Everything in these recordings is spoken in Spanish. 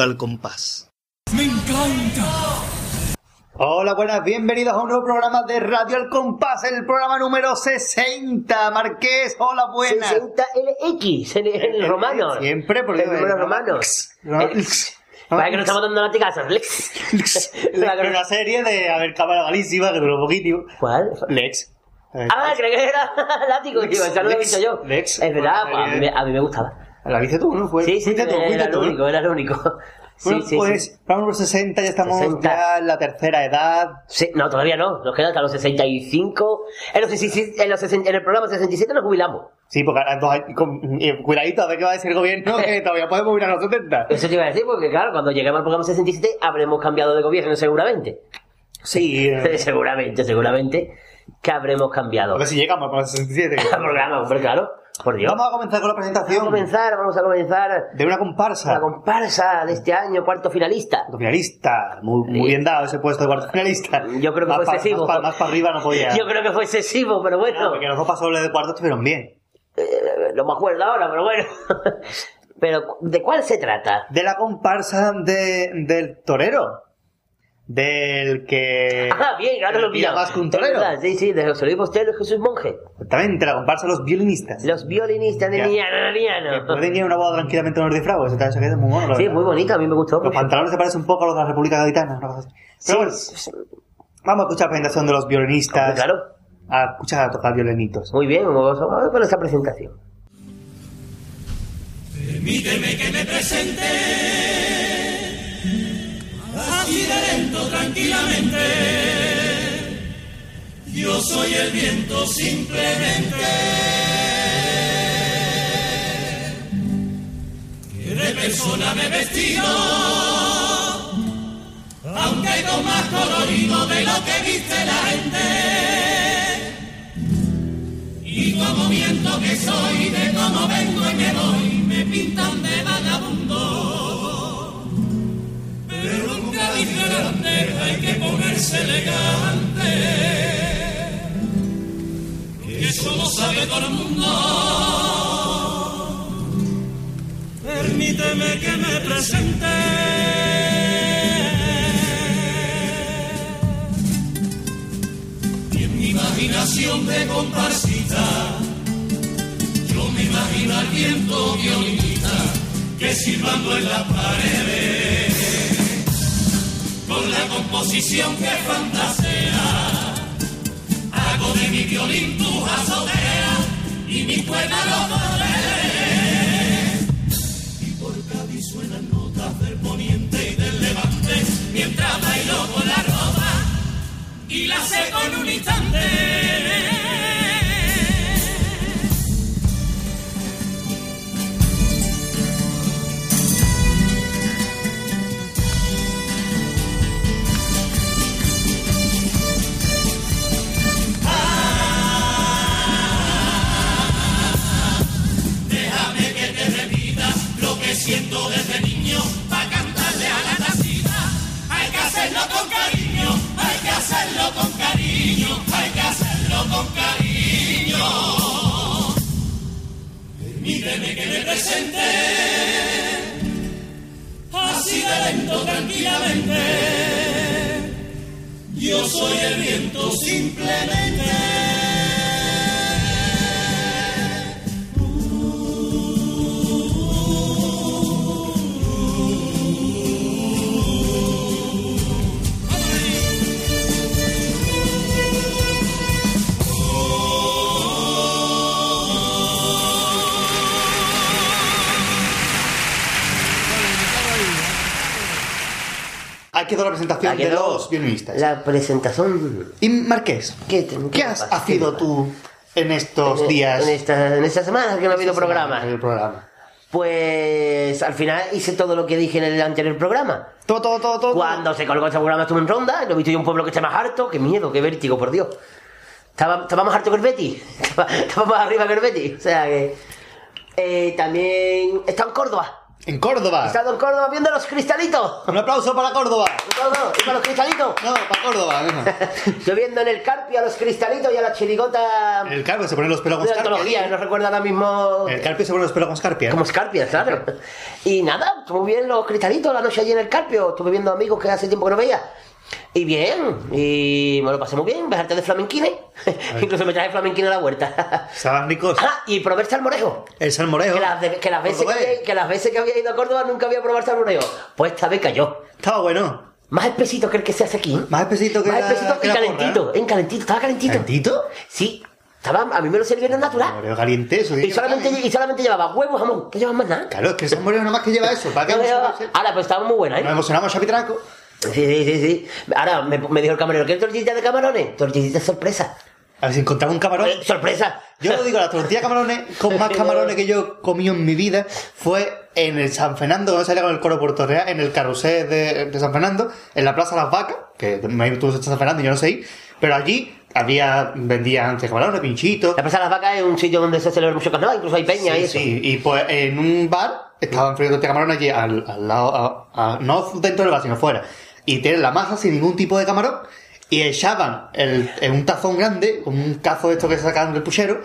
Radio al Compás. ¡Me encanta! Hola, buenas, bienvenidos a un nuevo programa de Radio al Compás, el programa número 60. Marqués, hola, buenas. 60 LX en el, en el romano. Siempre, porque el número romano. No, El- Para que no estamos dando latigazos. Era una serie de, a ver, cámara malísima, que duró un poquito. ¿Cuál? Lex. Ah, creí que era látigo, tío. No lo he visto yo. Lex. Es verdad, a mí me gustaba. La viste tú, ¿no? Fue, Sí, sí, tú, era el único, era el único. Sí, Bueno, sí, pues, sí. programa número 60, ya estamos 60. ya en la tercera edad. Sí, no, todavía no. Nos quedan hasta los 65. En, los, 67 en, los 60 en el programa 67 nos jubilamos. Sí, porque ahora años- con- eh, cuidadito, a ver qué va a decir el gobierno, que todavía podemos ir a los 70. Eso te iba a decir, porque claro, cuando lleguemos al programa 67 habremos cambiado de gobierno seguramente. Sí, eh, seguramente, seguramente que habremos cambiado. a ver si llegamos a los 67. El programa, hombre, claro. Por Dios. Vamos a comenzar con la Vamos presentación a comenzar, vamos a comenzar de una comparsa. la comparsa de este año, cuarto finalista. Cuarto finalista, muy, bien dado ese puesto de cuarto finalista. Yo creo que más fue pa- excesivo. Más para arriba no podía. Yo creo que fue excesivo, pero bueno, Porque los dos pasos de cuarto estuvieron bien. eh, no me acuerdo ahora, pero bueno. pero, ¿de cuál se trata? De la comparsa de, del torero. Del que. Ah, bien, ahora lo pillado. más que un torero. Sí, sí, de José Luis Bostelo y Jesús Monje. Exactamente, la comparsa los violinistas. Los violinistas de Nariano. pueden ir a una boda tranquilamente Fragos. Ese se queda muy mono. Sí, muy bonito, a mí me gustó. Los pantalones se parecen un poco a los de la República. Sí, Pero bueno, vamos a escuchar la presentación de los violinistas. hombre, claro. A escuchar a tocar violinitos. Muy bien, vamos a ver esta presentación. Permíteme que me presente así de lento, tranquilamente. Yo soy el viento simplemente. De persona me he vestido, aunque con más colorido de lo que viste la gente. Y como viento que soy, de cómo vengo y me voy, me pintan de vagabundo. Dije grande, hay que ponerse elegante. Que eso lo sabe todo el mundo. Permíteme que me presente. Y en mi imaginación de comparsita, yo me imagino al viento violinista que silbando en las paredes, con la composición que fantasea, hago de mi violín tu azotea y mi cuerda los dobles. Y por Cádiz suenan notas del poniente y del levante, mientras bailo con la ropa y la seco en un instante. Siento desde niño para cantarle a la tacita. Hay que hacerlo con cariño, hay que hacerlo con cariño, hay que hacerlo con cariño. Permíteme que me presente así de lento, tranquilamente. Yo soy el viento simplemente. Quedó la presentación de los violinistas. La presentación. Y Marqués, ¿Qué, te- ¿qué has sido tú en estos En- días? En esta, en esta semana que no ha habido programa. El programa. Pues al final hice todo lo que dije en el anterior programa. Todo, todo, todo, todo. Cuando se colgó ese programa estuve en ronda, lo he visto yo en un pueblo que está más harto, qué miedo, qué vértigo, por Dios. Estaba, estaba más harto que el Betty, estaba, estaba más arriba que el Betty. O sea que. eh, también está en Córdoba. En Córdoba. Estado en Córdoba viendo los cristalitos. Un aplauso para Córdoba. ¿En Córdoba? ¿Y para los cristalitos? No, para Córdoba. no. Estoy viendo en el Carpio a los cristalitos y a la chirigota El carpio se pone los pelos con escarpia. antología, no recuerdo ahora mismo... El carpio se pone los pelos con escarpia. Como escarpias, claro. Y nada, estuvo bien los cristalitos la noche allí en el Carpio. Estuve viendo amigos que hace tiempo que no veía. Y bien, y me lo pasé muy bien, bajarte de flamenquines. Incluso me traje flamenquines a la huerta. Estaban ricos. ah, y probé el salmorejo. El salmorejo. Que las, que, las veces que, había, que las veces que había ido a Córdoba nunca había probado el salmorejo. Pues esta vez cayó. Estaba bueno. Más espesito que el que se hace aquí. Más espesito que Más la- espesito que y la calentito. porra. En calentito, estaba calentito. ¿Calentito? Sí, estaba, a mí me lo sirvieron natural. Salmorejo caliente, eso. Y solamente, y solamente llevaba huevo, jamón. No llevaba más nada. Claro, es que el salmorejo nada más que lleva eso. ¿Para qué No llevaba-? Ahora, pues estaba muy buena, ¿eh? Nos emocionamos, chapitraco. Sí, sí, sí, sí. Ahora me, me dijo el camarero, ¿quieres tortillita de camarones? Tortillita sorpresa. A ver si encontramos un camarón. Eh, sorpresa. Yo lo digo, la tortilla de camarones con más camarones que yo comí en mi vida fue en el San Fernando, cuando salía con el coro Puerto Real, en el carrusel de, de San Fernando, en la Plaza Las Vacas, que me en San Fernando y yo no sé, ir, pero allí había, vendían antes camarones, pinchitos. La Plaza las Vacas es un sitio donde se celebra mucho carnaval, incluso hay peña y Sí, eso. sí, y pues en un bar estaban friendo tortilla de camarones allí al, al lado, a- a- no dentro del bar, sino fuera. Y tienen la masa sin ningún tipo de camarón y echaban el, en un tazón grande, con un cazo de esto que sacaban del puchero,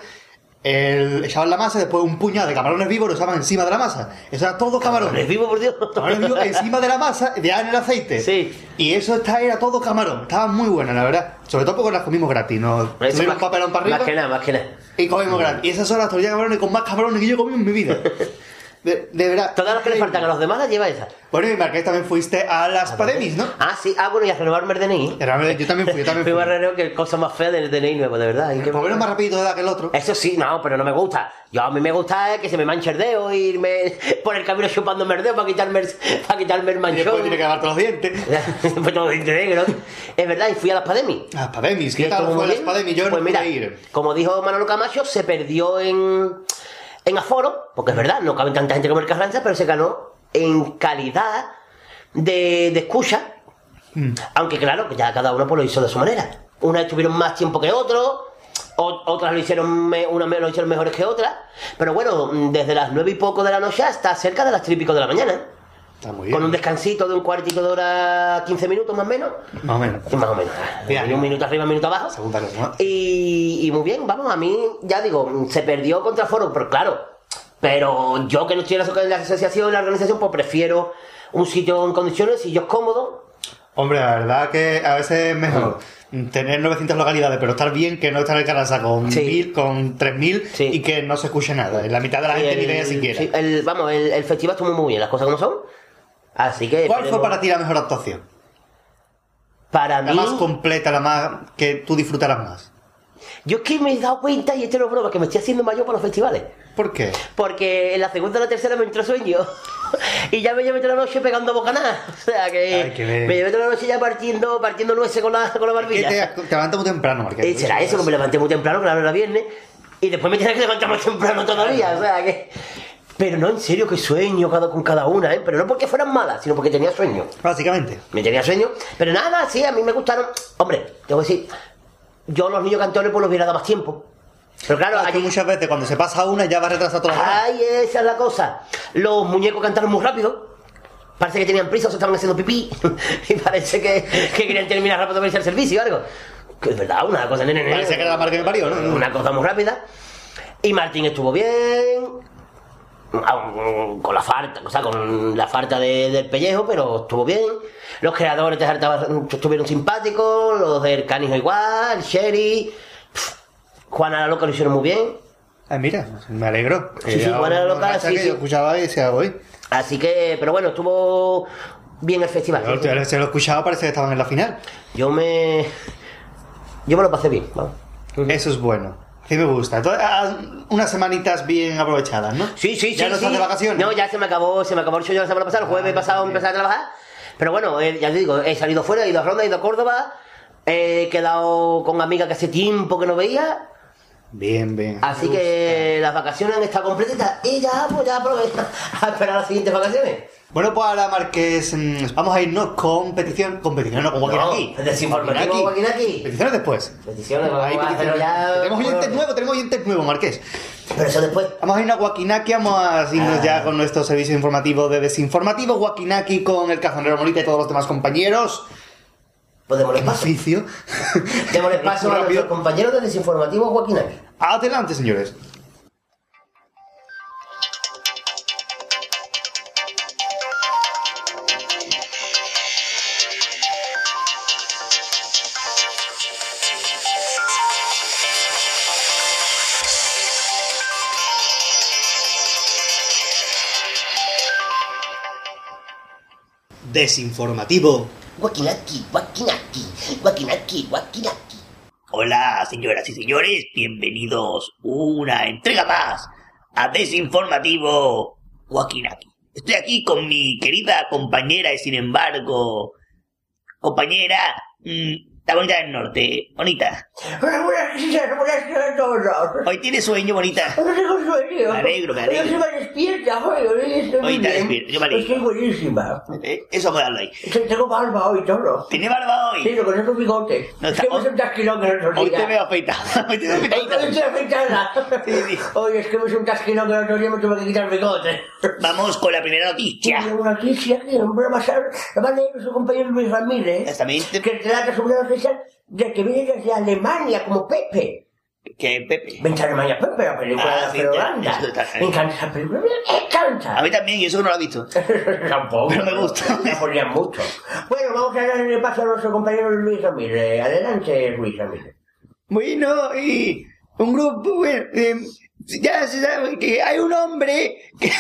el- echaban la masa y después un puñado de camarones vivos lo echaban encima de la masa. Eso era todo ¿No es camarones. vivo, por Dios? Camarones vivos encima de la masa, ya en el aceite. Sí. Y eso está, era todo camarón. Estaba muy bueno, la verdad. Sobre todo porque las comimos gratis. Nos más- papelón para arriba. Más que nada, más que nada. Y comimos gratis. Y esas son las tortillas de camarones con más camarones que yo he comido en mi vida. De, de verdad. Todas las que le faltan a los demás las lleva esa. Bueno, y Marqués también fuiste a las Pademis, ¿no? Ah, sí. Ah, bueno, y a renovarme el DNI. Yo también fui, yo también Fui fui. a Reno, que cosa más fea del DNI nuevo, de verdad. Y lo menos más rapidito de edad que el otro. Eso sí, no, pero no me gusta. Yo a mí me gusta eh, que se me manche el dedo e irme por el camino chupándome el dedo para quitarme el, para quitarme el Y manchón. después tiene que lavarte los dientes. Pues todo de negro. Es verdad, y fui a las Pademi. Las Pademis, ¿qué Y tal fue las. Pademis? Yo pues no mira, pude ir. como dijo Manolo Camacho, se perdió en, en aforo, porque es verdad, no cabe tanta gente como el Carranza, pero se ganó en calidad de, de escucha. Mm. Aunque claro, que ya cada uno pues, lo hizo de su manera. Unas estuvieron más tiempo que otros, o- otras lo hicieron, me- unas me- lo hicieron mejores que otras. Pero bueno, desde las nueve y poco de la noche hasta cerca de las tres y pico de la mañana. Está muy bien. Con un descansito de un cuartito de hora, 15 minutos más o menos. Más o menos. Sí, más o menos. Bien. un minuto arriba, un minuto abajo. Segunda. Y, y muy bien, vamos, a mí, ya digo, se perdió contra Foro, pero claro. Pero yo que no estoy en la, asociación, en la organización, pues prefiero un sitio en condiciones, sitios cómodos. Hombre, la verdad que a veces es mejor tener 900 localidades, pero estar bien que no estar en Carranza con Sí. 1000, con 3000 Sí. y que no se escuche nada. En la mitad de la gente ni el- vea siquiera. el- vamos, el, el festival estuvo muy bien, las cosas como son. Así que. ¿Cuál fue para ti la mejor actuación? Para La mí. más completa, la más que tú disfrutaras más. Yo es que me he dado cuenta, y esto no es broma, que me estoy haciendo mayor para los festivales. ¿Por qué? Porque en la segunda o la tercera me entró sueño. y ya me llevé toda la noche pegando bocanadas. O sea que. Ay, me llevé toda la noche ya partiendo, partiendo nueces con la, con la ¿Qué barbilla. te, te levantas muy temprano, Marqués? Será eso, que me levanté muy temprano, claro, era viernes. Y después me tenía que levantar más temprano todavía. O sea que. Pero no, en serio, que sueño cada, con cada una, ¿eh? Pero no porque fueran malas, sino porque tenía sueño. Básicamente. Me tenía sueño. Pero nada, sí, a mí me gustaron. Hombre, tengo que decir, yo los niños cantores pues los hubiera dado más tiempo. Pero claro, Es que allí- muchas veces cuando se pasa una ya va retrasado toda la demás. Ay, esa es la cosa. Los muñecos cantaron muy rápido. Parece que tenían prisa o se estaban haciendo pipí. y parece que, que querían terminar rápido para irse al servicio o algo. Que es verdad, una cosa, nene, nene. Parece que era la marca que me parió, ¿no? Una cosa muy rápida. Y Martín estuvo bien. Aun Con la falta, o sea, con la falta de- del pellejo, pero estuvo bien. Los creadores de estuvieron simpáticos, los del Canijo igual, Sherry. Pff, Juana la Loca lo hicieron muy bien. Ah, mira, me alegro. Sí, sí, Era Juana la Loca, sí, que sí. yo escuchaba y decía, voy. Así que, pero bueno, estuvo bien el festival. Se lo escuchaba, parece que estaban en la final. Yo me. Yo me lo pasé bien. Eso es bueno. Sí me gusta. Entonces, unas semanitas bien aprovechadas, ¿no? Sí, sí, sí. ¿Ya no estás sí. de vacaciones? No, ya se me acabó, se me acabó el show la semana pasada, el jueves Ah, pasado bien. empecé a trabajar. Pero bueno, eh, ya te digo, he salido fuera, he ido a Ronda, he ido a Córdoba, he quedado con amigas que hace tiempo que no veía. Bien, bien. Así que las vacaciones han estado completitas y ya, pues ya aprovecha a esperar las siguientes vacaciones. Bueno, pues ahora, Marqués, mm, vamos a irnos con petición. Con petición, no, con Joaquín No, desinformativo aquí. Peticiones después. Peticiones, Hay vamos a hacerlo peticiones. ya. Tenemos oyentes bueno. nuevos, tenemos oyentes nuevos, Marqués. Pero eso después. Vamos a irnos a Wakinaki, vamos a irnos ya con nuestro servicio informativo de desinformativo. Wakinaki con el cazonero Molita y todos los demás compañeros. Pues démosle ¡Qué paso. oficio! Démosle paso a nuestros compañeros de Desinformativo Aquí. Adelante, señores. Desinformativo. Joaquinaki, Joaquinaki, Joaquinaki, Joaquinaki. Hola, señoras y señores, bienvenidos una entrega más a Desinformativo Joaquinaki. Estoy aquí con mi querida compañera y sin embargo, compañera, mm, la bonita del norte, bonita. Hoy tiene sueño, bonita. No tengo sueño. Me alegro, me alegro. Yo soy más despierta, joder, hoy estoy Hoy está despierta, yo me alegro. Estoy buenísima. Eh, Eso me habla ahí. Tengo barba hoy todo. ¿Tiene barba Sí, hoy? lo con esos bigotes. No es está- me que el otro Hoy te veo afeitado. Hoy te veo Hoy afeitado. estoy afeitada. Sí, sí. Oye, es que me hice un tasquilón que el otro día me tuve que quitar el bigote. Vamos con la primera noticia. Tengo una noticia que un programa la va a leer su compañero Luis Ramírez. Exactamente. Que trata sobre de que viene desde Alemania como Pepe. Que Pepe. Vente a Alemania, Pepe, la película Ah, de la sí, Ferolanda. eso está Me encanta esa película, me encanta. A mí también, y eso no lo ha visto. Tampoco. Pero me gusta. Me ponían mucho. Bueno, vamos a darle paso a nuestro compañero Luis Ramírez. Adelante, Luis Ramírez. Bueno, y un grupo, bueno, eh, ya se sabe que hay un hombre que,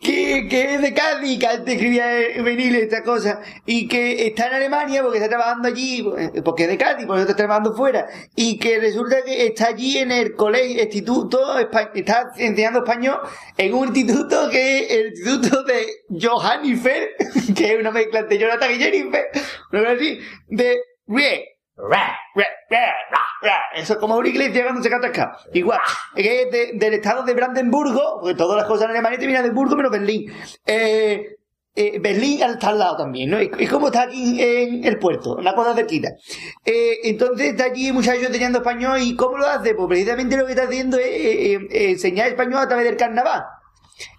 que, que es de Cádiz, que antes escribía en vinil esta cosa, y que está en Alemania porque está trabajando allí, porque es de Cádiz, porque está trabajando fuera, y que resulta que está allí en el colegio, instituto, está enseñando español en un instituto que es el instituto de Johannifer, que es una mezcla entre Jonathan y Jennifer, una cosa así, de Rie. Eso es como una iglesia cuando se canta acá. Igual. Es de- del estado de Brandenburgo, porque todas las cosas en Alemania terminan de Burgo menos Berlín. Eh, eh, Berlín está al lado también, ¿no? Es, como está aquí en el puerto, una cosa cerquita. Eh, entonces está allí el muchacho enseñando español y ¿cómo lo hace? Pues precisamente lo que está haciendo es eh, eh, enseñar español a través del carnaval.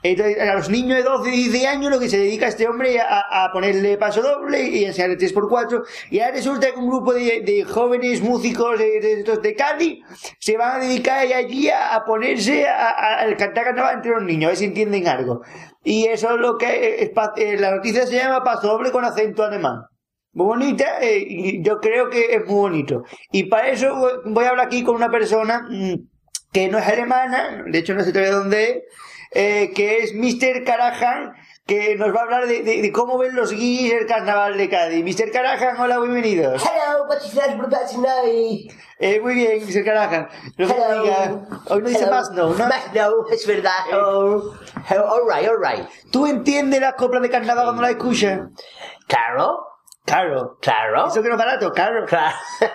A los niños de 12 y 10 años lo que se dedica este hombre a, a ponerle paso doble y enseñarle 3x4 y ahora resulta que un grupo de, de jóvenes músicos de, de, de Cádiz se van a dedicar allí a, a ponerse a, a- a cantar carnaval entre los niños, a ver si entienden algo. Y eso es lo que es eh, la noticia se llama paso doble con acento alemán. Muy bonita, eh, yo creo que es muy bonito. Y para eso voy- voy a hablar aquí con una persona mm, que no es alemana, de hecho no sé todavía dónde es, eh, que es Mr. Carajan, que nos va a hablar de, de- de cómo ven los guiris el carnaval de Cádiz. Mr. Carajan, hola, bienvenidos. Hello, what is that tonight? Eh, muy bien, Mr. Carajan. No Hello. diga, hoy no dice Hello. más no, ¿no? Más no, es verdad. Oh, oh, all right, all right. ¿Tú entiendes las coplas de carnaval cuando las escuchas? Claro, Caro. claro. Eso que no es barato, caro. Claro.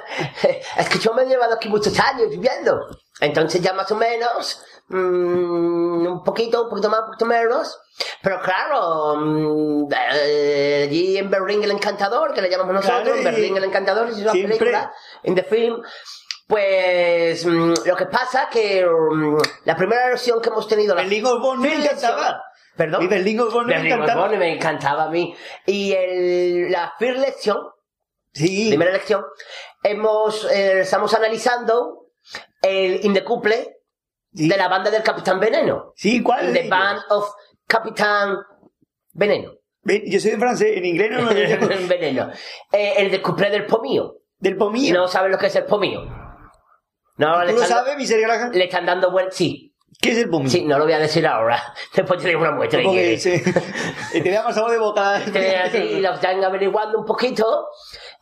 Es que yo me he llevado aquí muchos años viviendo. Entonces ya más o menos, mm, un poquito, un poquito más, un poquito menos. Pero claro, mm, eh, allí en Berlín el Encantador, que le llamamos nosotros, Claro, y- Berlín el Encantador, es una Siempre. película, en the film. Pues mm, lo que pasa que mm, la primera versión que hemos tenido... la film versión- encantaba. Perdón. Y Berlín Osborne me encantaba. Me encantaba a mí. Y el, la first lección, Sí. primera lección, hemos, eh, estamos analizando el In the Couple sí. de la banda del Capitán Veneno. Sí, ¿cuál? The? Band of Capitán Veneno. Ve, Yo soy de francés, en inglés no lo digo. Veneno. Eh, el de Couple del Pomío. Del pomillo. No sabes lo que es el Pomío. No, ¿Tú lo sabes, Mr. Carajan? le están dando vueltas. Sí, ¿Qué es el pomillo? sí, no lo voy a decir ahora. Después te digo una muestra. Porque y- y te da más sabor de boca. Este, y lo están averiguando un poquito,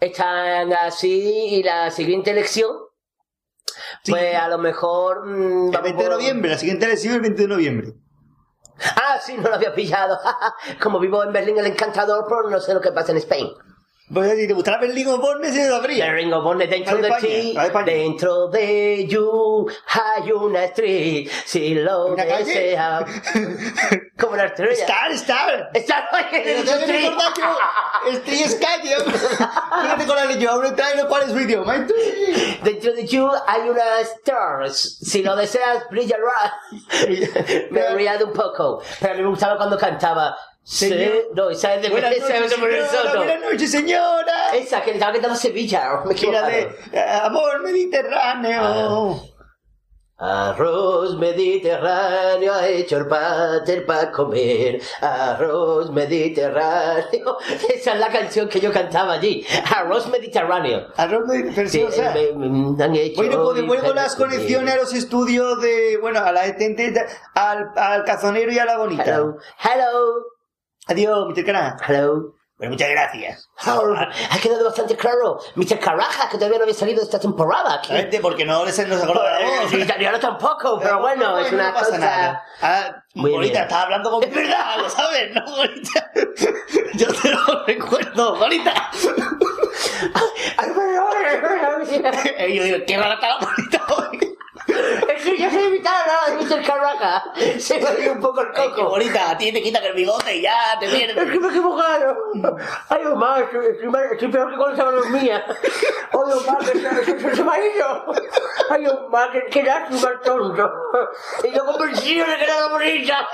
están así, y la siguiente elección, Sí. pues a lo mejor... mm, El vamos 20 de noviembre, la siguiente elección el 20 de noviembre. Ah, sí, no lo había pillado. Como vivo en Berlín el encantador, pero no sé lo que pasa en España. Pues si te gustara ver Ring of Honor, se The sabría. Ring of Honor dentro de de ti, de dentro de you hay una street, si lo ¿Una calle? Como la estrella. Star, Star. Que recordar que Estoy Sky, Fíjate con la leyó, aún está en cuál es su idioma. Entonces, Dentro de you hay una stars. Si lo deseas, brillará. Me riado un poco. Pero a mí me gustaba cuando cantaba. Sí, Señor. no, esa es de Buenas noches, señora. Soto. Buenas noches, señora. Esa que estaba cantando Sevilla. Me de eh, amor mediterráneo. Arroz mediterráneo ha hecho el pater para comer. Arroz mediterráneo. Esa es la canción que yo cantaba allí. Arroz mediterráneo. Arroz mediterráneo. Sí, sea, me- me han hecho Bueno, pues devuelvo las conexiones a los estudios de, bueno, a la al, al cazonero y a la bonita. Hello, hello, Adiós, Mr. Cana. hello. Bueno, muchas gracias. Oh, ha quedado bastante claro. Mr. Caraja, que todavía no había salido esta temporada. Exactamente, porque no les nos acordaba la voz. El italiano tampoco, pero bueno, es una no pasa cosa. nada. Ah, Muy bonita, estaba hablando con... Es verdad. lo sabes, ¿no, bonita? Yo te lo recuerdo, bonita. Y yo digo, qué rara está la bonita hoy. Es que yo soy invitada a la de Mr. Caraja. Se me dio un poco el Ay, qué coco. bonita, a ti te quitan el bigote y ya te Es pierdes. que me he equivocado. Ay, Omar, estoy, estoy mal- estoy peor que con las mías. Ay, Omar, que se, me ha ido. Ay, Omar, que, que lástima tonto. Y yo convencido de que era bonita.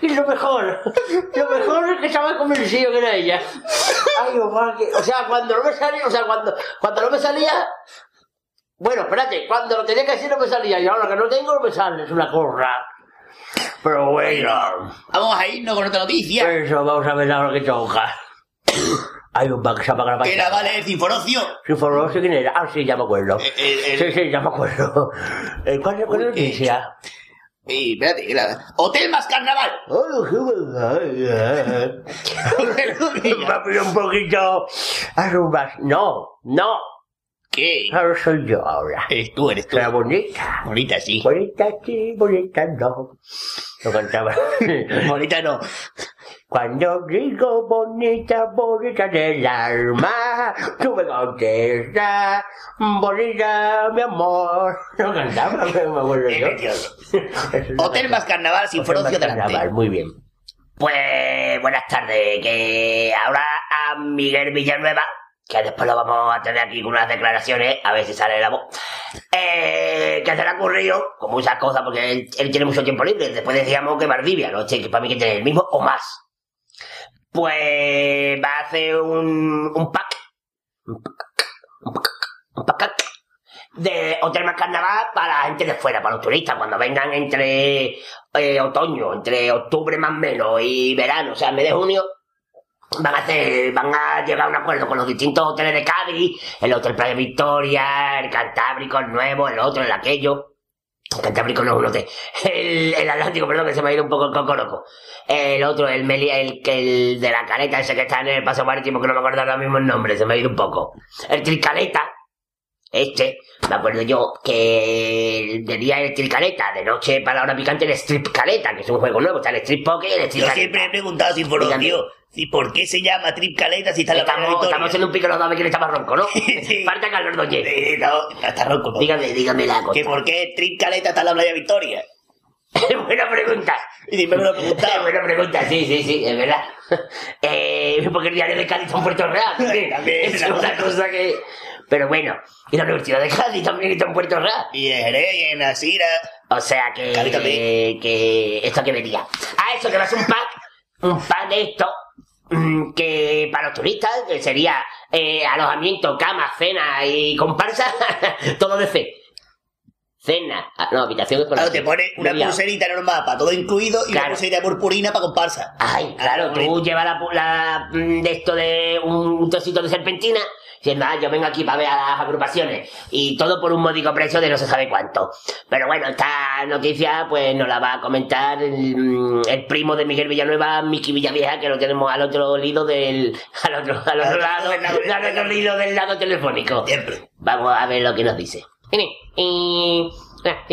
Y lo mejor, lo mejor es que estaba convencido que era ella. Ay, Omar, que, o sea, cuando no me salía, o sea, cuando, cuando no me salía, bueno, espérate, cuando lo tenía que decir no me salía, y ahora que no tengo no me sale, es una corra. Pero bueno. Vamos a irnos con otra noticia. Eso, vamos a ver ahora que toca. Hay un banco que se apaga la Que la vale el Sinforocio. Si fue no sé quién era. Ah, sí, ya me acuerdo. Eh, eh, Sí, sí, ya me acuerdo. Eh, ¿Cuál es la noticia? Eh, espérate, la- Hotel más carnaval. Oh, qué verdad. Un poquito. Arrumbas. No, no. ¿Qué? Ahora soy yo ahora. Eres tú, eres tú. Era bonita. Bonita, sí. Bonita sí, bonita no. Lo cantaba. Bonita no. Cuando digo bonita, bonita del alma, tú me contestas, bonita, mi amor. No cantaba, me acuerdo yo. Hotel más carnaval, Sinforocio Hotel delante. carnaval, Muy bien. Pues buenas tardes, que ahora a Miguel Villanueva, que después lo vamos a tener aquí con unas declaraciones, a ver si sale la voz, eh, que se le ha ocurrido, con muchas cosas, porque él, tiene mucho tiempo libre, después decíamos que Valdivia, ¿no? Che, que para mí que tiene el mismo o más. Pues va a hacer un, un pack, un pack, un pack, un pack de Hotel más Carnaval para la gente de fuera, para los turistas, cuando vengan entre eh, otoño, entre octubre más o menos y verano, o sea, mes de junio, van a hacer, van a llegar a un acuerdo con los distintos hoteles de Cádiz, el Hotel Playa Victoria, el Cantábrico, el Nuevo, el otro, el aquello. El Cantábrico no es un hotel. El, el Atlántico, perdón, que se me ha ido un poco el coco loco. El otro, el Meli, el, que el de la caleta, ese que está en el paso marítimo, que no me acuerdo ahora mismo el nombre, se me ha ido un poco. El Tricaleta, este, me acuerdo yo que de día el Tricaleta, de noche para la hora picante el Strip Caleta, que es un juego nuevo, está el Strip Poker y el Strip Yo Caleta. siempre he preguntado foro, Dígame. tío, si por qué se llama Trip Caleta si está en la Estamos, estamos haciendo un pico los dos a ver quién está más ronco, ¿no? Sí. Falta Carlos Doñez. No, está ronco. ¿no? Dígame, dígame la Que cosa. por qué Trip Caleta está en la playa Victoria. Buena pregunta. Y me lo. Buena pregunta, sí, sí, sí, es verdad. Eh, porque el diario de Cádiz está en Puerto Real. también. También, es la una cosa. que... Pero bueno, y la Universidad de Cádiz también está en Puerto Real. Y en Jerez, y en Asira. O sea que, Cádiz también. que esto que venía. Ah, eso que va a ser un pack, un pack de esto, que para los turistas, que sería eh, alojamiento, cama, cena y comparsa, todo de C. Cena, ah, no, habitación Claro, la te pone una pulserita normal para todo incluido y Claro. una pulserita de purpurina para comparsa. Ay, claro, tú llevas la, pu- la, mm, de esto de un trocito de serpentina, diciendo, ah, yo vengo aquí para ver a las agrupaciones, y todo por un módico precio de no se sabe cuánto. Pero bueno, esta noticia, pues nos la va a comentar el, mm, el primo de Miguel Villanueva, Miki Villavieja, que lo tenemos al otro lado del, al otro, al otro Al lado, al otro lado del lado telefónico. Siempre. Vamos a ver lo que nos dice. Mire, y Ah.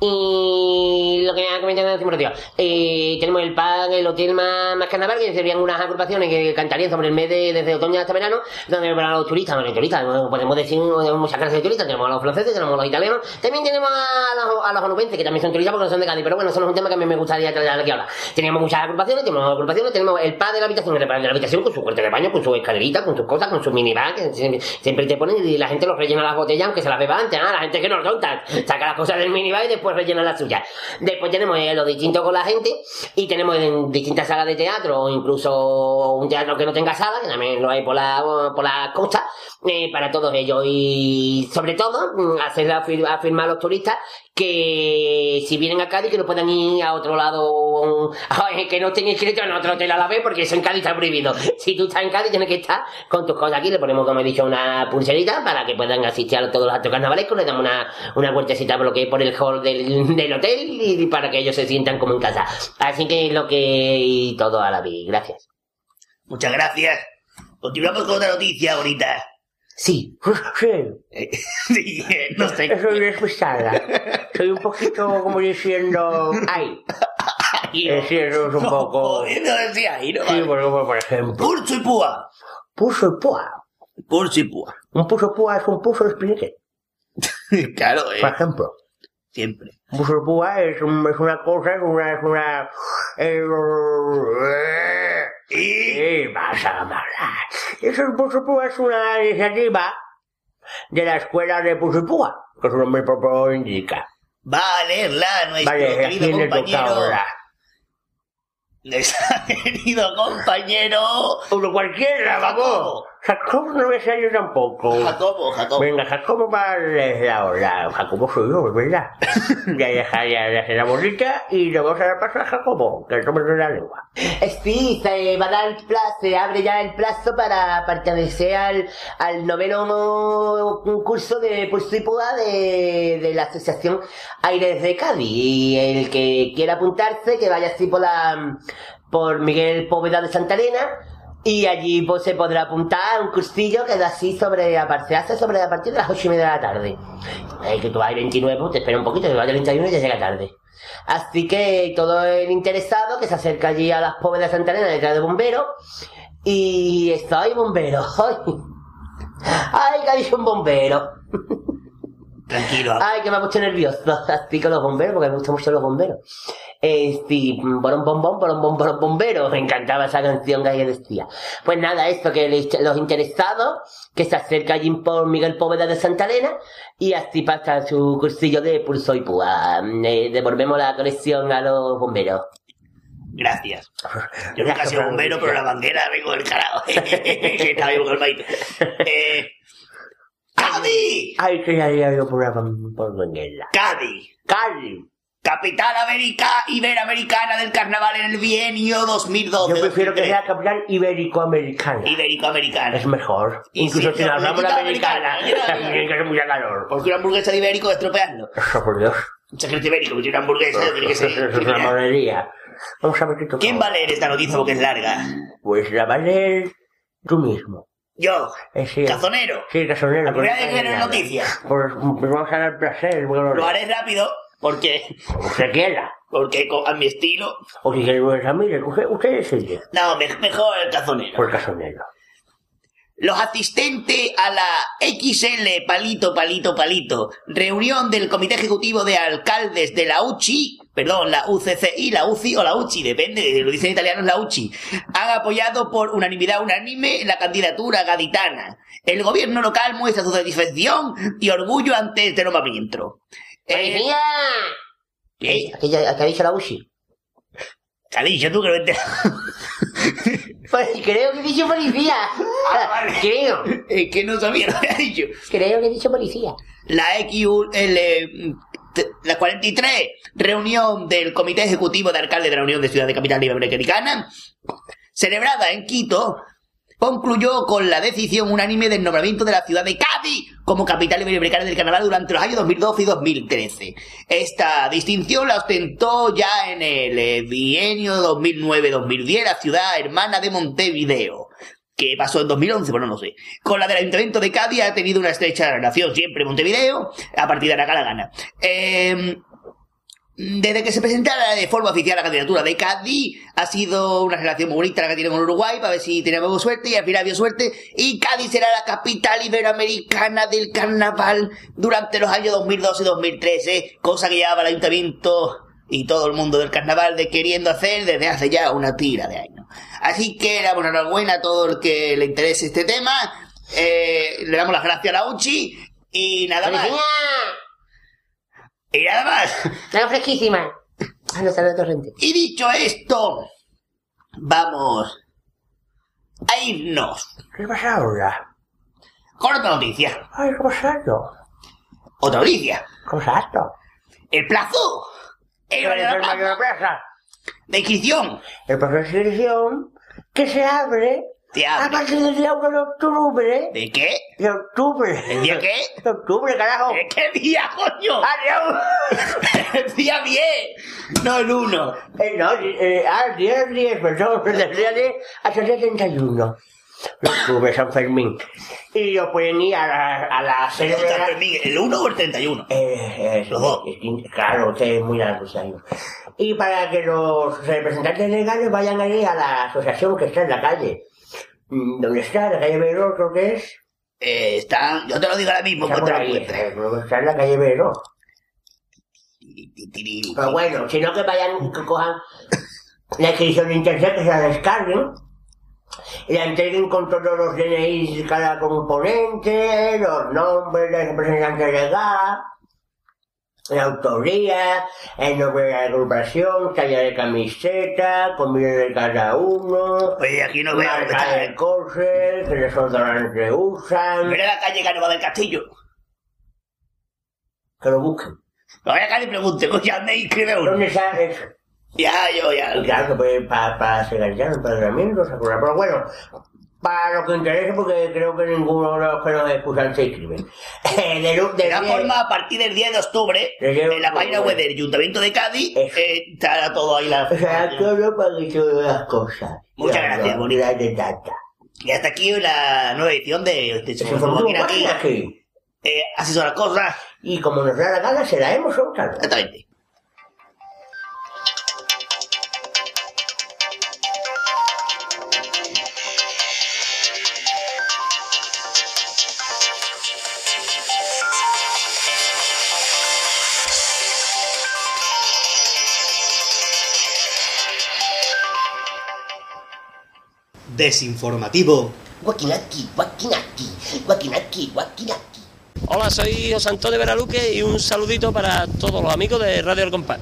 Y lo que me ha comentado el último tío. Eh, tenemos el PAN, el Hotel más, más Carnaval, que serían unas agrupaciones que cantarían sobre el mes de, desde otoño hasta verano, donde para los turistas, bueno, turistas, no podemos decir tenemos muchas clases de turistas, tenemos a los franceses, tenemos a los italianos, también tenemos a los, a los onubenses, que también son turistas porque no son de Cádiz, pero bueno, eso no es un tema que a mí me gustaría tratar aquí ahora. Teníamos muchas agrupaciones, tenemos agrupaciones, tenemos el PAN de la habitación, el PAN de la habitación con su puerta de baño, con su escalerita, con sus cosas, con su minibar, que siempre, siempre te ponen y la gente los rellena las botellas aunque se las beba antes, ah, la gente que no tonta, saca las cosas del minibar y después rellena las suyas. Después tenemos eh, lo distinto con la gente y tenemos en distintas salas de teatro o incluso un teatro que no tenga sala, que también lo hay por la, por la costa, eh, para todos ellos y sobre todo mm, hacer afir- afirmar a los turistas que si vienen a Cádiz que no puedan ir a otro lado que no estén inscritos en otro hotel a la vez porque eso en Cádiz está prohibido. Si tú estás en Cádiz tienes que estar con tus cosas aquí. Le ponemos como he dicho una pulserita para que puedan asistir a todos los actos carnavalescos le damos una, una vueltecita por lo que por el hall del, del hotel y para que ellos se sientan como en casa. Así que lo que y todo a la vez. Gracias. Muchas gracias. Continuamos con otra noticia ahorita. sí sí Eh, eh, no sé. soy despistada soy un poquito como diciendo ay Eh, sí, eso es un poco... No decía ahí, ¿no? Sí, por, por, por ejemplo. Pulso y púa. Puso y púa. Pulso y púa. Un puso púa es un puso de espinete, claro, eh, por ejemplo. siempre. Un puso púa es, un, es una cosa, es una... Es una eh, Y ¿Qué vas a hablar? Eso el puso púa es una iniciativa de la escuela de puso y púa, que su nombre propio indica. va a leerla nuestro Vale, ¿a querido compañero. ahora? Nuestro querido compañero. Uno cualquiera, vamos. Jacobo no me yo tampoco. Jacobo, Jacobo. Venga, Jacobo va a leer ahora. Jacobo soy yo, verdad. ya deja ya de hacer la bolita y le vamos a dar paso a Jacobo, que no me duele la lengua. Sí, se va a dar el plazo, se abre ya el plazo para pertenecer al, al noveno concurso de púa de, de la Asociación Aires de Cádiz. Y el que quiera apuntarse, que vaya así por la, por Miguel Póveda de Santa Elena, y allí pues se podrá apuntar un cursillo que da así sobre, a sobre a partir de las ocho y media de la tarde. Eh, que tú vas el 29, pues te espera un poquito, que vas el 31 y ya llega tarde. Así que todo el interesado que se acerca allí a las pobres de Santa Elena detrás de bombero. Y estoy bombero. Ay, ay que ha dicho un bombero. Tranquilo. Ay, que me ha puesto nervioso. Así con los bomberos, porque me gustan mucho los bomberos. Eh, sí, borón bombón, borón bom, borón bombero. Me encantaba esa canción que ahí decía. Pues nada, esto que los interesados, que se acerca allí por Miguel Póveda de Santa Elena, y así pasa su cursillo de pulso y púa. Eh, devolvemos la colección a los bomberos. Gracias. Yo nunca he sido bombero, pero la manguera vengo del carajo. que estaba con el maito. Eh, Cádiz. Ay, había ido por, la- por Benguela. Cádiz. Cádiz. Capital América Iberoamericana del Carnaval en el bienio 2012. Yo prefiero que 2013. sea capital ibérico-americana. Ibérico-americana. Es mejor. Y Incluso si no, hablamos de ibérico- americana, también que hace mucha calor. Porque una hamburguesa de ibérico es estropearlo. Eso por Dios. Un secreto ibérico, que una hamburguesa tiene que ser. Es una monería. Vamos a ver qué toca. ¿Quién va a leer esta noticia porque es larga? Pues la va a leer tú mismo. Yo, Eh, sí, cazonero. Sí, casonero. La primera pues, vez que noticias. Pues, pues vamos a dar placer. Bueno, Lo haré rápido porque, usted quiera. porque a mi estilo. O si ver a mí, usted, usted decide. No, me- mejor el cazonero. Por casonero. Los asistentes a la XL Palito Palito Palito, reunión del Comité Ejecutivo de Alcaldes de la UCI, perdón, la UCCI, la UCI o la UCI, depende, lo dicen en italiano es la UCI, han apoyado por unanimidad unánime la candidatura gaditana. El gobierno local muestra su satisfacción y orgullo ante este nombramiento. Eh. ¿Qué? Aquella, que ha dicho la Ushi. ¿Qué has dicho tú que. Pues creo que he dicho policía. vale. Creo. Es que no sabía lo que ha dicho. Creo que he dicho policía. la XU, el, eh, la 43 reunión del Comité Ejecutivo de Alcaldes de la Unión de Ciudad de Capital Iberoamericana, celebrada en Quito, concluyó con la decisión unánime del nombramiento de la ciudad de Cádiz como capital iberoamericana del carnaval durante los años 2012 y 2013. Esta distinción la ostentó ya en el bienio 2009-2010 la ciudad hermana de Montevideo. que pasó en 2011, bueno, no sé. Con la del Ayuntamiento de Cádiz ha tenido una estrecha relación siempre Montevideo, a partir de la gana gana. Eh, desde que se presentara de forma oficial la candidatura de Cádiz, ha sido una relación muy bonita la que tiene con Uruguay, para ver si teníamos suerte, y al final había suerte, y Cádiz será la capital iberoamericana del carnaval durante los años 2012 y 2013, cosa que llevaba el ayuntamiento y todo el mundo del carnaval de queriendo hacer desde hace ya una tira de años. Así que damos enhorabuena a todo el que le interese este tema, eh, le damos las gracias a la Uchi, y nada más. Y nada más. Está fresquísima. Ah, no sale torrente. Y dicho esto, vamos a irnos ¿Qué pasa ahora? con otra noticia. Ay, ¿qué pasa esto? Otra noticia. ¿Qué pasa esto? El plazo el ¿Qué de la pasa plaza plaza? de inscripción El plazo de inscripción que se abre a partir del día 1 de octubre. ¿De qué? De octubre. ¿El día qué? De octubre, carajo. ¿De qué día, coño? ¡Adiós! El día 10, no el 1. Eh, no, eh, ah, 10, 10, perdón, del día 10 hasta el día 31. De octubre, San Fermín. Y os pueden ir a la, a la sede de la... ¿El 1 o el 31? Eh, eso, Los dos. eh, Claro, usted es muy largo ese año. Y para que los representantes legales vayan ahí a la asociación que está en la calle. Mm, ¿Dónde está? La calle Vero, creo que es. Eh, está, yo te lo digo ahora mismo, Está por ahí, eh, está en la calle Vero. Pero bueno, si no que vayan, que cojan la inscripción de internet, que se la descarguen, y la entreguen con todos los DNIs de cada componente, los nombres del representante legal, la autoría, el nombre de la agrupación, talla de camiseta, comida de cada uno, Oye, aquí no veo dónde marca de coser, que desodorante usan, Mira la calle Canova del Castillo. que lo busquen. No vaya a calle y pregunte, coño, anda y inscribe uno. ¿Dónde está eso? Ya, yo, ya. Claro que puede para pa seguir ya el empadronamiento, se acuerda. Pero bueno, para lo que interese, porque creo que ninguno de los que nos escuchan se inscriben. Eh, de, De de la diez- forma, a partir del 10 de octubre, El 10 de en la página web del Ayuntamiento de Cádiz, eh, estará todo ahí la sea, todo para que todas las cosas. Muchas gracias, bonita. de tata. Y hasta aquí la nueva edición de, de Se formó Máquina aquí. aquí. Eh, así son las cosas. Y como nos da la gana, se la hemos soltado. Exactamente. Desinformativo. Guaquinaki, guaquinaki, guaquinaki, guaquinaki. Hola, soy José Antonio Veraluque y un saludito para todos los amigos de Radio El Compás.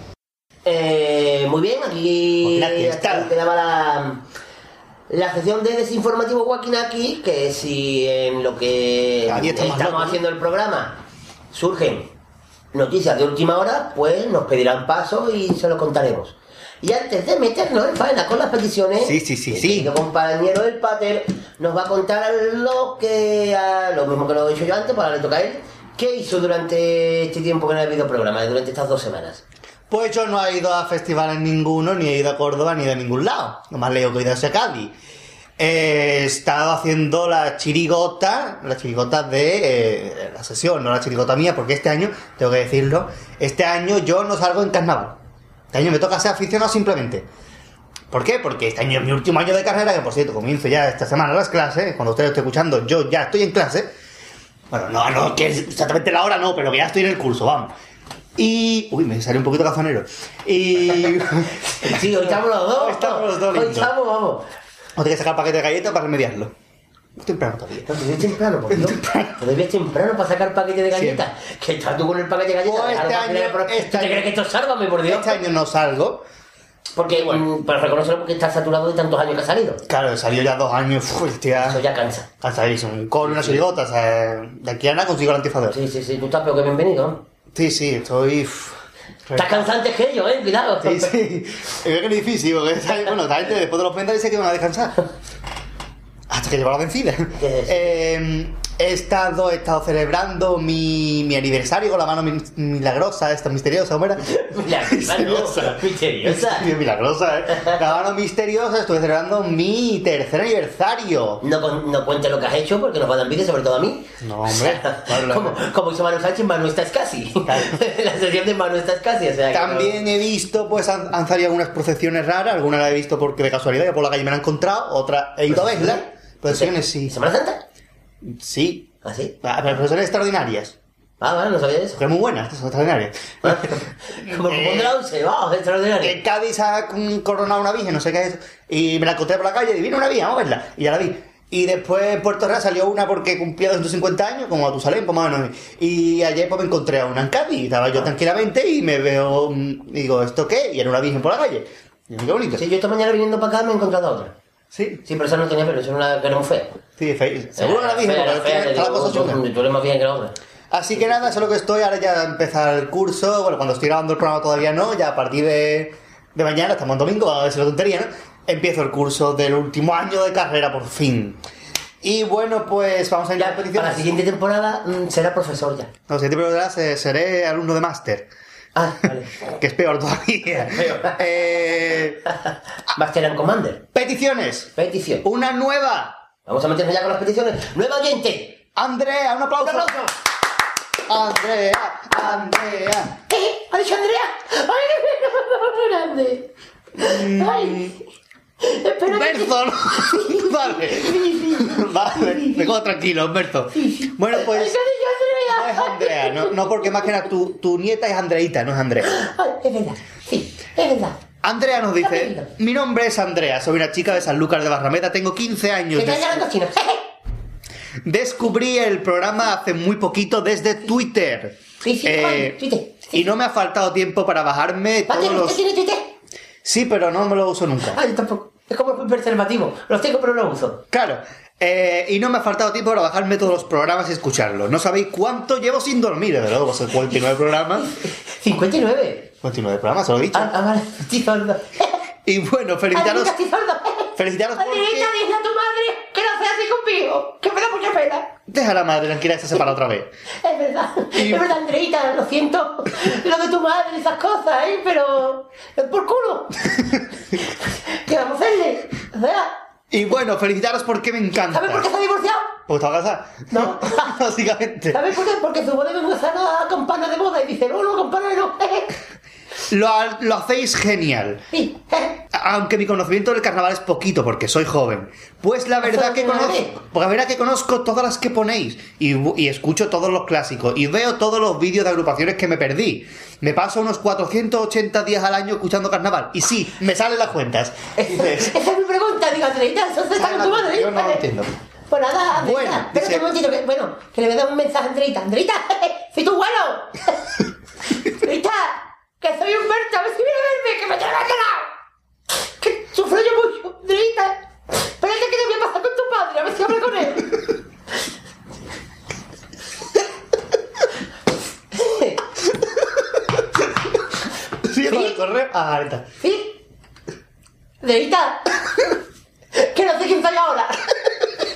Eh, muy bien, aquí quedaba la, la sección de desinformativo Guaquinaki, que si en lo que estamos loco, ¿no? haciendo el programa surgen noticias de última hora, pues nos pedirán paso y se lo contaremos. Y antes de meternos en faena con las peticiones, Sí, sí, sí, el sí. compañero del Pater nos va a contar lo que, lo mismo que lo he dicho yo antes, para le toca a él, qué hizo durante este tiempo que no ha habido programa, durante estas dos semanas. Pues yo no he ido a festivales ninguno, ni he ido a Córdoba, ni de ningún lado. Nomás leo que he ido a Cádiz. He estado haciendo la chirigota, las chirigotas de eh, la sesión, no la chirigota mía, porque este año, tengo que decirlo, este año yo no salgo en carnaval. Este año me toca ser aficionado simplemente. ¿Por qué? Porque este año es mi último año de carrera, que por cierto comienzo ya esta semana las clases, cuando ustedes estén escuchando, yo ya estoy en clase. Bueno, no, no, que es exactamente la hora no, pero que ya estoy en el curso, vamos. Y... Uy, me salió un poquito cazonero. Y... Sí, hoy estamos los dos. Hoy estamos los dos Hoy estamos, vamos. Tengo que sacar paquete de galletas para remediarlo. Temprano todavía. Todavía es temprano, por Dios. Todavía es temprano para sacar paquete de galletas. Que estás tú con el paquete de galletas. Pues este año- pero- este ¿Tú te crees que esto es sálvame, por Dios? Este año no salgo. Porque, mm, para reconocerlo, porque está saturado de tantos años que ha salido. Claro, salió ya dos años. Uf, Eso hostia. ya cansa. Cansadísimo. Con una chirigota. O sea, de aquí a nada consigo el antifador. Sí, sí, sí, tú estás peor que bienvenido. Sí, sí, estoy. Estás cansado antes que yo, eh, cuidado. Sí, sí. Es que es difícil, porque bueno, esta gente después de los pentas dice que van a descansar. Hasta que lleva la vencida. Eh, he estado, he estado celebrando mi, mi aniversario con la mano mi- milagrosa, esta misteriosa, ¿cómo era? Milagrosa, misteriosa. Milagrosa, ¿eh? La mano misteriosa, estuve celebrando mi tercer aniversario. No, no cuentes lo que has hecho porque nos va a dar envidia, sobre todo a mí. No, hombre. Como, como hizo Manu Sánchez, Manu estás casi. la sección de Manu estás casi. O sea, También he visto, pues, han, han salido algunas procesiones raras, algunas las he visto porque de casualidad, que por la calle me la he encontrado, otras he ido a verlas. Procesiones no- sí. ¿Semana Santa? Sí. ¿Ah, sí? Ah, pero extraordinarias. Ah, vale, no sabía eso. Que muy buenas, son extraordinarias. Como cupón de la once, vamos, extraordinario. En Cádiz ha coronado una virgen, no sé qué es. Y me la encontré por la calle y vino una virgen, vamos a verla. Y ya la vi. Y después en Puerto Real salió una porque cumplía 250 años, como a Tusalén, pues más o menos. Y ayer pues me encontré a una en Cádiz. Estaba yo tranquilamente y me veo. mm, y digo, ¿esto qué? Y era una virgen por la calle. Y qué bonito. Sí, yo esta mañana viniendo para acá me he encontrado otra. Sí, Sí, pero esa no tenía pelo, esa era una que era muy fea. sí, fe- seguro que la Fea, porque fea, la digo, cosa tú- chunga. Tú eres más bien que la otra. Así que nada, eso es lo que estoy. Ahora ya empezar el curso. Bueno, cuando estoy grabando el programa todavía no. Ya a partir de, de mañana, estamos en domingo, a ver si la tontería, ¿no? Empiezo el curso del último año de carrera, por fin. Y bueno, pues vamos a ir a Ya, para la siguiente temporada mm, será profesor ya. No, siguiente programa se- seré alumno de máster, Ah, vale. que es peor todavía. Peor. Eh, Master and Commander. peticiones. Petición. Una nueva. Vamos a meternos ya con las peticiones. ¡Nueva oyente! Andrea, un ¡Un aplauso. aplauso! Andrea, Andrea. ¿Qué? ¿Ha dicho Andrea? ¡Ay, qué grande! ¡Ay! Espera que... Humberto, ¿no? vale. Vale, me quedo tranquilo, Humberto. Bueno, ¡Ay, pues. ha dicho No es Andrea! Andrea, no, no porque más que nada tu, tu nieta es Andreita, no es Andrea. Ay, es verdad, sí, es verdad. Andrea nos dice, mi nombre es Andrea, soy una chica de San Lucas de Barrameda, tengo 15 años. Chinos. Descubrí el programa hace muy poquito desde Twitter. Sí, sí, Eh, Twitter. Y no me ha faltado tiempo para bajarme todos ¿Usted los... tiene Twitter? Sí, pero no me lo uso nunca. Ay, tampoco. Es como un preservativo. Los tengo pero no uso. Claro. eh, y no me ha faltado tiempo para bajarme todos los programas y escucharlos. No sabéis cuánto llevo sin dormir, de luego, son 49 programas. 59. 49 programas, se lo he dicho. Ah, ah, vale. Y bueno, felicitaros. Felicitaros porque... Andreita, dile a tu madre que no sea así conmigo, que me da mucha pena. Deja a la madre tranquila, se separa otra vez. Es verdad, Y- es verdad, Andreita, lo siento. Lo de tu madre, esas cosas, ¿eh? Pero. es por culo. ¿Qué vamos a hacerle? O sea, Y bueno, felicitaros porque me encanta. ¿sabes por qué se ha divorciado? Porque estaba casada. No. Básicamente. ¿Sabes por qué? Porque su boda iba a usar la campana de boda y dice, no, no, campana no. Lo, lo hacéis genial. Aunque mi conocimiento del carnaval es poquito porque soy joven. Pues la verdad que conozco, es. pues la verdad que conozco todas las que ponéis y, escucho todos los clásicos y veo todos los vídeos de agrupaciones que me perdí. Me paso unos 480 días al año escuchando carnaval y sí, me salen las cuentas. Dices, Esa es mi pregunta, digo, Andreita, eso se está con tu madre. Yo no lo entiendo. Pues nada, Andreita, Bueno, espérate dice- un momentito, que, bueno, que le voy a dar un mensaje a Andreita. Andreita, soy tu bueno. Andreita, que soy Humberto, a ver si viene a verme, que me trae lado. Que sufro yo mucho, Andreita. Espérate que te voy a pasar con tu padre, a ver si hablo con él. Sí, el correo. Ah, ahorita. ¿Sí? Andreita, que no sé quién soy ahora.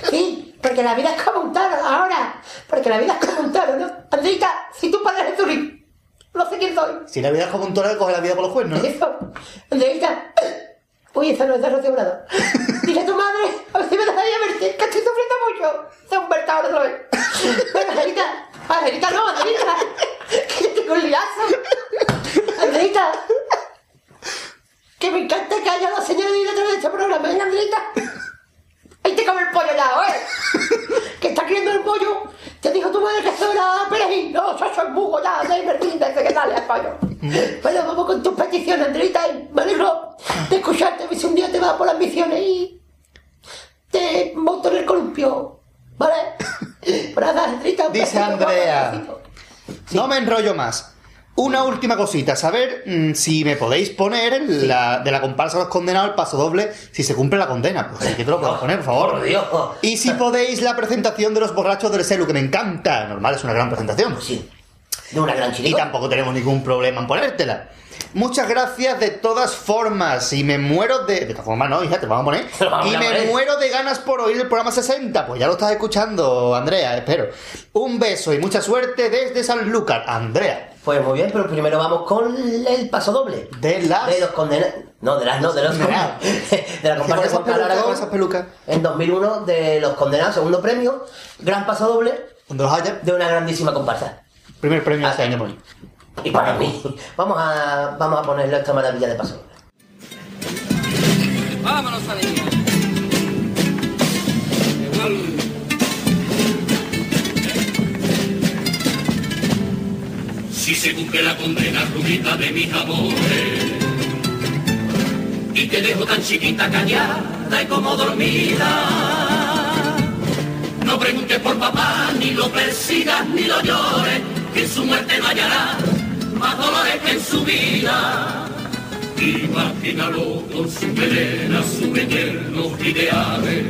Sí, porque la vida es como un toro ahora. Porque la vida es como un toro, ¿no? Andreita, si tu padre es Turín, no sé quién soy. Si la vida es como un toro, coge la vida por los cuernos. ¿no? Eso. Andreita. Uy, esa no es de Rocío Brado. Dile a tu madre, a ver si me ir a verte, que estoy sufriendo mucho. Se Humberto ahora otra vez. Bueno, Angelita. Angelita no, Angelita. Que yo tengo un liazo. Angelita. Que me encanta que haya una señora de detrás de este programa, ¿eh, Angelita? Ahí te come el pollo ya, ¿eh? Que está criando el pollo. Te dijo tu madre que eso era perejil. No, eso es bugo ya, de Berlín, desde que el pollo. Bueno, vamos con tus peticiones, Andrita. y Me alegro de escucharte. Si un día te vas por las misiones y te monto en el columpio. ¿Vale? Pues nada, Andrita. un Dice Andrea. No me enrollo más. Una última cosita, saber mm, si me podéis poner la, de la comparsa de los condenados el paso doble si se cumple la condena. Pues aquí te lo puedo poner, por favor. Por Dios. Y si podéis la presentación de los borrachos del Selu, que me encanta. Normal, es una gran presentación. Pues sí. De una gran Y chirigota. tampoco tenemos ningún problema en ponértela. Muchas gracias de todas formas. Y me muero de. De todas formas, no, hija, te vamos a poner. Vamos Y a me poner. muero de ganas por oír el programa 60. Pues ya lo estás escuchando, Andrea, espero. Un beso y mucha suerte desde Sanlúcar, Andrea. Pues muy bien, pero primero vamos con el paso doble. De las. De los condenados. No, de las no, de los Condenados. De la comparsa Juan Carlos Aragón. esas pelucas. En 2001, de los condenados, segundo premio, gran paso doble Cuando los haya, de una grandísima comparsa. primer premio Ah. este año. Y para mí, vamos a, vamos a ponerle esta maravilla de paso doble. Vámonos, familia. Si se cumple la condena rubita de mis amores y te dejo tan chiquita callada y como dormida. No preguntes por papá, ni lo persigas, ni lo llores, que su muerte no hallará más dolores que en su vida. Imagínalo con su melena, sus eternos ideales.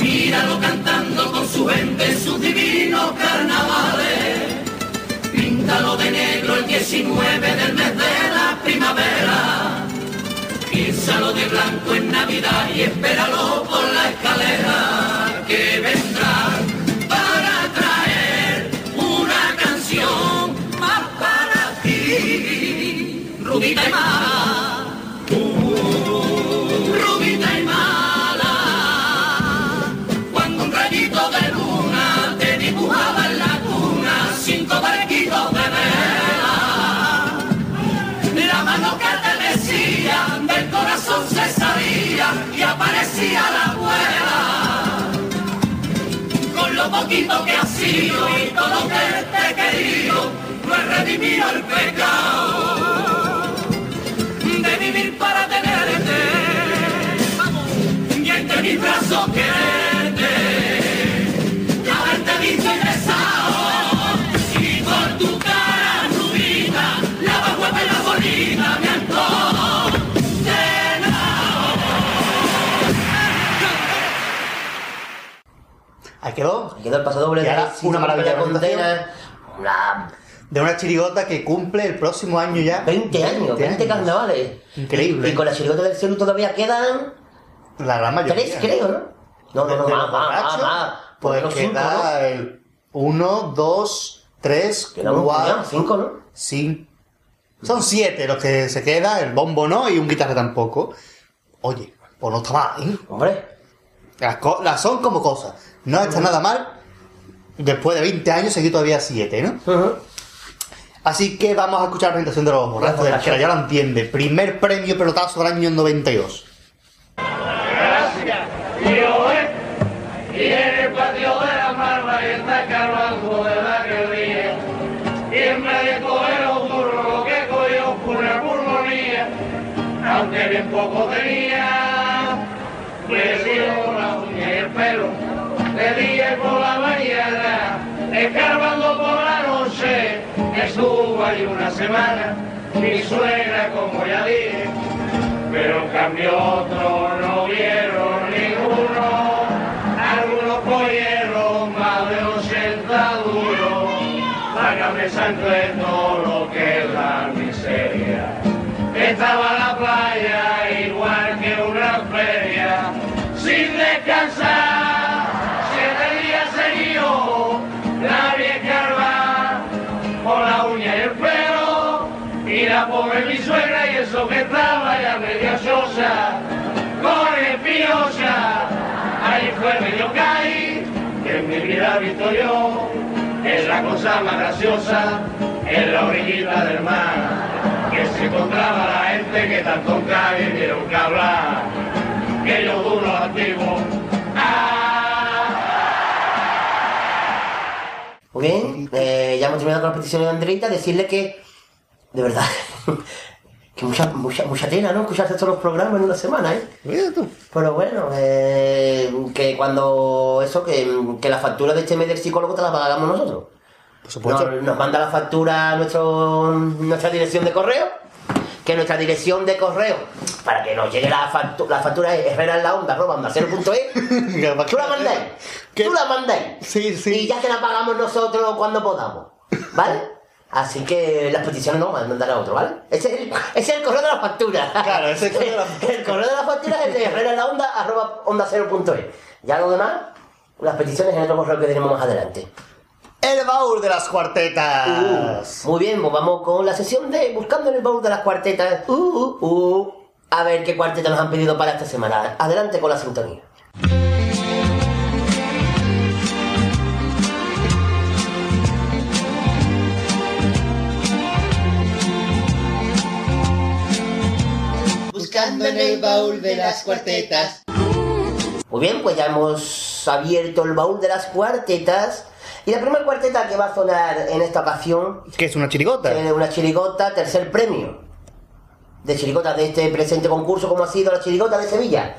Míralo cantando con su gente, sus divinos carnavales. Píntalo de negro el 19 del mes de la primavera. Piénsalo de blanco en Navidad y espéralo por la escalera que vendrá para traer una poquito que has sido y todo lo que te he querido, no he redimido el pecado de vivir para tenerte. Vamos. Y entre mis brazos Ahí quedó. Quedó el paso doble Y de ahora una maravilla la de condena. Una De una chirigota que cumple el próximo año ya. 20 años, 20 carnavales. Increíble. Y, y con la chirigota del cielo todavía quedan La gran mayoría. tres, creo, ¿no? No, no, no, más, más, más, Pues queda el 1, 2, 3, Quedan un puñado, 4, cinco, ¿no? 5. Son 7 los que se queda, el bombo no y un guitarra tampoco. Oye, pues no está mal, ¿eh? Hombre, Las, las son como cosas. No está nada mal. Después de 20 años seguí todavía 7, ¿no? ujú. Así que vamos a escuchar la presentación de los borrachos de la que ya lo entiende. Primer premio pelotazo del año 92. Y en el patio de la marra y está cargando de la que ríe. Y en vez de burros, lo que cogió fue una pulmonía. Aunque bien poco tenía, le escarbando por la noche, estuvo ahí una semana. Mi suegra, como ya dije, pero en cambio otros no vieron ninguno. Algunos cogieron más de 80 duros. Págame santo de todo lo que es la miseria. Estaba pobre mi suegra y eso que estaba ya medio sosa, con espinosa. Ahí fue medio caí, que en mi vida he visto yo. Es la cosa más graciosa, en la orillita del mar, que se encontraba la gente que tanto cae dieron que hablar. Que yo duro antiguo. Muy bien, eh, ya hemos terminado con las peticiones de Andreita. Decirle que, de verdad, que mucha, mucha, mucha tela, ¿no? Escucharse todos los programas en una semana, ¿eh? Mira tú. Pero bueno, eh, que cuando eso, que, que la factura de este mes del psicólogo te la pagamos nosotros. Por supuesto. Nos, nos manda la factura a nuestro, nuestra dirección de correo. Que nuestra dirección de correo, para que nos llegue la, factu- la factura es herrera en la onda, arroba onda cero punto es. Tú la mandáis. ¿Qué? Tú la mandáis. Sí, sí. Y ya te la pagamos nosotros cuando podamos. ¿Vale? Así que las peticiones no, mandar a otro, ¿vale? Ese es el, ese es el correo de la factura. Claro, ese es el correo de la- El correo de la factura es el de herrera la onda, arroba onda. Ya lo demás, las peticiones en otro correo que tenemos más adelante. El baúl de las cuartetas. Muy bien, pues vamos con la sesión de Buscando en el baúl de las cuartetas. Uh, uh, uh. A ver qué cuarteta nos han pedido para esta semana. Adelante con la sintonía. Buscando en el baúl de las cuartetas. Muy bien, pues ya hemos abierto el baúl de las cuartetas. Y la primera cuarteta que va a sonar en esta ocasión ¿Qué es una chirigota? tiene una chirigota, tercer premio. De chirigotas de este presente concurso, como ha sido la chirigota de Sevilla.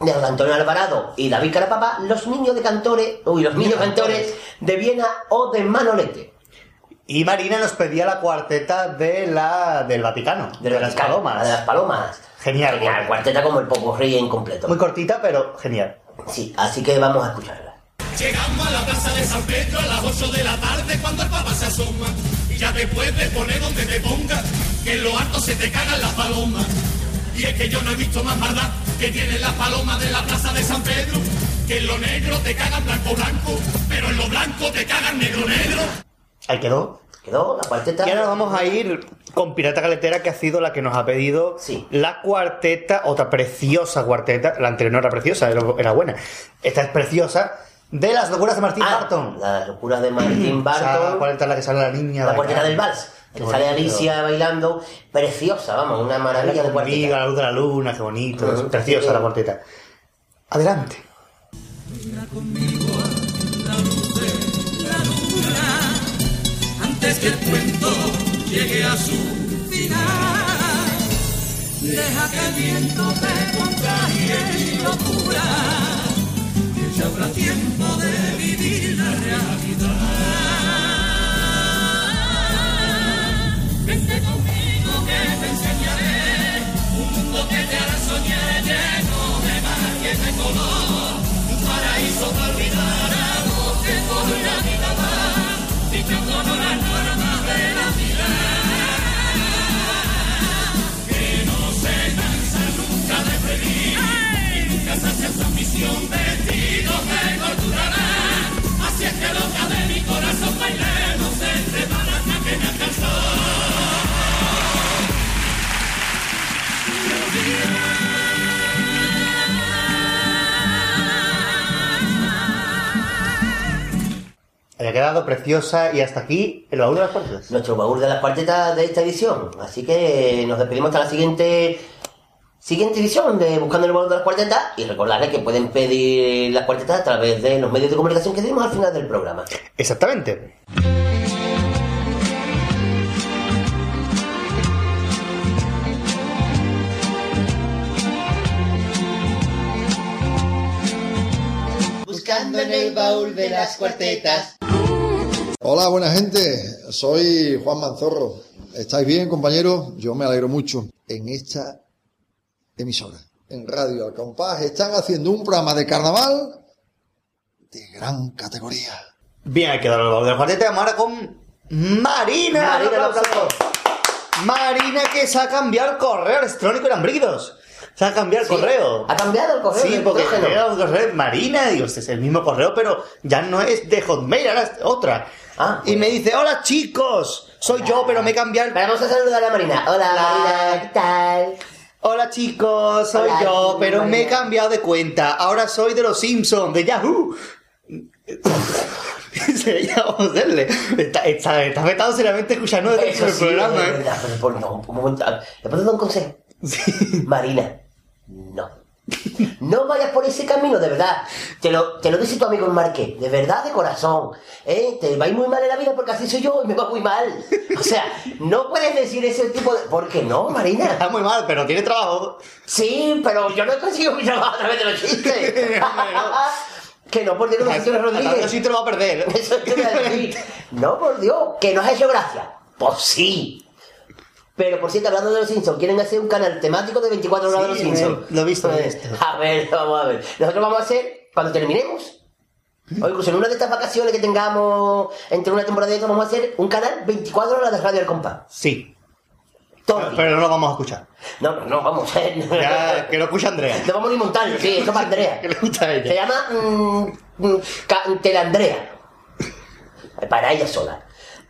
De José Antonio Alvarado y David Carapapa, los niños de cantores, uy, los niños cantores de Viena o de Manolete. Y Marina nos pedía la cuarteta de la, del Vaticano, de, las Vaticano, palomas. De las palomas. Genial. Genial, cuarteta como el popurrí incompleto. Muy cortita, pero genial. Sí, así que vamos a escucharla. Llegamos a la plaza de San Pedro a las 8 de la tarde cuando el papa se asoma. Y ya después de poner donde te ponga, que en lo alto se te cagan las palomas. Y es que yo no he visto más maldad que tienen las palomas de la plaza de San Pedro. Que en lo negro te cagan blanco blanco, pero en lo blanco te cagan negro negro. Ahí quedó. ¿Quedó la cuarteta? Y ahora nos vamos a ir con Pirata Caletera, que ha sido la que nos ha pedido Sí. la cuarteta, otra preciosa cuarteta. La anterior no era preciosa, era, buena. Esta es preciosa. De las locuras de Martín Ah, Barton. La locura de Martín Barton. cuarteta en la que sale la niña. La cuarteta del bailando. vals. Qué Que sale bonito. Alicia bailando. Preciosa, vamos, una maravilla de cuarteta. la luz de la luna, qué bonito. Preciosa Sí. la cuarteta. Adelante. Antes que el cuento llegue a su final, deja que el viento te contagie mi locura, que ya habrá tiempo de vivir la realidad. Vente conmigo que te enseñaré un mundo que te hará soñar lleno de magia y de color, un paraíso para olvidar algo que por la vida va, dicho con las nunca sacia su ambición, vestido de torturará. Así es que loca de mi corazón bailemos entre baracas que me alcanzó. Había quedado preciosa y hasta aquí el baúl de las cuartetas. Nuestro baúl de las cuartetas de esta edición. Así que nos despedimos hasta la siguiente siguiente edición de Buscando el baúl de las cuartetas. Y recordarles que pueden pedir las cuartetas a través de los medios de comunicación que tenemos al final del programa. Exactamente. Buscando en el baúl de las cuartetas. Hola, buena gente. Soy Juan Manzorro. ¿Estáis bien, compañeros? Yo me alegro mucho. En esta emisora, en Radio Al Compás, están haciendo un programa de carnaval de gran categoría. Bien, hay que dar el baúl de ahora con Marina. Marina, Un un aplauso. aplauso. Marina que se ha cambiado el correo electrónico en Ambridos. Se ha cambiado el Sí, correo. Ha cambiado el correo. Sí, porque era un correo de Marina, digo, este es el mismo correo, pero ya no es de Hotmail, ahora es otra. Ah, y me dice, hola chicos, soy yo, pero me he cambiado el... Vamos a saludar a Marina. Hola, Hola. Marina, ¿qué tal? Hola chicos, soy Hola, yo, pero me he cambiado de cuenta. Ahora soy de los Simpsons, de Yahoo. Se vamos a hacerle. Está, está, está afectado seriamente escuchando el sí, programa, es ¿eh? verdad, pero por- no, un momento. ¿Le puedo dar un consejo? Sí. Marina, no. No vayas por ese camino, de verdad. Te lo, te lo dice tu amigo el Marqués, de verdad, de corazón. ¿Eh? Te va a ir muy mal en la vida porque así soy yo y me va muy mal. O sea, no puedes decir ese tipo de... ¿Por qué no, Marina? Está muy mal, pero tiene trabajo. Sí, pero yo no consigo mi trabajo a través de los chistes. que no, por Dios, no, Rodríguez. sí te lo va a perder. Eso es que me. No, por Dios, que nos ha hecho gracia. Pues sí. Pero por cierto, hablando de los Simpsons, quieren hacer un canal temático de 24 horas de los Simpsons. lo he visto, Pues. A ver, vamos a ver. Nosotros vamos a hacer, cuando terminemos, O incluso en una de estas vacaciones que tengamos entre una temporada y otra, vamos a hacer un canal 24 horas de Radio del Compás. Sí. Día. Pero no lo vamos a escuchar. No, no, no, vamos. eh. Ya, que lo escuche Andrea. No vamos ni montarlo, sí, esto es para Andrea. Que le gusta a Se ella. llama mm, mm, Ca- Telandrea. Para ella sola.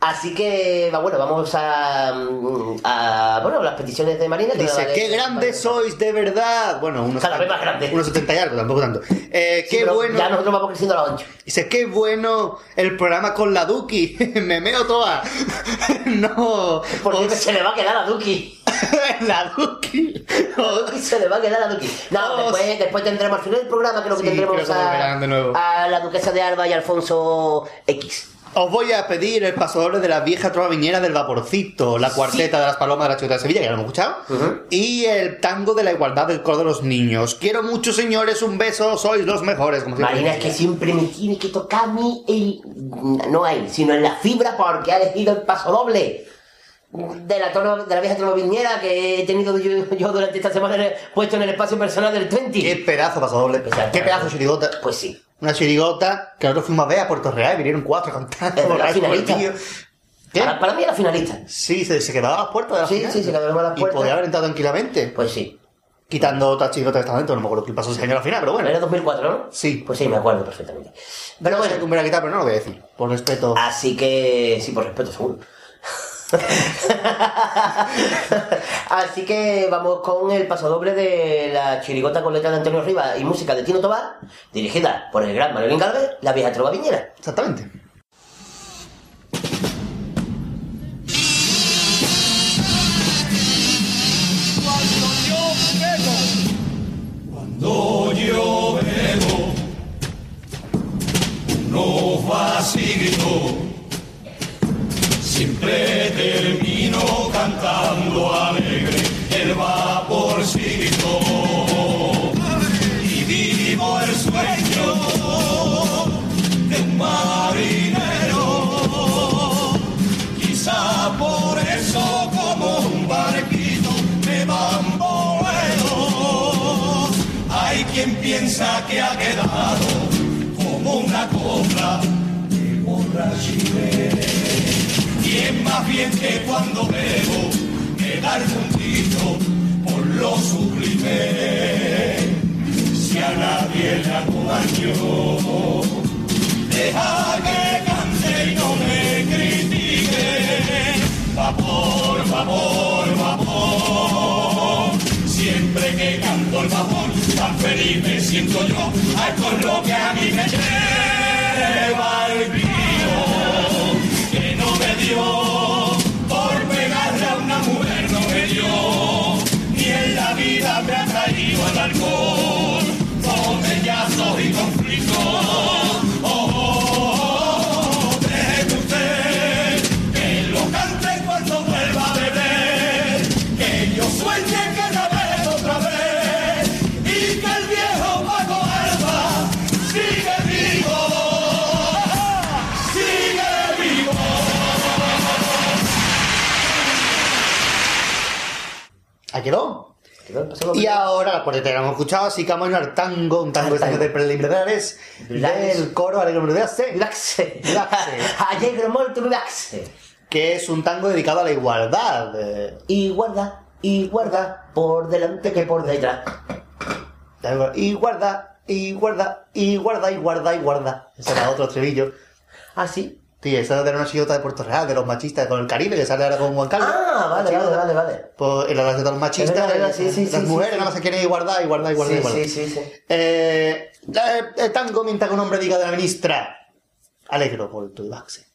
Así que, bueno, vamos a, mm, a. Bueno, las peticiones de Marina. Dice, qué grandes sois de verdad. Bueno, unos, Cada vez más grande. unos 70 y algo, tampoco tanto. Eh, Sí, qué bueno. Ya nosotros vamos creciendo a los 8. Dice, qué bueno el programa con la Duki. Me meo toda. no. Porque os- se le va a quedar a Duki. la Duki. Os- se le va a quedar a Duki. No, Os- después, después tendremos al final del programa, creo que Sí, tendremos creo que volverán de nuevo. a, a la duquesa de Alba y Alfonso X. Os voy a pedir el pasodoble de la vieja trova viñera del vaporcito, la cuarteta de las palomas de la ciudad de Sevilla, que ya lo hemos escuchado, Ujú. y el tango de la igualdad del coro de los niños. Quiero mucho, señores, un beso, sois los mejores. Como Marina, es que siempre me tiene que tocar a mí el. No él, sino en la fibra porque ha elegido el paso doble. De la, tono- de la vieja trova viñera que he tenido yo, yo durante esta semana puesto en el espacio personal del 20. Qué pedazo pasodoble, Exacto. qué pedazo chirigota. Pues sí. Una chirigota que nosotros fuimos a ver a Puerto Real y vinieron cuatro cantando. Es verdad, borrachos por el finalista. tío. ¿Qué? Para, para mí era finalista. Sí, se, se quedaba a las puertas de la Sí, final. sí, se quedaba a las Y puertas. podía haber entrado tranquilamente. Pues sí. Quitando otra chirigota de estamento, no me acuerdo qué pasó ese año a la final, pero bueno. Era 2004, ¿no? Sí. Pues sí, me acuerdo perfectamente. Pero bueno, que la quitar, pero no lo voy a decir. Por respeto. así que. Sí, por respeto, seguro. Así que vamos con el pasodoble de la chirigota con letra de Antonio Rivas y música de Tino Tobar, dirigida por el gran Manuel Galvez, la vieja trova viñera. Exactamente. Cuando yo bebo unos vasitos, siempre termino cantando alegre el vaporcito y vivo el sueño de un marinero. Quizá por eso como un barquito me bamboleo. Hay quien piensa que ha quedado como una copla de borrachire. Más bien que cuando bebo me da el puntito por lo sublime. Si a nadie le hago deja que cante y no me critique. Vapor, vapor, vapor. Siempre que canto el vapor, tan feliz me siento yo. A esto es lo que a mí me lleva el. Que quedó. Y ahora la cuarteta que hemos escuchado, así que vamos a ir al tango, un tango este tango. de preliminares del coro Alegre Menudeaste, Relaxe. Relaxe. Allegro molto relaxe. que es un tango dedicado a la igualdad. Y guarda, y guarda, por delante que por detrás. Y guarda, y guarda, y guarda, y guarda, y guarda. Ese era otro estribillo. Ah, sí. Sí, esa era una chillota de Puerto Real, de los machistas con el Caribe, que sale ahora con Juan Carlos. Ah, vale, vale, vale, vale. Pues en la de los machistas, verdad, sí, sí, las sí, mujeres nada más se quieren igualdad, igualdad, igualdad, igualdad. sí, sí, sí. Eh, el tango mientras que un hombre diga de la ministra Alegro molto il vaxe.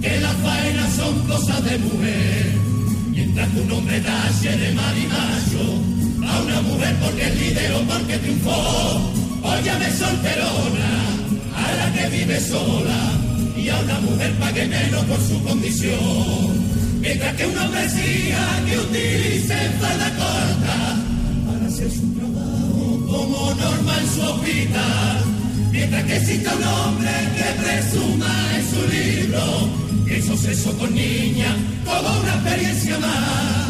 Que las faenas son cosas de mujer. Mientras que un hombre talle de marimacho a una mujer porque es líder o porque triunfó. Óyame solterona, a la que vive sola y a una mujer pague menos por su condición. Mientras que un hombre exija que utilice falda corta para hacer su trabajo como normal su hospital. Mientras que exista un hombre sexo con niña como una experiencia más.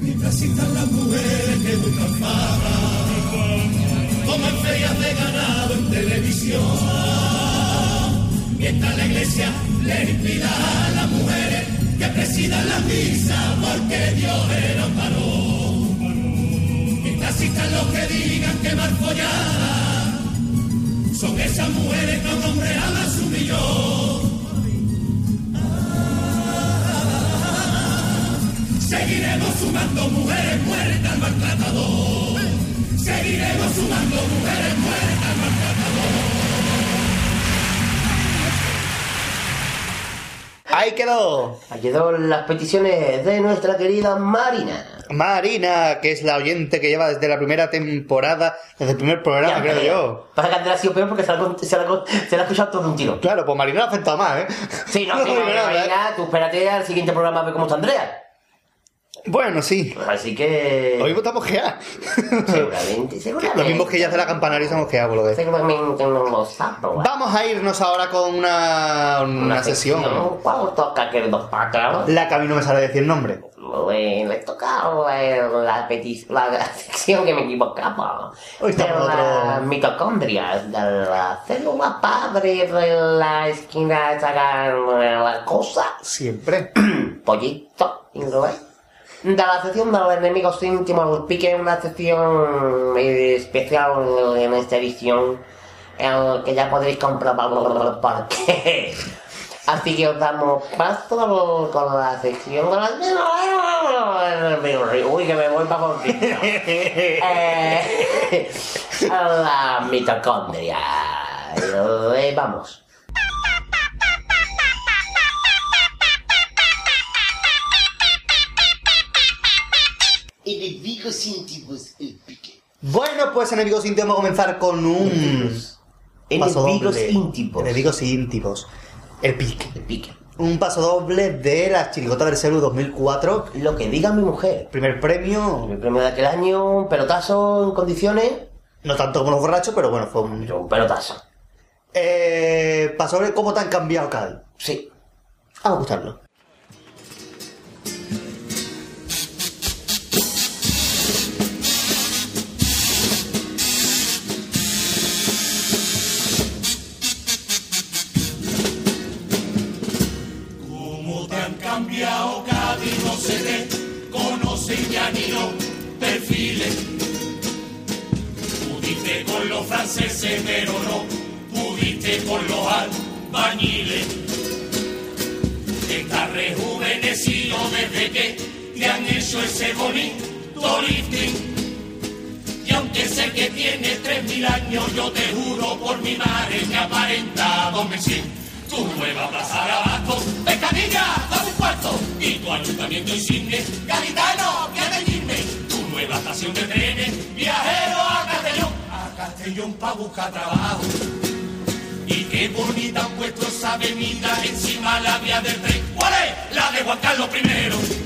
Mientras existan las mujeres que buscan fama, como en ferias de ganado en televisión. Mientras la iglesia le impida a las mujeres que presidan la misa porque Dios era un varón. Mientras existan los que digan que mal follada son esas mujeres que un hombre ama su millón. Sumando mujeres muertas al maltratador. Seguiremos sumando mujeres muertas al maltratador. Ahí quedó. Ahí quedó las peticiones de nuestra querida Marina. Marina, que es la oyente que lleva desde la primera temporada, desde el primer programa, creo yo. Pasa que Andrea ha sido peor porque se la, ha- se la, ha- se la ha escuchado todo de un tiro. Claro, pues Marina lo ha afectado más, ¿eh? Sí, no, sí, no, digo nada, ¿eh? Marina, tú espérate al siguiente programa a ver cómo está Andrea. Bueno, sí. Así que. Hoy votamos GA. Seguramente, seguramente. Lo mismo que ella hace la campanaria y somos GA, por lo que. Seguramente no lo sabe. Vamos a irnos ahora con una, una, sesión. ¿Cuál toca, querido Paco? La que a mí no me sale decir nombre. Le, le toca eh, la, la, la sección que me equivocaba. Hoy de las otro- mitocondrias, de la célula padre de la esquina de la cosa. Siempre. Pollito, inglés. De la sección de los enemigos íntimos del pique, una sección eh, especial en esta edición, en que ya podréis comprobar por qué. Así que os damos paso con la sección de las... Uy, que me voy para por eh, La mitocondria. Eh, vamos. Enemigos íntimos, el pique. Bueno, pues enemigos íntimos, vamos a comenzar con un. paso Enemigos doble. íntimos. Enemigos íntimos. El pique. El pique. Un paso doble de la Chirigota del Celu 2004. Lo que diga mi mujer. Primer premio. El premio de aquel año, un pelotazo en condiciones. No tanto como los borrachos, pero bueno, fue un. Un pelotazo. Eh, paso doble, ¿cómo te han cambiado Cádiz? Sí. Vamos a escucharlo. Conocen ya ni los perfiles. Pudiste con los franceses, pero no pudiste con los albañiles. Estás rejuvenecido desde que te han hecho ese bonito lifting. Y aunque sé que tienes tres mil años, yo te juro por mi madre que aparenta dos mil. Tu nueva plaza de abasto, pescadilla, dame un cuarto. Y tu ayuntamiento insigne, gaditano, que adelline. Tu nueva estación de trenes, viajero a Castellón. A Castellón pa' buscar trabajo. Y qué bonita han puesto esa avenida encima la vía del tren. ¿Cuál es? La de Juan Carlos I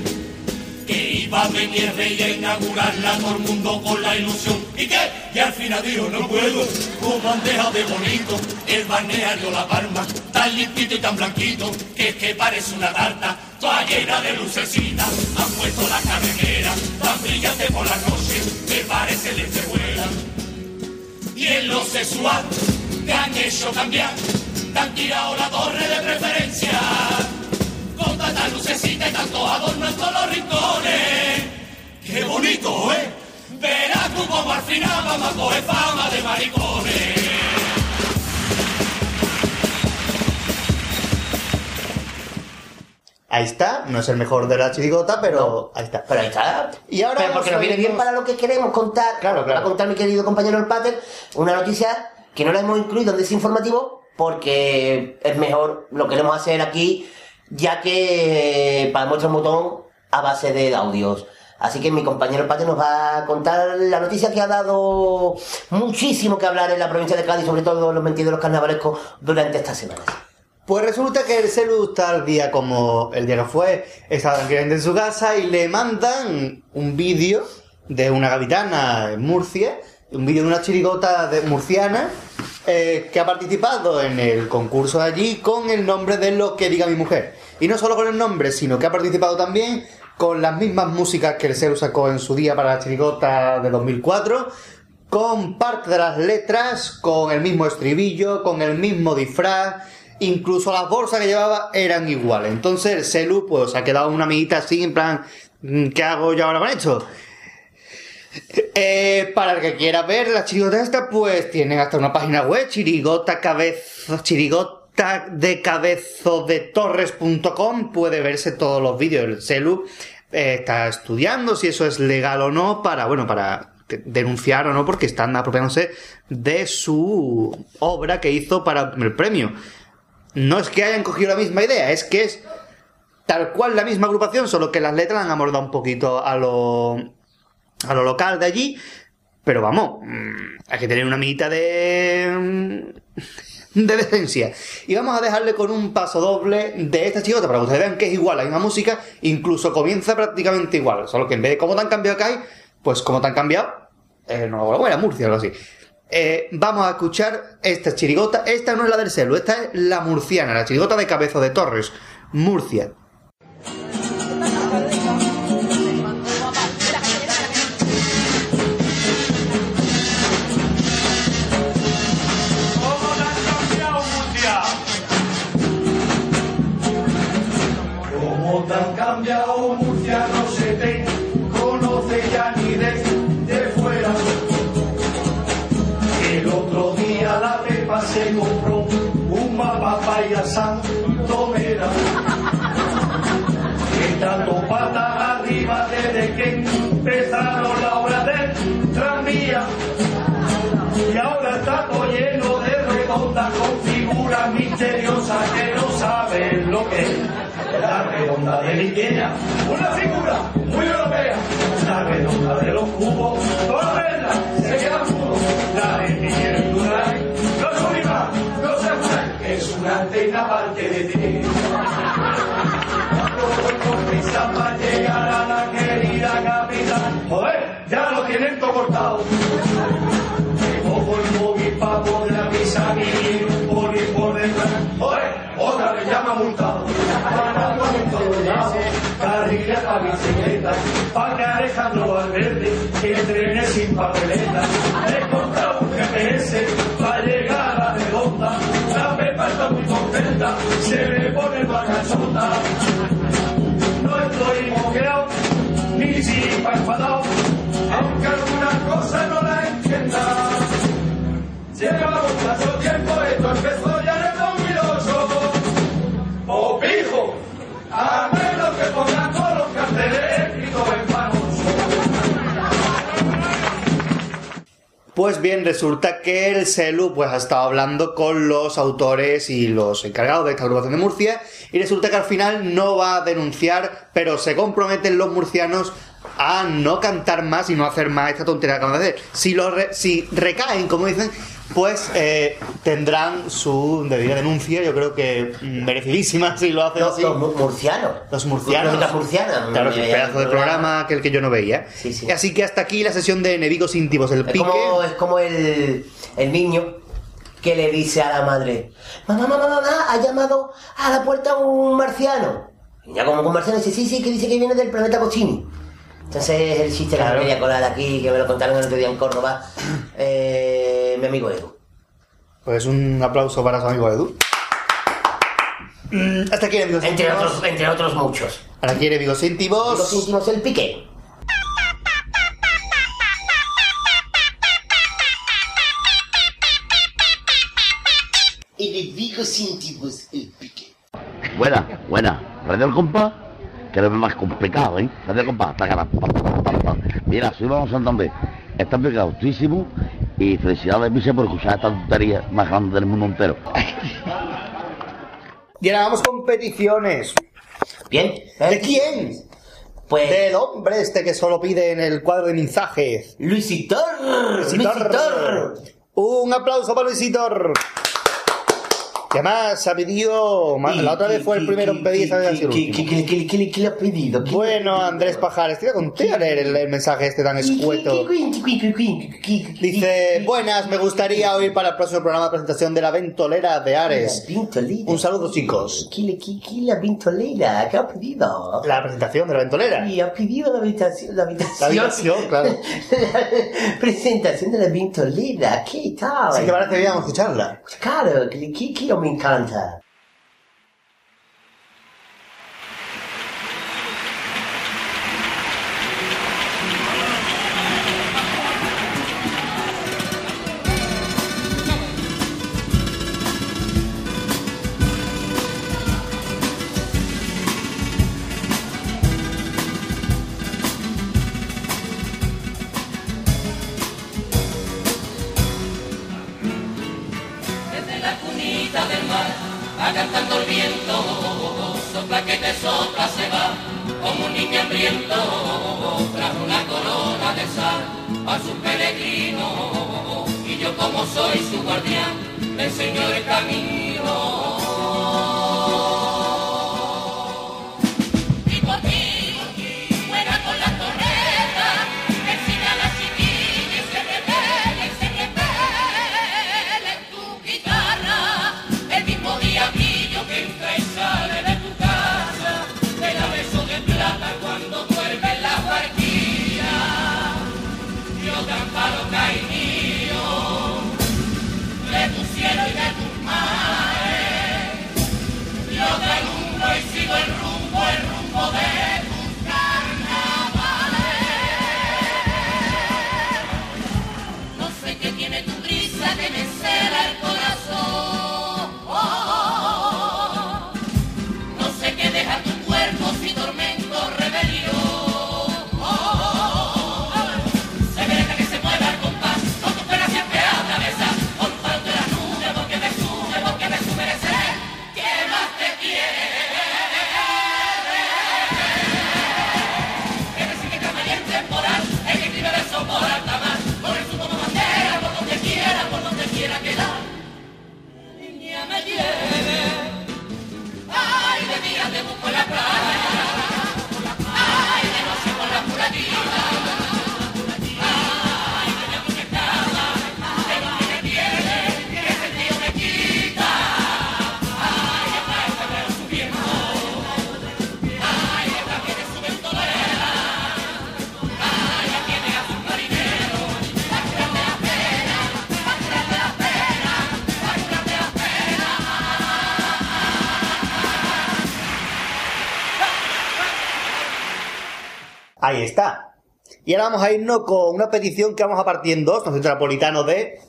que iba a venir rey a inaugurarla todo el mundo con la ilusión. ¿Y qué? Y al final dijo, no puedo, con bandeja de bonito, el balneario La Palma, tan limpito y tan blanquito, que es que parece una tarta, toda llena de lucecitas, han puesto la carretera, tan brillante por la noche, que parece lentejuela. Y en lo sexual, te han hecho cambiar, te han tirado la torre de preferencia con tantas lucecitas y tantos adornos en todos los rincones. ¡Qué bonito, eh! Verás tú como al final vamos a coger fama de maricones. Ahí está, no es el mejor de la chirigota, pero ahí está. Pero ahí está. Y ahora Pero porque nos viene bien para lo que queremos contar. Claro, claro. Va a contar mi querido compañero el Pater una noticia que no la hemos incluido en desinformativo porque es mejor, lo queremos hacer aquí, ya que para muestra un botón a base de audios. Así que mi compañero el Pater nos va a contar la noticia que ha dado muchísimo que hablar en la provincia de Cádiz, sobre todo los mentideros carnavalescos durante estas semanas. Pues resulta que el celu está al día como el día que fue, estaba tranquilamente en su casa y le mandan un vídeo de una gavitana en Murcia, un vídeo de una chirigota de murciana eh, que ha participado en el concurso de allí con el nombre de lo que diga mi mujer. Y no solo con el nombre, sino que ha participado también con las mismas músicas que el celu sacó en su día para la chirigota de 2004 con parte de las letras, con el mismo estribillo, con el mismo disfraz, incluso las bolsas que llevaba eran iguales. Entonces el celu pues ha quedado una amiguita así en plan, mm, ¿qué hago yo ahora con esto? Eh, para el que quiera ver las chirigotas estas, pues tienen hasta una página web, chirigota chirigota de cabezo de puede verse todos los vídeos. El celu eh, está estudiando si eso es legal o no para, bueno, para de- denunciar o no, porque están apropiándose de su obra que hizo para el premio. No es que hayan cogido la misma idea, es que es tal cual la misma agrupación, solo que las letras han amordado un poquito a lo, a lo local de allí. Pero vamos, mm, hay que tener una mitad de. mm, de decencia. Y vamos a dejarle con un paso doble de esta chigota para que ustedes vean que es igual la misma música, incluso comienza prácticamente igual. Solo que en vez de cómo te han cambiado acá, hay, pues como te han cambiado, no bueno, era Murcia o algo así. Eh, vamos a escuchar esta chirigota. Esta no es la del celu, esta es la murciana, la chirigota de Cabezo de Torres, Murcia. Con figuras misteriosas que no saben lo que es. La redonda de Liqueña, una figura muy europea. La redonda de los cubos, toda verla, se queda mudo. La de Miguel Durán, no son ni más, no se apuran, es una antena aparte de ti. Prisa para llegar a la querida capital. Joder, ya lo tienen todo cortado. Un poli por detrás. Oye, otra vez ha multado. Parando en todos lados, carriles pa' bicicleta, pa' que Alejandro Valverde, que entrene sin papeleta. He comprado un GPS pa' llegar a la redonda. La pepa está muy contenta, se me pone pa' cachonda. No estoy moqueado, ni siquiera enfadado, aunque alguna cosa no la entienda. Llevamos mucho tiempo, esto empezó ya en el 2008. ¡Oh! A menos que pongan los carteles. Pues bien, resulta que el celu pues ha estado hablando con los autores y los encargados de esta agrupación de Murcia y resulta que al final no va a denunciar, pero se comprometen los murcianos a no cantar más y no hacer más esta tontería que acaban de hacer. Si, lo re- si recaen, como dicen, pues eh, tendrán su debida denuncia, yo creo que merecidísima si lo hacen Los, así. los mu- murcianos. Los murcianos. Las murcianas. Claro, que Eh, pedazo de programa aquel que yo no veía. Sí, sí. Así que hasta aquí la sesión de Nevigos íntimos del Es pique. como, es como el, el niño que le dice a la madre, mamá, mamá, mamá, ha llamado a la puerta un marciano. Y ya como que un marciano dice, sí, sí, que dice que viene del planeta Cochini. Entonces el chiste que Claro. me quería colar aquí, que me lo contaron el otro día en Córdoba, eh, mi amigo Edu. Pues un aplauso para su amigo Edu. Mm, Hasta aquí, amigos Entre íntimos. otros, entre otros muchos. Ahora aquí, amigos íntimos. Los íntimos el pique. Enemigos íntimos, el pique. Buena, buena. Radio el compás, que es más complicado, ¿eh? Radio el compás, tacara, pa, pa, pa, pa, pa. Mira, soy Vamos Santander. Está pegadísimo y felicidades, Vice, por escuchar esta tontería más grande del mundo entero. Y ahora vamos con peticiones. Bien. ¿De quién? Pues. Del hombre este que solo pide en el cuadro de mensajes. Luisitor. Luisitor. Un aplauso para Luisitor. Que más ha pedido. La otra vez fue el primero en pedir, esta vez ¿Qué, qué, qué, qué, qué le ha pedido? ¿Qué- Bueno, Andrés Pajares, te voy a contar- leer el, el mensaje este tan escueto. Dice, buenas, me gustaría oír para el próximo programa de presentación de la ventolera de Ares. Un saludo, chicos. ¿Qué, le- qué, qué la vintolera? ¿Qué ha pedido? La presentación de la ventolera. Y ha pedido la habitación. La habitación, La habitación, claro. La presentación de la vintolera. ¿Qué tal? Así que parece bien escucharla. Claro, que, que, que me encanta. Ahí está. Y ahora vamos a irnos con una petición que vamos a partir en dos. Nosotros napolitano de...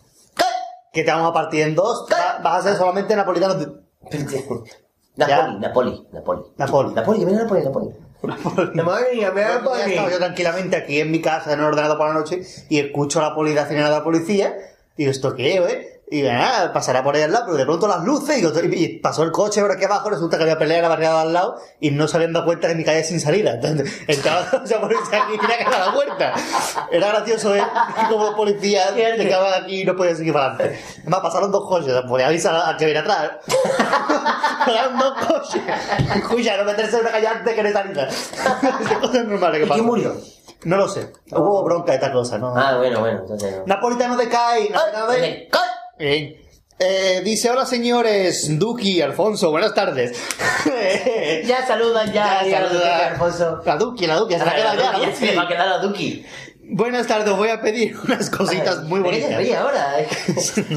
Que te vamos a partir en dos. Va- vas a ser solamente napolitano de... Napoli, Napoli, Napoli. Napoli. Napoli, ven a Napoli, Napoli. Napoli, ven a Ya Napoli. estaba yo tranquilamente aquí en mi casa en el ordenador por la noche y escucho la policía de la policía y digo, ¿esto qué, eh? Y nada, pasará por ahí al lado, pero de pronto las luces y, pasó el coche por aquí abajo, resulta que había pelea en la barriada al lado y no se habían dado cuenta de mi calle sin salida. Entonces, entraba esa policía aquí y tenía que dar la puerta. Era gracioso, ¿eh? Como policía te quedaban aquí y no podían seguir para adelante. Además, pasaron dos coches, podía avisar al que viene atrás. Pasaron dos coches. Escucha, no meterse en una calle antes que esta salida. Cosas normales que ¿Y pasan. quién murió? No lo sé. Hubo bronca de esta cosa, ¿no? Ah, bueno, bueno, entonces no. Napolitano de. Napolitano de... Bien. Eh, dice, hola señores, Duki, Alfonso, buenas tardes. Ya saludan ya, ya, saluda. Duque, Alfonso. La Duki, la Duki, se la queda ya, la Ya se va a quedar a Duki. Buenas tardes, voy a pedir unas cositas muy ¿De qué te bonitas. ríes ahora?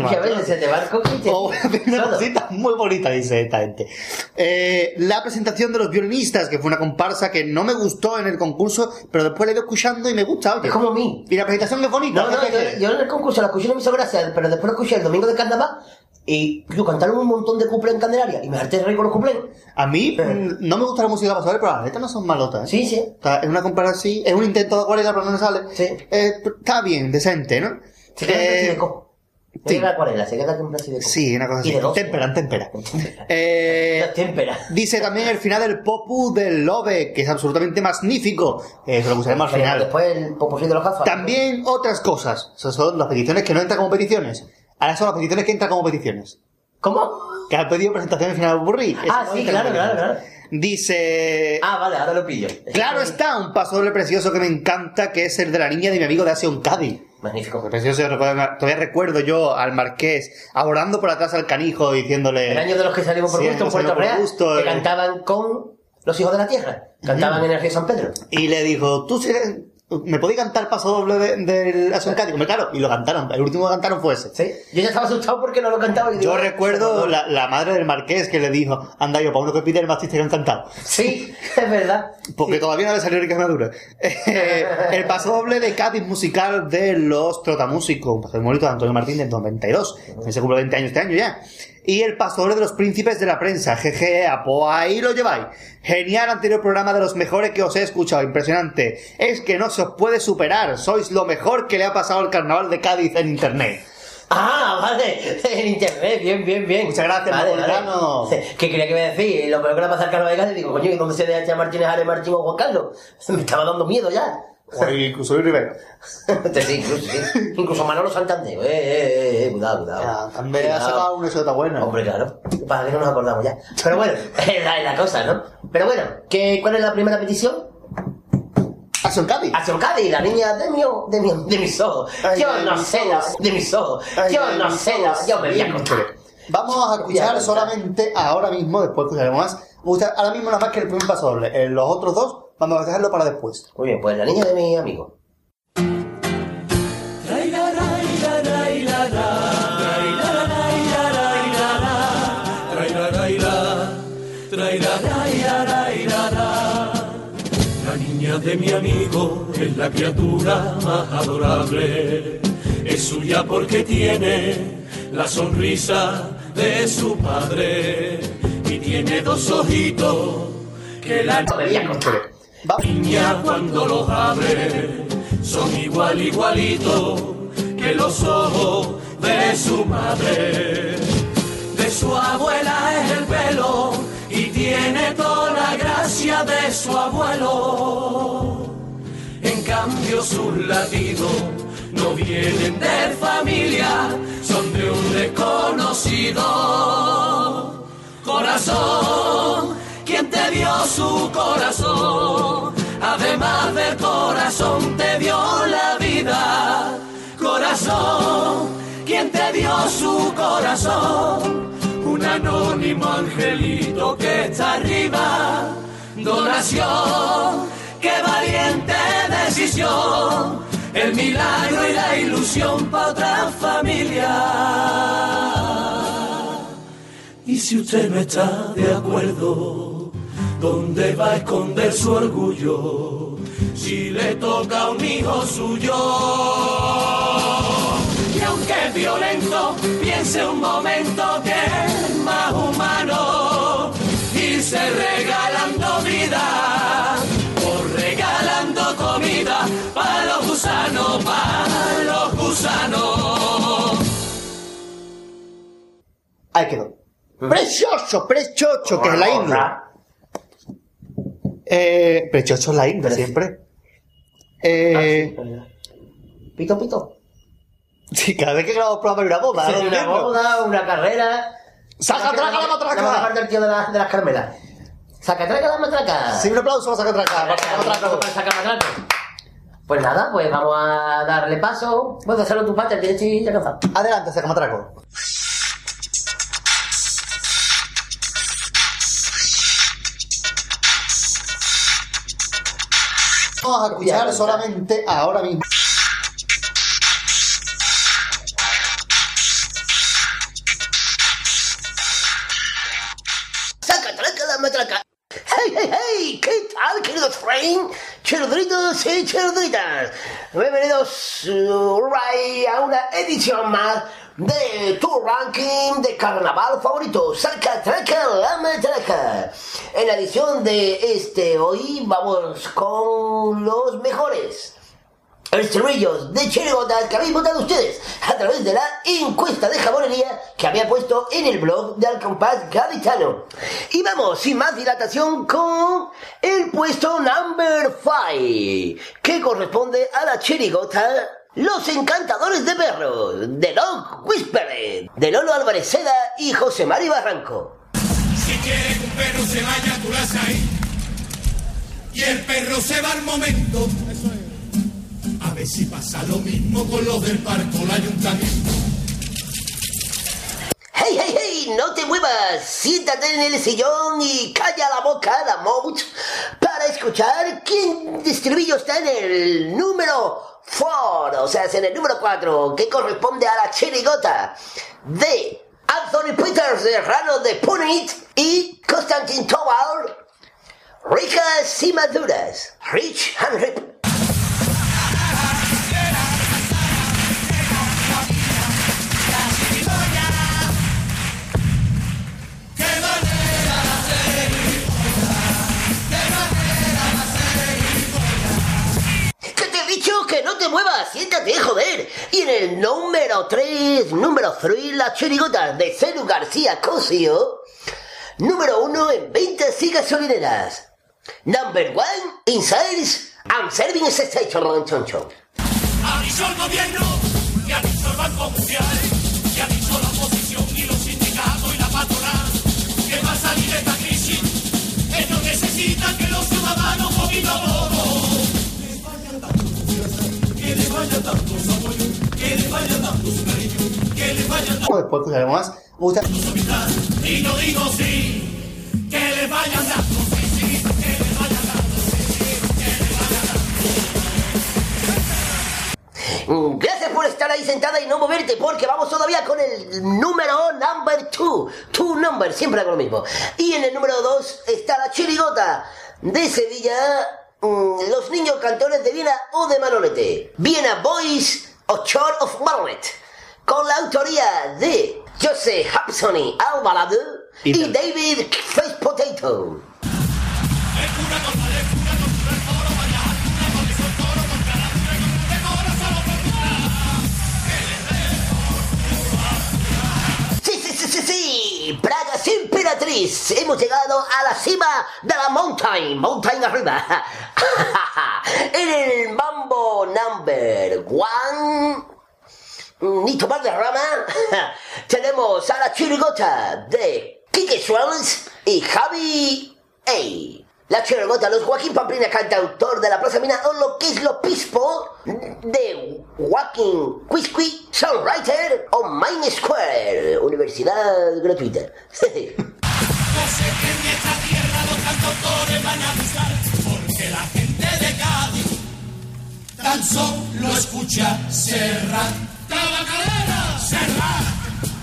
Que a veces se te va el y. O voy a pedir una Solo. cosita muy bonita, dice esta gente. Eh, la presentación de los violinistas, que fue una comparsa que no me gustó en el concurso, pero después la he ido escuchando y me gusta, oye. Es como a mí. Y la presentación es bonita. No, no, ¿qué yo, yo en el concurso la escuché no me hizo gracia, pero después la escuché el domingo de carnaval Y yo cantaron un montón de cuplés en Candelaria y me harté de reír con los cuplés. A mí mm, no me gusta la música pasable, pero las letras no son malotas. ¿eh? Sí, sí. Está- es una comparación así, es un intento de acuarela, pero no sale. Sí. Eh, está bien, decente, ¿no? Se queda Eh, sí. acuarela, se queda en. Sí, una cosa así. Tempera, tempera. Eh, Témpera. dice también el final del Popu del Love, que es absolutamente magnífico. Eh, se lo pusaremos al final. Después el popurrí de los gafas. También otras cosas. Esas son las peticiones que no entran como peticiones. Ahora son las peticiones que entran como peticiones. ¿Cómo? Que han pedido presentación al final del burrí. Ah, sí, claro, claro, claro. Dice... Ah, vale, ahora lo pillo. Claro está, un paso doble precioso que me encanta, que es el de la niña de mi amigo de Asion Cádiz. Magnífico. Precioso, recuerdo- todavía recuerdo yo al marqués abordando por atrás al canijo diciéndole... El año de los que salimos por Sí, gusto en Puerto Real, gusto, que eh. cantaban con los hijos de la tierra. Cantaban en el río San Pedro. Y le dijo, tú si eres- ¿Me podéis cantar paso doble de- del? Hombre, claro, y lo cantaron. El último que cantaron fue ese. Sí. Yo ya estaba asustado porque no lo cantaba. y digo, Yo "Ah, recuerdo la, la madre del marqués que le dijo, anda yo, para uno que pide el mastiste que han cantado. Sí, es verdad. Porque todavía no le salió Rica Madura. Eh, el paso doble de Cádiz musical de los Trotamúsicos, un paso muy bonito de Antonio Martín del 92. que Se cumple 20 años este año ya. Y el doble de los príncipes de la prensa, jeje, pues ahí lo lleváis. Genial anterior programa de los mejores que os he escuchado, impresionante. Es que no se os puede superar, sois lo mejor que le ha pasado al carnaval de Cádiz en internet. Ah, vale, en internet, bien, bien, bien. Muchas gracias, Napolitano. ¿Qué quería que me decir? Lo peor que le pasa al Carlos de Cádiz, digo, coño, ¿y dónde se deja Martínez, Ale Martín o Juan Carlos? Me estaba dando miedo ya. O incluso Luis Rivera. sí, incluso, sí. Incluso Manolo Santander. Eh, eh, eh, cuidado, cuidado. Ah, También ha Cuidado. sacado una exota buena. Hombre, claro. Para que no nos acordamos ya. Pero bueno, es la, cosa, ¿no? Pero bueno, ¿qué, ¿cuál es la primera petición? Action Cádiz. Hacia Cádiz, la niña de, mi, de, mi, de mis ojos. Ay, yo de no mis sé, ojos. no, de mis ojos. Ay, yo no sé, yo me voy a. Vamos a escuchar solamente ahora mismo, después escucharemos más. Ahora mismo nada más que el primer paso doble. Eh, los otros dos vamos a dejarlo para después. Muy bien, pues la niña de mi amigo. La niña de mi amigo es la criatura más adorable. Es suya porque tiene la sonrisa de su padre y tiene dos ojitos que la Va- cuando los abre son igual igualitos que los ojos de su madre. De su abuela es el pelo y tiene toda la gracia de su abuelo. En cambio sus latidos no vienen de familia, son de un desconocido. Corazón, te dio su corazón, además del corazón te dio la vida. Corazón, quien te dio su corazón, un anónimo angelito que está arriba. Donación, qué valiente decisión, el milagro y la ilusión para otra familia. Y si usted no está de acuerdo, ¿dónde va a esconder su orgullo? Si le toca a un hijo suyo. Y aunque es violento, piense un momento que es más humano. Irse regalando vida, o regalando comida para los gusanos, para los gusanos. Ahí quedó. Precioso, precioso, que es la India. Eh, precioso la India siempre. Eh, Pito, pito. sí, cada vez que grabamos programa hay una boda. Sí, ¿no? una Entiendo. boda, una carrera. ¡Saca, traca, la matraca! La matraca del tío de, la- de las Carmelas. Saca, traca la matraca. Sí, un aplauso para sacar atrás. Para sacar atrás. Para sacar matraca. Pues nada, pues vamos a darle paso. Puedes hacerlo tu parte, el que estoy ya cansado. Adelante, saca matraco. Vamos a escuchar solamente ahora mismo. ¡Saca, traca la matraca! ¡Hey, hey, hey! ¿Qué tal, querido Train? Cherdritos y cherdritas, bienvenidos uh, right, a una edición más de tu ranking de carnaval favorito, Saca Traca la Matraca. En la edición de este hoy vamos con los mejores estribillos de chirigotas que habéis votado ustedes a través de la encuesta de jabonería que había puesto en el blog de Alcompás Gaditano. Y vamos, sin más dilatación, con el puesto number 5, que corresponde a la chirigota Los Encantadores de Perros, de Dog Whispered, de Lolo Álvarez Seda y José Mari Barranco. Si se vaya, tú las ahí. Y el perro se va al momento. A ver si pasa lo mismo con los del parco, el ayuntamiento. ¡Hey, hey, hey! ¡No te muevas! Siéntate en el sillón y calla la boca, la mout, para escuchar quién de estribillo está en el número 4, o sea, es en el número 4, que corresponde a la chirigota de Anthony Peters de Rano de Punit y Constantin Towal, ricas y maduras, rich and rip. Te muevas, siéntate, joder. Y en el número 3, número 3, la chirigota de Celu García Cosio. Número 1 en ventas y gasolineras. Number 1 in sales and serving station, choncho. Avisó el gobierno, y avisó Banco avisó la oposición y los sindicatos y la que le vayan dando. Mm, Gracias por estar ahí sentada y no moverte porque vamos todavía con el número number 2. Two number, siempre hago lo mismo. Y en el número 2 está la chirigota de Sevilla, mm, los niños cantores de Viena o de Manolete. Viena Boys o Chord of Barnet. Con la autoría de Jose Hapsoni Alvarado y, Y David Face Potato. Sí, sí. Praga sin emperatriz. Hemos llegado a la cima de la mountain. Mountain arriba. en el mambo number one. Ni tomar de rama. Tenemos a la chirigota de Kike Swells y Javi A. La chirigota, los Joaquín Pamplina, cantautor de la Plaza Mina, o lo que es lo pispo de Joaquín Quisqui, songwriter o Main Square, universidad gratuita. No sé que en esta tierra los cantautores van a buscar, porque la gente de Cádiz tan solo escucha Serrat. ¡Tabacalera! Serrat.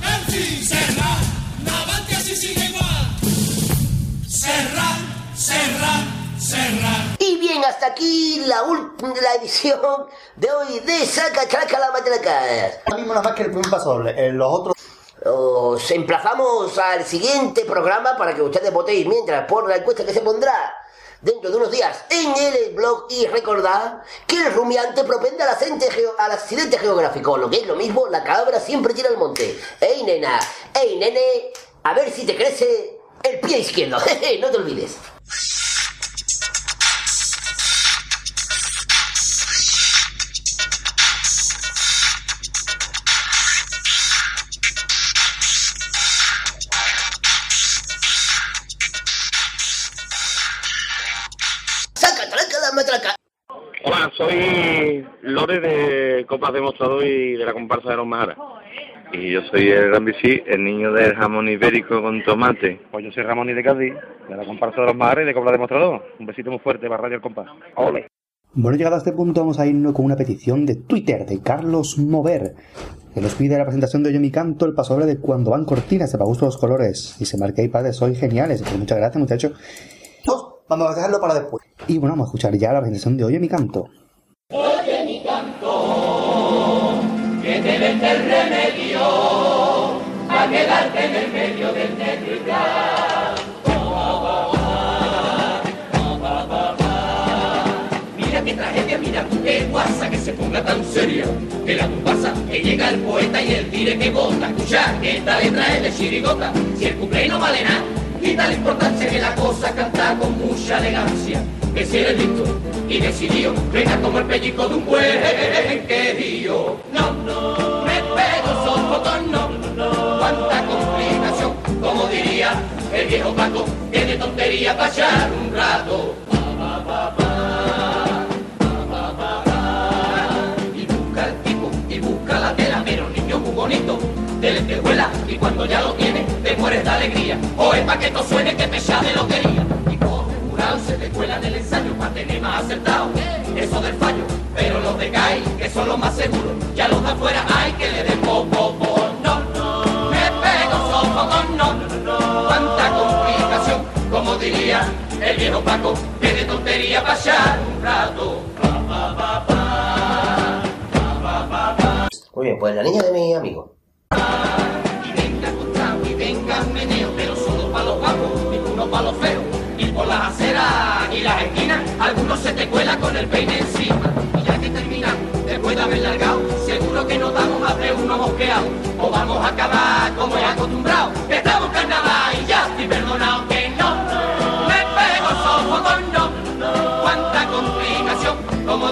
En fin, Serrat. Navante así sigue igual. Serrat, Serrat, Serrat. Y bien, hasta aquí la, ul- la edición de hoy de Saca Chaca la Matraca. Ahora mismo nada más que el primer paso doble. En los otros Os emplazamos al siguiente programa para que ustedes votéis mientras por la encuesta que se pondrá dentro de unos días en el blog y recordad que el rumiante propende al accidente, geo- al accidente geográfico, lo que es lo mismo, la cabra siempre tira al monte. ¡Ey, nena! ¡Ey, nene! A ver si te crece el pie izquierdo. Jeje, no te olvides. Hola, soy Lore de Copas Demostrado y de la comparsa de los Majaras. Y yo soy el Gran Bici, el niño del jamón ibérico con tomate. Pues yo soy Ramón y de Cádiz, de la comparsa de los Majares y de Cobra Demostrador. Un besito muy fuerte para Radio El Compás. ¡Ole! Bueno, llegado a este punto, vamos a irnos con una petición de Twitter de Carlos Mover, que nos pide la presentación de Yo Mi Canto, el paso de cuando van cortinas, de gusto los colores. Y se marca ahí, padre, soy geniales. Pues muchas gracias, muchachos. Vamos a dejarlo para después. Y bueno, vamos a escuchar ya la presentación de Oye mi canto. Oye mi canto, que te vende el quedarte en el medio del negro y Mira qué tragedia, mira qué guasa que se ponga tan seria. Que la pasa, que llega el poeta y el tire que bota. Escucha, que esta letra es de chirigota. Si el cumple no vale nada, quita la importancia que la cosa canta con mucha elegancia. Que si eres listo y decidido, venga como el pellico de un buen querido. No, no, me pego no, no, el viejo Paco, tiene tontería para echar un rato. Pa, pa, pa. Y busca el tipo y busca la tela, pero niño muy bonito, de lentejuela, y cuando ya lo tiene, te mueres de alegría. O es pa' que no suene que te llame lotería. Y coge jurado, se te cuela del ensayo para tener más acertado. Eso del fallo, pero los de CAI, que son los más seguros, ya los de afuera hay que le den po, po. No, no, me pego sofocón, no, no, diría el viejo Paco, que de tontería pa' echar un rato. Pa, pa, pa. Muy bien, pues la niña de mi amigo. Y venga contrao y venga un meneo, pero solo para los guapos, ninguno para los feos. Y por las aceras y las esquinas, algunos se te cuela con el peine encima. Y ya que terminan, después de haber largado, seguro que nos damos más de uno mosqueado. O vamos a acabar como es acostumbrado. Estamos carnaval y ya estoy perdonado que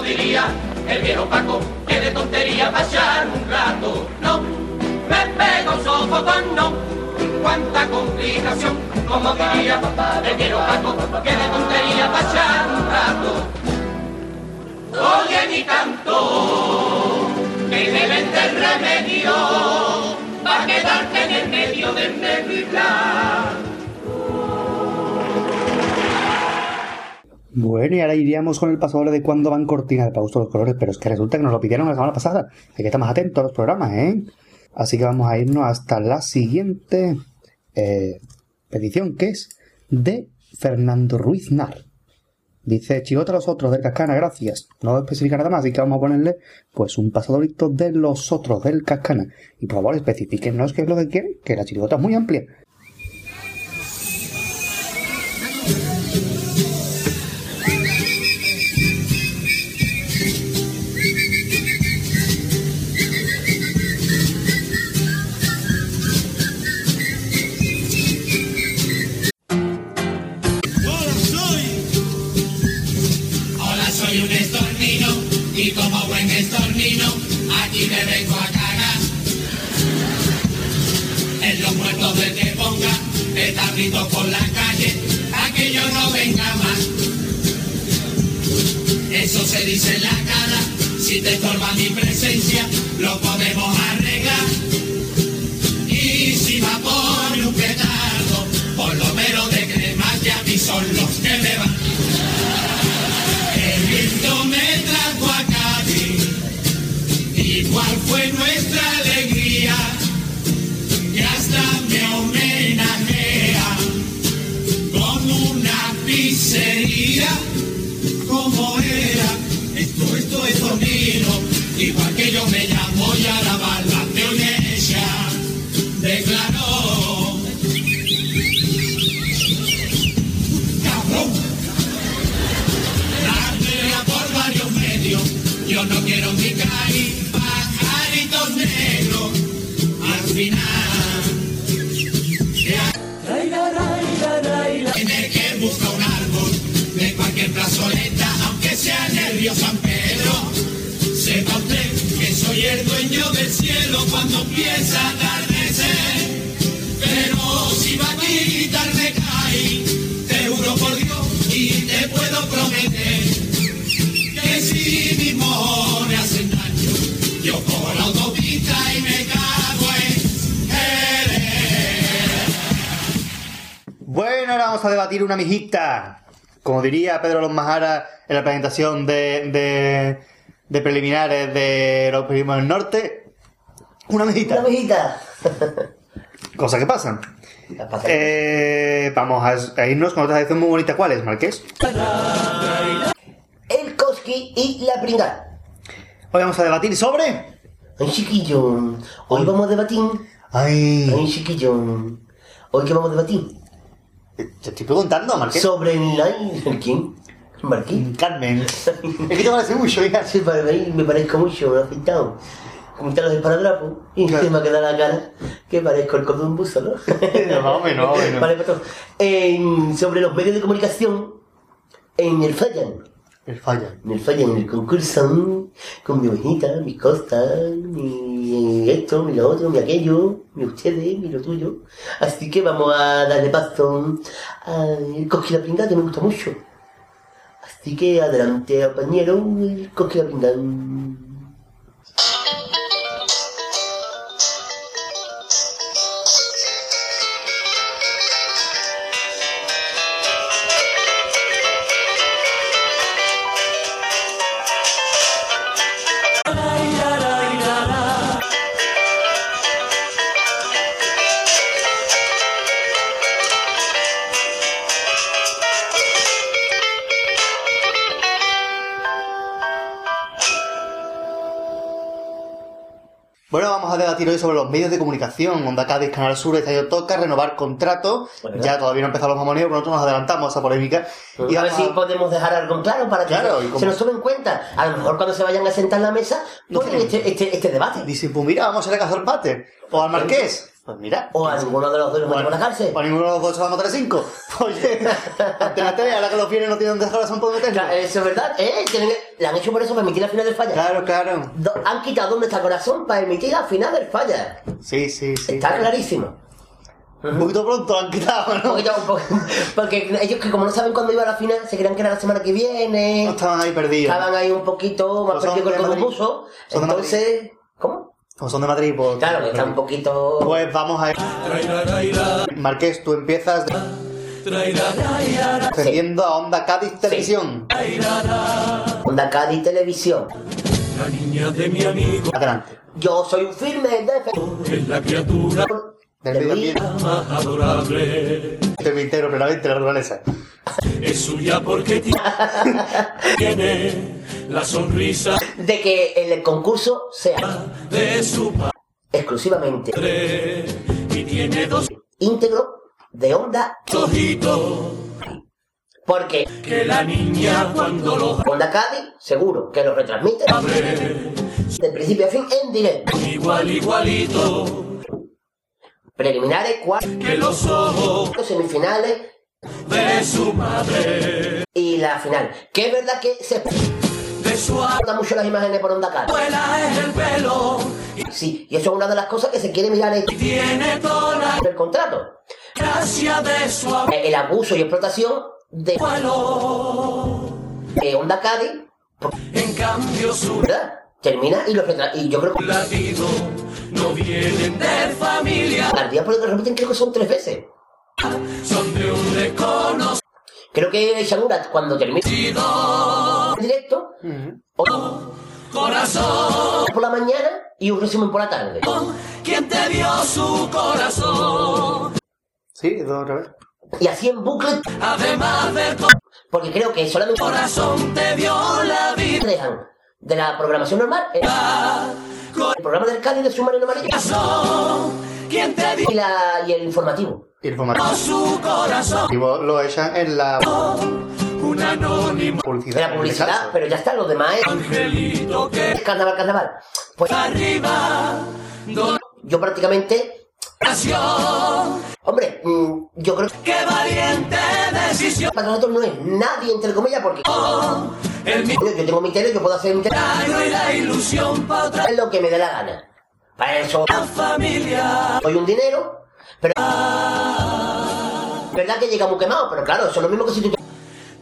diría el viejo Paco, que de tontería pa' echar un rato. No, me pego sofocón, no. Cuánta complicación, como diría el viejo Paco, que de tontería pa' echar un rato. Oye mi canto, que me vende el remedio, pa' quedarte en el medio del negro y. Bueno, y ahora iríamos con el pasador de cuándo van cortinas de Pausto los colores, pero es que resulta que nos lo pidieron la semana pasada. Hay que estar más atentos a los programas, ¿eh? Así que vamos a irnos hasta la siguiente eh, petición, que es de Fernando Ruiz Nar. Dice, chigota a los otros del Cascana, gracias. No especifica nada más, así que vamos a ponerle pues un pasadorito de los otros del Cascana. Y por favor, especifiquennos qué es lo que quieren, que la chirigota es muy amplia. Aquí me vengo a cagar. En los muertos del que ponga grito por la calle, a que yo no venga más. Eso se dice en la cara, si te estorba mi presencia, lo podemos arreglar. Y si va por un petardo, por lo menos de crema que a mí cuál fue nuestra soy el dueño del cielo cuando empieza a atardecer. Pero si va a quitarme cae, te juro por Dios y te puedo prometer que si mis mojos hacen daño, yo cojo la autopista y me cago en Jerez. Bueno, ahora vamos a debatir una mijita. Como diría Pedro Los Majara en la presentación de, de preliminares de los primos del norte, una mijita. Una mijita. Cosas que pasan. Eh, vamos a, a irnos con otra sección muy bonita. ¿Cuál es, Marqués? El Koski y la pringada. Hoy vamos a debatir sobre... Ay, chiquillo. Hoy vamos a debatir. Ay. Ay, chiquillo. Hoy qué vamos a debatir. Te estoy preguntando, Marqués. Sobre el... ¿el ¿Quién? ¿Marqués? Carmen. Es que mucho, hija. Sí, para mí me parezco mucho, he afeitado. Como te lo del paradrapo y me ha quedado la cara que parezco el cordón buzo, ¿no? más o menos, más o menos. Vale, patrón. En- sobre los medios de comunicación en el Fallan. El falla. En el Fallan, en el concurso, con mi ovejita, mi costa, mi esto, mi lo otro, mi aquello, mi ustedes, mi lo tuyo. Así que vamos a darle paso al Coqui la Pringada, que me gusta mucho. Así que adelante, compañero, Coqui la Pringada. Debatir hoy sobre los medios de comunicación. Onda Cádiz, Canal Sur, Estadio Toca, renovar contrato. ¿Verdad? Ya todavía no han empezado los mamoneos, pero nosotros nos adelantamos a esa polémica. Y a ver vamos si podemos dejar algo claro para que Claro, se- como- se nos tome en cuenta. A lo mejor cuando se vayan a sentar en la mesa, ponen este, este, este debate. Dicen, pues mira, vamos a ir a cazar pater. O al Marqués. Pues mira. O a ninguno de los dos nos metemos a la cárcel. O a ninguno de los dos se van a meter cinco. Oye, Antena 3, ahora que los viernes no tienen donde dejar son por meterlo. Claro, eso es verdad, ¿eh? La han hecho por eso, para emitir la final del falla. Claro, claro. Do- han quitado dónde está corazón para emitir la final del falla. Sí, sí, sí. Está clarísimo. Un poquito pronto han quitado, ¿no? Un poquito, un poco- porque ellos que como no saben cuándo iba la final, se creían que era la semana que viene. No estaban ahí perdidos. Estaban ahí un poquito más perdidos que el concurso. Entonces, Como son de Madrid, pues... Claro, que está un poquito... Pues vamos a ir. Marqués, tú empiezas defendiendo a Onda Cádiz Televisión. Onda Cádiz Televisión. La niña de mi amigo Adelante. Yo soy un firme defensor es la criatura Del medio ambiente. más adorable. Del entero, plenamente, la naturaleza. Es suya porque tiene la sonrisa de que el concurso sea de su exclusivamente padre y tiene dos íntegro de Onda ojitos porque que la niña cuando lo Onda Cádiz seguro que lo retransmite abre de principio a fin en directo igual igualito preliminares cuartos que los ojos semifinales de su madre. y la final. Que es verdad que se de su abordan mucho las imágenes por Onda Cádiz abuela es el pelo. Sí y eso es una de las cosas que se quiere mirar en tiene toda la el contrato. gracia de su el abuso y explotación de eh, Onda Cádiz en cambio su ¿verdad? Termina y, lo retra- y yo creo que latido no vienen de familia. Al día por el que repiten creo que son tres veces. Son de un desconocido Creo que Shangura, cuando termine el directo, o- corazón. por la mañana y un resumen por la tarde. quien te dio su corazón Sí, dos otra vez. Y así en bucle, además del porque creo que solamente corazón te dio la vida. Dejan de la programación normal. El, el programa del Cádiz de submarino amarillo y, la, y el informativo. Informativo. su corazón. Y vos lo echan en la un anónimo. publicidad. La publicidad, pero ya está, los demás es, angelito que es carnaval, carnaval. Pues arriba. Yo prácticamente, nació hombre, mm, yo creo que qué valiente decisión. Para nosotros no es nadie, entre comillas, porque el yo, yo tengo mi tele, yo puedo hacer mi tele, y la ilusión para otra es lo que me dé la gana. Para eso familia doy un dinero, pero... verdad que llega muy quemado, pero claro, eso es lo mismo que si tú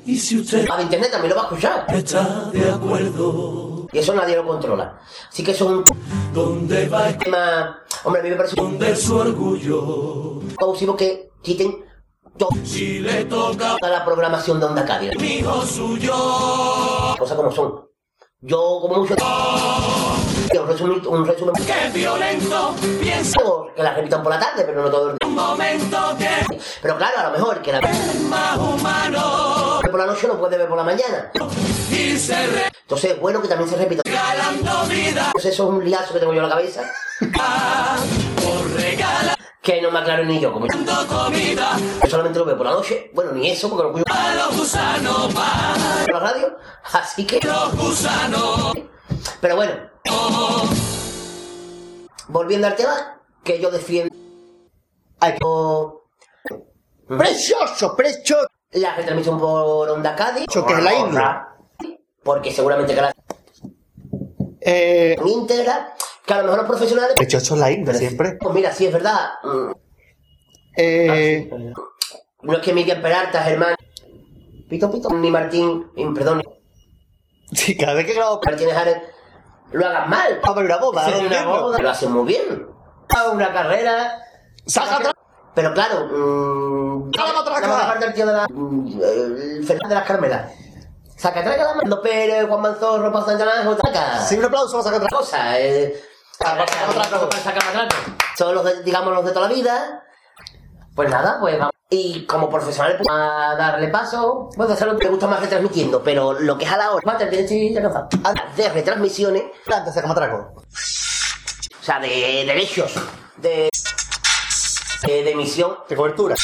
y si usted a internet también lo vas a escuchar. está de acuerdo Y eso nadie lo controla. Así que eso es un ¿Dónde va tema... Hombre, a mí me parece un de su orgullo? abusivo que quiten Si le toca la programación de Onda Cádiz. hijo suyo, Cosas como son. Yo, como mucho... que os resumen, un resumen. ¡Qué violento! Piensa Que la repitan por la tarde, pero no todo el un momento que Pero claro, a lo mejor que la es más humano por la noche no puede ver por la mañana. y se Entonces es bueno que también se repita. regalando vida Entonces eso es un liazo que tengo yo en la cabeza. por regalando Que no me aclaro ni yo. Como yo comida solamente lo veo por la noche. Bueno, ni eso, porque lo puedo a los gusanos para por la radio. Así que... los gusanos. Pero bueno. Volviendo al tema, que yo defiendo. Hay que... ¡Precioso, precioso! La retransmisión por Onda Cádiz. que es la India. Porque seguramente que la Eh, íntegra, que a lo mejor los profesionales. es la India, siempre. Pues mira, sí es verdad. Eh, No es que Miguel Peralta, Germán. Pito Pito, ni Martín, perdón, sí, cada vez que grabo Martínez Ares lo hagan mal. para ver una boda, Sí, una boda, lo hacen muy bien. Haga Una carrera. ¡Saca atrás! Pero claro, mmm, ¡Saca la no me falta el tío de la. mm, Fernández de las Carmelas. Saca atrás la mano. Pérez, Juan Manzorro, Paz Santana, saca. Sí, un aplauso, saca atrás. cosa. Eh, matraca. Son los de, digamos, los de toda la vida. Pues nada, pues vamos. Y como profesional, pues, a darle paso, pues hacer lo que me gusta más retransmitiendo, pero lo que es a la hora, Mater, tienes que ir cansado. de retransmisiones, Antes saca matraco. o sea, de derechos, de, de, de emisión, De cobertura.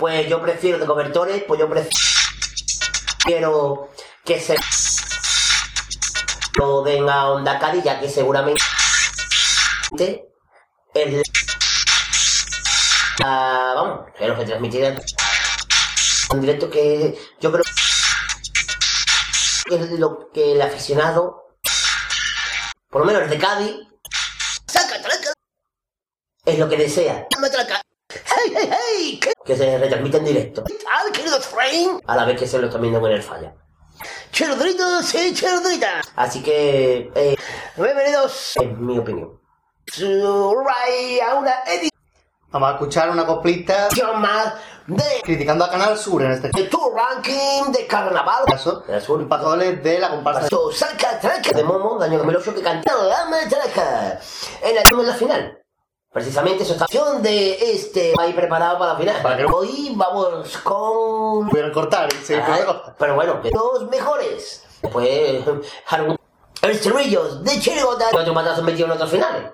pues yo prefiero de cobertores, pues yo prefiero que se lo den a Onda Cádiz, ya que seguramente es la, vamos, lo que transmitirán en directo que yo creo que es lo que el aficionado, por lo menos el de Cádiz, es lo que desea. Que se retransmite en directo. A la vez que se lo están viendo con el falla. Cherdritos, sí, cherdritas. Así que, eh, bienvenidos, en mi opinión. A una Vamos a escuchar una coplita más de, criticando a Canal Sur en este de tu ranking de carnaval. caso. De azul. Pasadores de la comparsa. Pasó saca traca de Momo, daño 2008, que cantaba la matraca en la, en la final. Precisamente esa estación de este ahí preparado para la final. Para que- Hoy vamos con. Pudieron cortar Ay, pero bueno, los mejores. Pues. El Cerrillos de Chirigota. Y otro matazo metido en otras finales.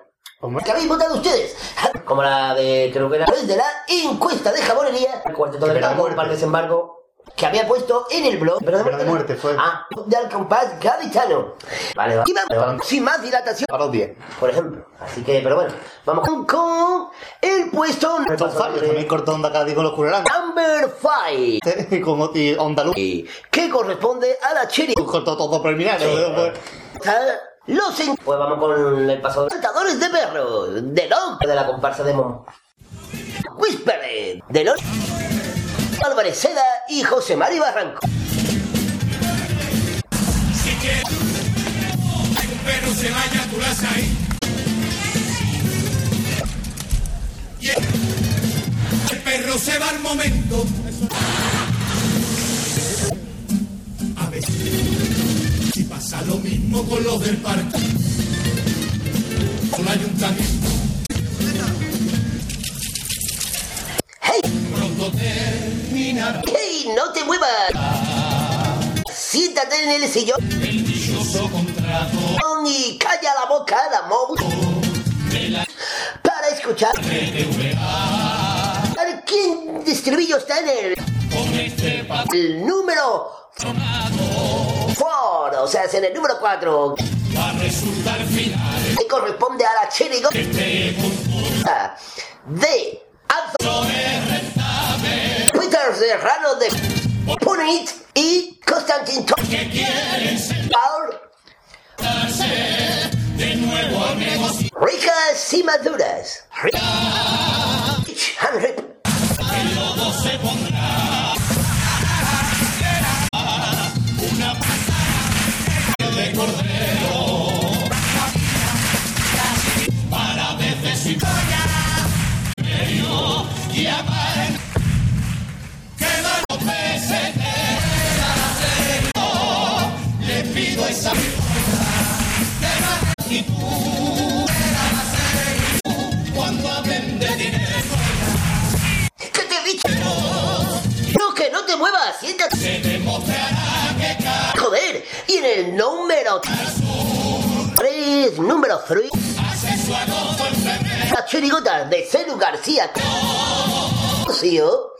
¿Qué habéis votado ustedes? Como la de, creo que era, de la encuesta de jabonería. El cuarteto de muerte. para desembargo, que había puesto en el blog. Pena de muerte, muerte fue. Ah, del compás gaditano. Vale, va. Y vamos, sin más dilatación, A los 10. por ejemplo. Así que, pero bueno, vamos con, con el puesto fallos. También cortó Onda Cádiz con los curaranos. number 5. Y Onda Luz. Que corresponde a la Chiri. Cortó todo preliminares. pues, Los en- Pues vamos con el paso de Cantadores de perros de Long de la comparsa de Momo. Whispered de Long Álvarez Seda y José Mari Barranco. Si quieres un perro se vaya, tú las ahí. Y el, el perro se va al momento. A ver si pasa lo mismo con los del parque. Con el ayuntamiento. ¡Hey! Pronto terminará ¡Hey! ¡No te muevas! Siéntate en el sillón el dichoso contrato y calla la boca, la Momo. de la Para escuchar. Para quién de estribillo está en el, Con este el número 4, o sea, es en el número 4. va a resultar final que corresponde a la chirigo este concurso de Rentable. Peter Serrano de Punit y Constantin Paul. De nuevo a ricas y maduras. Rich and Rip el lobo se pondrá. Una 7. Se demostrará que ca Joder, y en el número 3, número 3, las chirigotas de Celu García. ¿Sí, oh?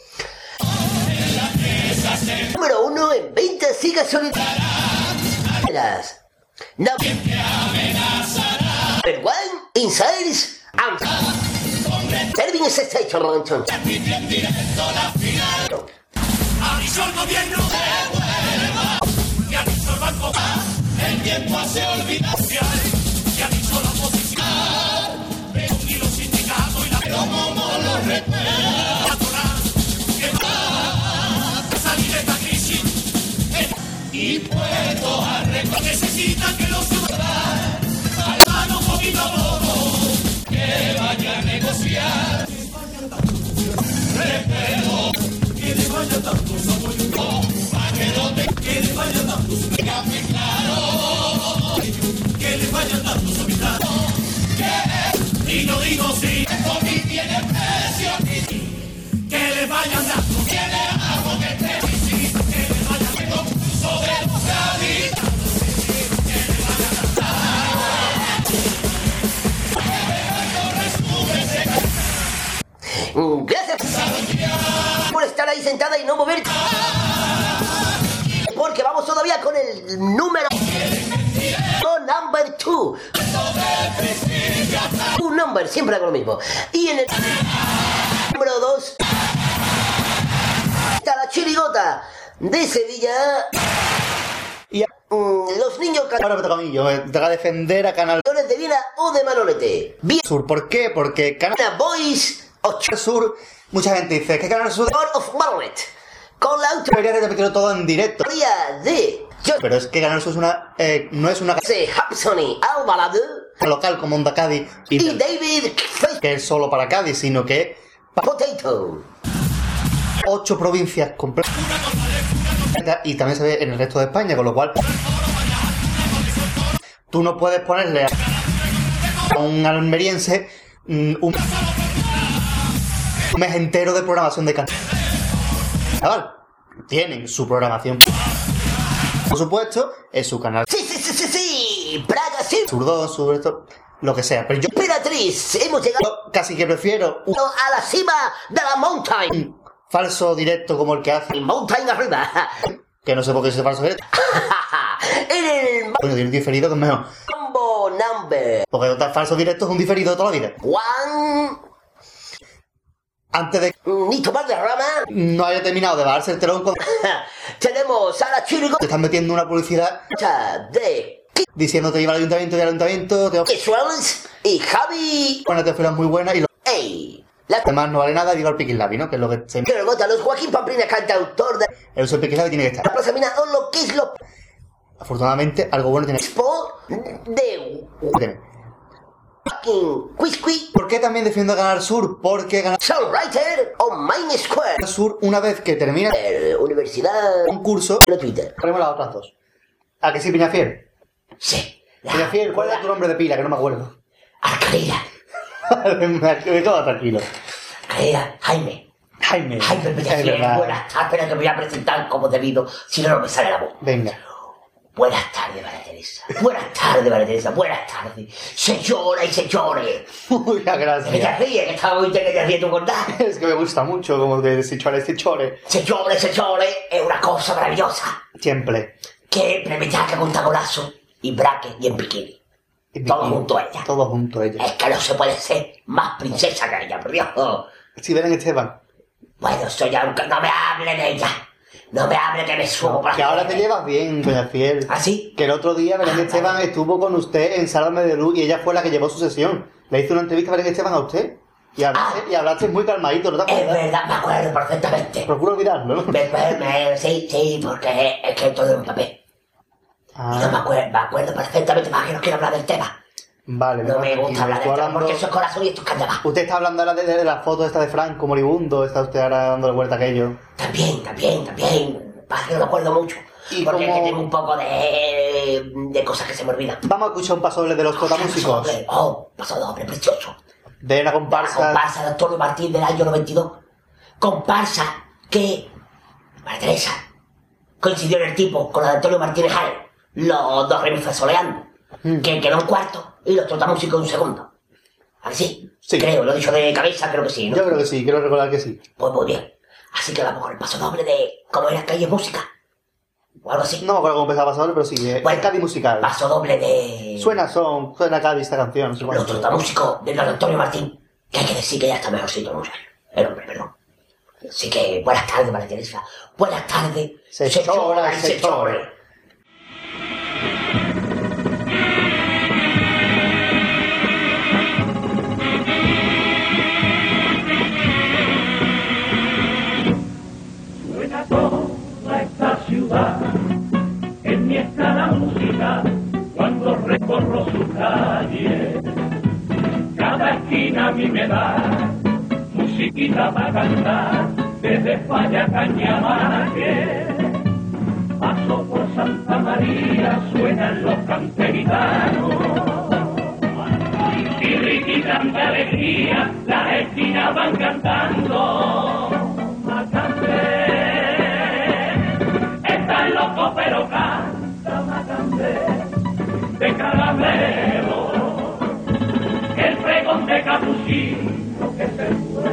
Número 1 en 20 sigas solitarias. No. Number 1 in sales and serving. Avisó el gobierno. Huelva, que avisó el banco, el tiempo hace olvidar. Que avisó la oposición, pero y los sindicatos y la pero como lo recuerda, y puesto a recordar, necesita que los ciudadanos hagan un poquito todo, que vaya a negociar. Que le vaya dando su apoyo, Gracias por estar ahí sentada y no moverte. Porque vamos todavía con el número number two. Un number, siempre hago lo mismo. Y en el número dos está la chirigota de Sevilla. Y Mm, los niños ahora me toca a mí, yo me toca defender a Canal de Viena o de Manolete. Bien, Sur. ¿Por qué? Porque Canal Boys 8 Sur, mucha gente dice que Canal Sur of Manolet. Con la debería de repetirlo todo en directo. autoría de Pero es que Canal Sur es una, eh, no es una C. Hapsony Alvarado local como Onda Cádiz y y David que es solo para Cádiz, sino que Potato. ocho provincias completas y también se ve en el resto de España, con lo cual tú no puedes ponerle a un almeriense mm, un mes entero de programación de canal. Chaval, tienen su programación. Por supuesto, es su canal. Sí, sí, sí, sí, sí. Praga, sí. Zurdo, sobre esto, lo que sea. Pero yo Emperatriz, hemos llegado casi que prefiero a la cima de la mountain. falso directo como el que hace, Mountain arriba. que no sé por qué es falso directo. en el Coño, tiene un diferido que es mejor. mambo number Porque total falso directo es un diferido de toda la vida. one. Antes de que Ni tomar de rama. no haya terminado de bajarse el telón, cuando Tenemos a la te chirigota están metiendo una publicidad de diciéndote lleva al ayuntamiento y al ayuntamiento, te y Javi. ponerte fueras muy buena y lo Ey. La demás no vale nada, digo al Piquislavi, ¿no? Que es lo que se chirigota, los Joaquín Pamplina, cantautor de el uso del Piquislavi tiene que la estar. Plaza Mina, o lo que es lo Afortunadamente, algo bueno tiene que expo de tener. ¿Por qué también defiendo Ganar Sur? Porque Ganar songwriter on Main Square. Sur, una vez que termina Eh, Universidad un curso, Twitter. ponemos las otras dos. ¿A que sí, Piñafiel? Sí. Piñafiel, ¿cuál es tu nombre de pila? Que no me acuerdo. Arcadia. me quedo tranquilo. Arcadia. Jaime. Jaime. Jaime Peñafiel. Buenas tardes. Espera que me voy a presentar como debido. Si no, no me sale la voz. Venga. Buenas tardes, María Teresa. Buenas tardes, María Teresa. Buenas tardes. Señora y señores. Muchas Que te gracias. ríes, que estaba muy que te ríes tu condado. Es que me gusta mucho como de Sichore, Sichore. Señores, señores, es una cosa maravillosa. Siempre. Que Premitaca con taconazo y braque y en bikini. Y Todo bikini. junto a ella. Todo junto a ella. Es que no se puede ser más princesa que ella, por Dios. Si ven Esteban, Bueno, soy ya un... No me hable de ella. No me hable que me subo que ahora te llevas bien, doña Fiel. ¿Ah, sí? Que el otro día Belén Esteban estuvo con usted en Sálvame de Luz y ella fue la que llevó su sesión. Le hizo una entrevista a Belén Esteban a usted. Y hablaste, Ah. y hablaste muy calmadito, ¿no te Es verdad, me acuerdo perfectamente. Procura olvidarlo, ¿no? Me, me, me- sí, sí, porque es que todo es un papel. Y no me Ah, acuerdo, me acuerdo perfectamente, más que no quiero hablar del tema. Vale. No me gusta hablar tema hablando- porque eso es corazón y esto es carnaval. Usted está hablando ahora de, de la foto esta de Franco moribundo, está usted ahora dándole vuelta a aquello. También, también, también. Pasa que no me acuerdo mucho. Y porque como- es que tengo un poco de, de cosas que se me olvidan. Vamos a escuchar un paso doble de los cotamúsicos. Oh, paso doble, precioso. De la La comparsa. comparsa de Antonio Martín del año 92. Comparsa que, María Teresa, coincidió en el tipo con la de Antonio Martínez Jale. los dos remixes soleando. Que quedó un cuarto y los trotamúsicos un segundo. ¿Así? Sí. Creo, lo he dicho de cabeza, creo que sí, ¿no? Yo creo que sí, quiero recordar que sí. Pues muy bien. Así que vamos con el paso doble de cómo era calle música. O algo así. No me acuerdo cómo empezaba a pasar, pero sí, eh, Bueno, es Cádiz musical. Paso doble de. Suena son, suena Cádiz esta canción, no sé Los trotamúsicos de don Antonio Martín. Que hay que decir que ya está mejorcito el muchacho. El hombre, perdón. Así que buenas tardes, María Teresa. Buenas tardes. Se se chore. Recorro su calle. Cada esquina a mí me da musiquita para cantar desde Falla Cañamaque. Paso por Santa María, suenan los canteritanos. Y riquitan de alegría, las esquinas van cantando. Macambé, están locos pero canta Macambé, de caramelo, el pregón de capuchino que se fue,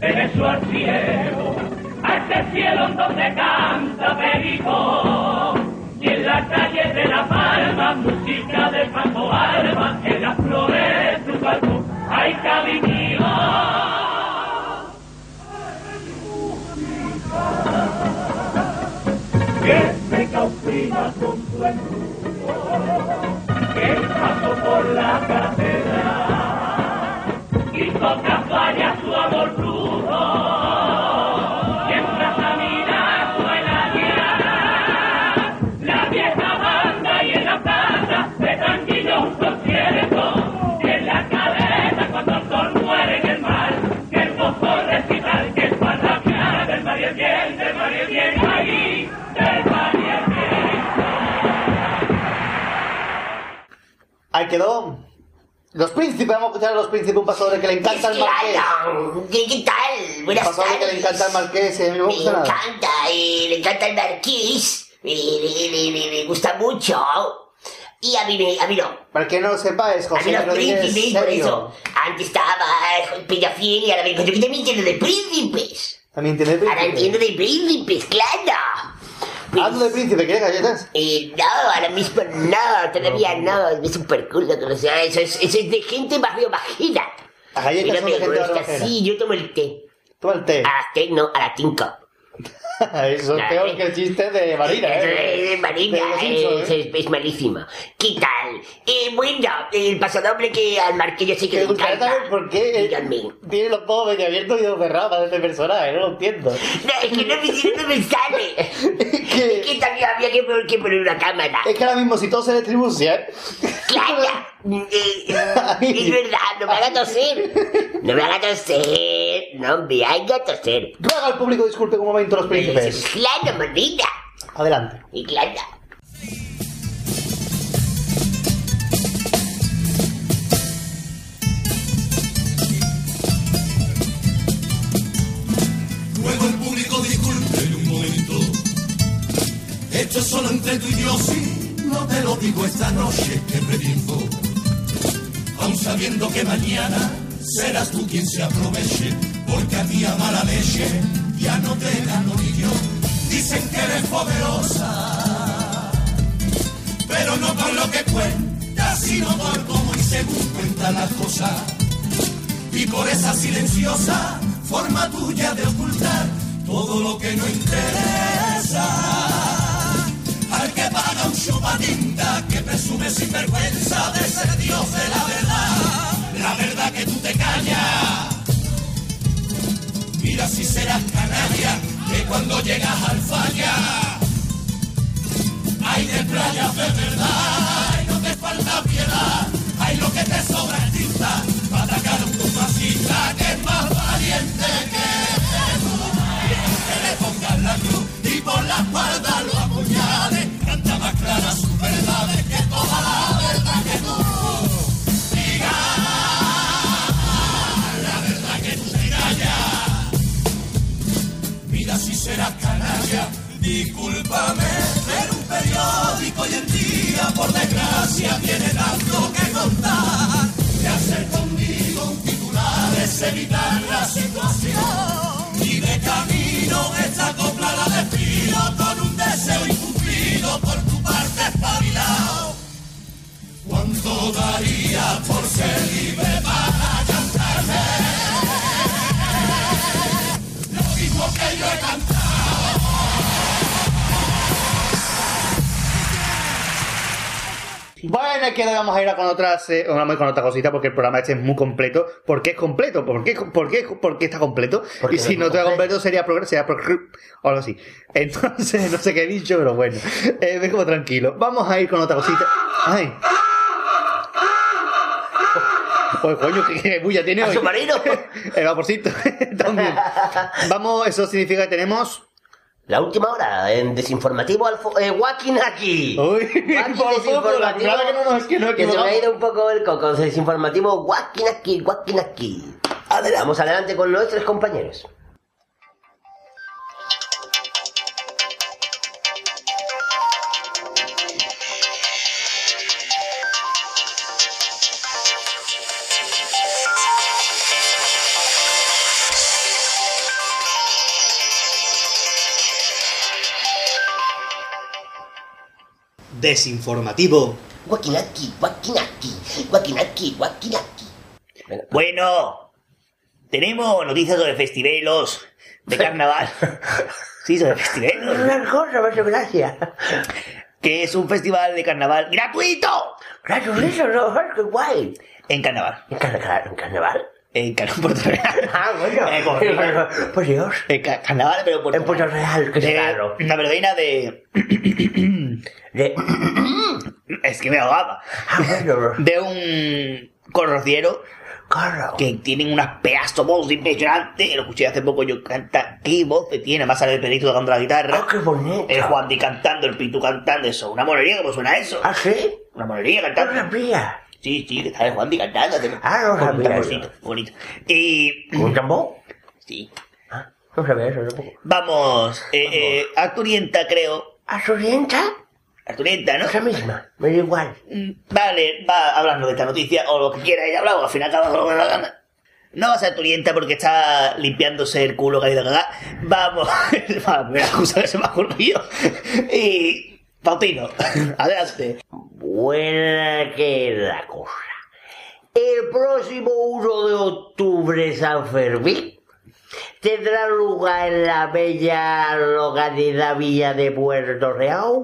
de beso al cielo, a ese cielo donde canta Perico, y en la calle de La Palma, música de Paco Alba, en las flores de tu balcón, hay cariño. que me cautiva con su que paso por la catedral y toca Ahí quedó. Los príncipes, vamos a escuchar a los príncipes, un pasador que le encanta al marqués. Claro. ¿Qué, qué tal? Un Buenas pasador que le encanta al marqués, eh, me Me gusta nada. encanta, eh, le encanta el marqués. eh, le, le, le gusta mucho. Y a mí, me- a mí no. Para que no lo sepa, es A mí José los príncipes, por eso. Antes estaba eh, Peñafiel y ahora vengo yo que también entiendo de príncipes. También tiene príncipe. Ahora entiendo de príncipes, claro. De príncipe, ¿quieres galletas? Eh, no, ahora mismo no, todavía no, es súper cool, o sea, eso es, eso es de gente barrio bajina. Las galletas Mira, son de gente bajera. sí, yo tomo el té. Toma el té. A las té, no, a las cinco. Eso es Nah, peor eh. que el chiste de Marina, ¿eh? Marina, los Simpsons, es, ¿eh? es, malísimo. ¿Qué tal? Eh, bueno, el pasodoble que al marqués yo sé que le encanta. por qué eh, Díganme. tiene los ojos medio abiertos y cerrados este personaje, no lo entiendo. No, es que no me, no me sale. Es que también había que poner, que poner una cámara. Es que ahora mismo si todo se distribuye, Claro. Es verdad, no me haga toser. No me haga toser. No me haga toser. ruega al público disculpe un momento los príncipes. Claro, Marina. Adelante. Y claro. Luego el público disculpe un momento. Esto es solo entre tú y yo, sí. No te lo digo esta noche que reviento. Aun sabiendo que mañana serás tú quien se aproveche. Porque a ti a mala leche ya no te gano ni yo. Dicen que eres poderosa. Pero no por lo que cuentas, sino por cómo y según cuentan las cosas y por esa silenciosa forma tuya de ocultar todo lo que no interesa. Al que paga un que presume sin vergüenza de ser Dios de la verdad, la verdad que tú te callas. Mira si serás canaria, que cuando llegas al falla, hay de playas de verdad, y no te falta piedad, hay lo que te sobra es tinta, para atacar a un compasista que es más valiente que tú. Que le pongas la cruz y por la espalda lo apuñales, canta más clara o a la verdad que tú sigas, la verdad que tú callas. Mira si serás canalla. Discúlpame, en un periódico hoy en día, por desgracia, tiene tanto que contar. De hacer conmigo un titular es evitar la situación. Y de camino esta copla la despido con un deseo incumplido por tu parte espabilado daría por ser libre para cantarme. Lo mismo que yo he cantado. Bueno, aquí ahora vamos a ir a con otras, eh, vamos a ir con otra cosita porque el programa este es muy completo. ¿Por qué es completo? ¿Por qué, por qué, por qué está completo? Porque Y si no es está completo. sería progreso, sería progr- o algo así. Entonces, no sé qué he dicho, pero bueno. Eh, me como tranquilo. Vamos a ir con otra cosita. Ay. Pues coño, que bulla tiene ¿A hoy. submarino? El vaporcito. También. Vamos, eso significa que tenemos. La última hora en desinformativo alfo eh, Wakinaki. Uy, por desinformativo. que no nos- que nos que se me ha ido un poco el coco. Desinformativo Wakinaki, Wakinaki. Adelante. Vamos adelante con nuestros compañeros. Desinformativo. Bueno, tenemos noticias sobre festivelos de carnaval. Sí, sobre festivelos. Una cosa, muchas gracias. Que es un festival de carnaval gratuito eso no, qué guay. en carnaval. ¿En carnaval? ¿En carnaval? En Car- Puerto Real. Ah, bueno. Eh. Por Dios. En ca- carnaval, pero Puerto En Puerto Real, que De es raro. una verbena de. De... Es que me ahogaba. Ah, bueno. De un corrociero Claro. que tienen unas pedazos voz impresionantes. Lo escuché hace poco yo canta. ¿Qué voz que tiene? Más sale el Benito tocando la guitarra. Ah, qué bonito. El Juan Di cantando, el Pitu cantando. Eso, una monería, ¿cómo suena eso? ¿Ah, sí? Una monería No cantando. sabía. Sí, sí, que está el Juan Di cantando. Ah, no sabía bonito. Y. ¿Con un tambor? Sí. Ah, no sabía eso tampoco. Vamos, eh, eh, Arturienta, creo. ¿A su orienta? Arturienta, ¿no? Esa misma, me da igual. Mm, Vale, va hablando de esta noticia o lo que quiera ella hablar, o al final acaba con lo que la gana. No va a ser Turienta porque está limpiándose el culo a cagar. Vamos, va, la primera excusa que se me ha ocurrido. Y. Pautino, adelante. Buena que la cosa. El próximo 1 de octubre, San Fermín, tendrá lugar en la bella localidad Villa de Puerto Real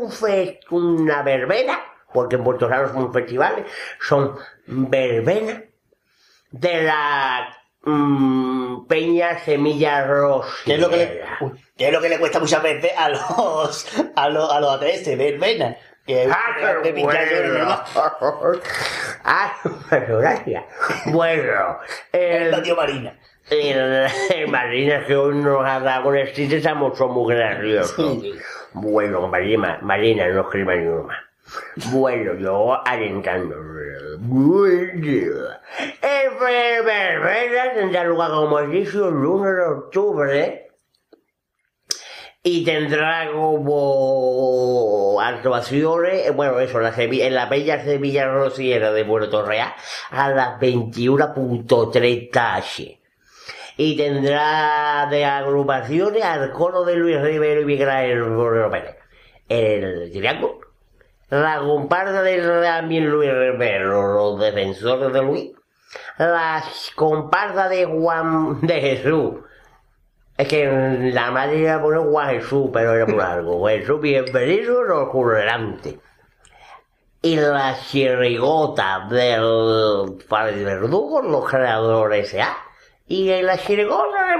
una verbena, porque en Puerto Real son festivales, son verbenas de la mm, Peña Semilla Rosa. ¿Qué es lo que le, ¿qué es lo que le cuesta muchas veces a los a los, a los ATS? Ver venas. Que Ah, bueno. normal. Ah, pero gracias. Bueno, El el, tío Marina. el, el Marina que hoy nos ha dado con el chiste, estamos muy graciosos. Bueno, Marina, Marina, no escriba ni uno más. Bueno, yo alentando. El verbena tendrá lugar, como dicho, el 1 de octubre. Y tendrá como actuaciones, eh, bueno, eso, la Sevi- en la bella Sevilla Rociera de Puerto Real a las 21.30 Y tendrá de agrupaciones al coro de Luis Rivero y Miguel Ángel Pérez. El Triángulo, la comparsa de también Luis Rivero, los defensores de Luis, la comparsa de Juan de Jesús, es que la madre iba a poner Juan Jesús, pero era por algo. Jesús, bienvenido los currantes. Y la chirigota del Padre Verdugo, los creadores S.A. Y en la chirigota de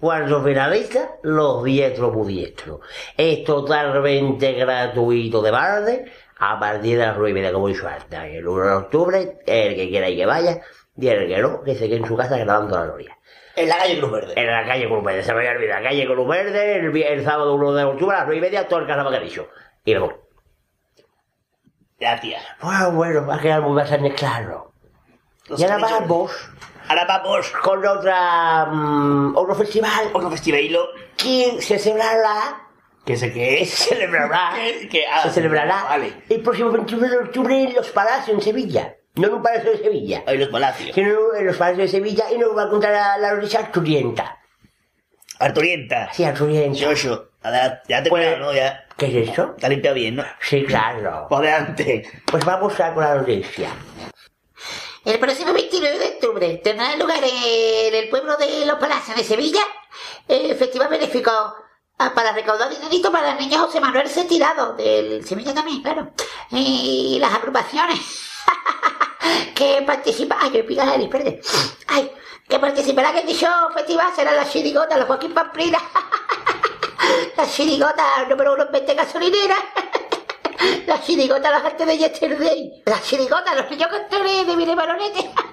cuando finaliza, los diestros pudiestros. Es totalmente gratuito de barde, a partir de las nueve y media, como hizo hasta el 1 de octubre, el que quiera y que vaya, y el que no, que se quede en su casa grabando la gloria. En la calle Cruz Verde. En la calle Cruz Verde, se me había olvidado. Calle Cruz Verde, el, el sábado 1 de octubre a las 9 y media, todo el carnaval que ha dicho. Y luego, Gracias. bueno, bueno, va a quedar muy bastante claro. Y ahora vamos Ahora vamos con otra, mm, otro festival otro festivalilo. que se celebrará, ¿Qué sé qué se celebrará, ah, se celebrará Vale. el próximo 21 de octubre en Los Palacios, en Sevilla. No en un palacio de Sevilla, Hoy los palacios. sino en los Palacios de Sevilla y nos va a contar la, la noticia Arturienta. Arturienta. Sí, Arturienta. Yoyo. Adelante, ya te Pues- ¿no? Ya. ¿Qué es eso? Te has limpiado bien, ¿no? Sí, claro. Por delante. Pues vamos a con la noticia. El próximo 29 de octubre tendrá lugar en el pueblo de Los Palacios de Sevilla el Festival Benéfico ah, para recaudar dinerito para el niño José Manuel Tirado, del Sevilla también, claro. Y las agrupaciones que participan... Ay, que pica la espérate. Ay, que participarán en dicho festival serán las chirigotas, los Joaquín Pamplina, las chirigotas número uno en 20 gasolineras, las chirigotas, las artes de Yesterday. Las chirigotas, los niños cantores de Mire Baronete.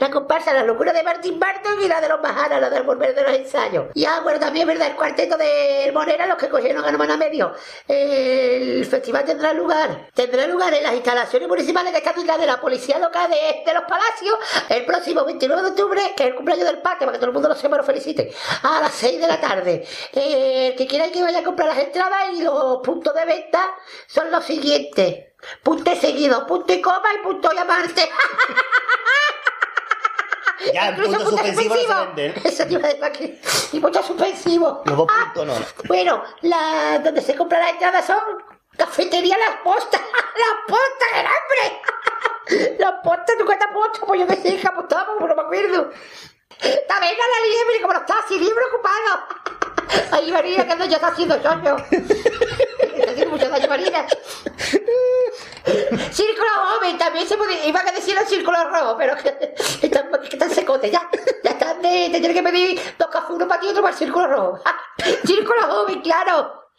La comparsa La locura de Martín Barton y la de los Majara, la del volver de los ensayos. Y ah, bueno, también verdad, el cuarteto de Morera, los que cogieron a hermana medio. El festival tendrá lugar, tendrá lugar en las instalaciones municipales que están en de la policía local de, de los palacios el próximo 29 de octubre, que es el cumpleaños del parque, para que todo el mundo lo sepa lo felicite, a las 6 de la tarde. Eh, el que quiera que vaya a comprar las entradas y los puntos de venta son los siguientes. Punto seguido, punto y coma y punto y aparte. Ya, en Incluso punto suspensivo no se suspensivo. vende, ¿no? Eso te iba a decir aquí. Y punto suspensivo. Los dos puntos no. Bueno, la, donde se compra la entrada son cafetería Las Postas. Las Postas, el hambre. Las Postas, ¿tú cuántas postas? Pues yo que sé, que apostamos, pero no me acuerdo. También a la liebre, como no está así, libre ocupado. Ahí María, que no ya está haciendo soño. Está haciendo mucho daño, Marina. Círculo joven, también se puede, iban a decir el círculo rojo, pero que están, que están secotes ya. Ya están de, tener que pedir dos cafés, uno para ti y otro para el círculo rojo. círculo joven, claro.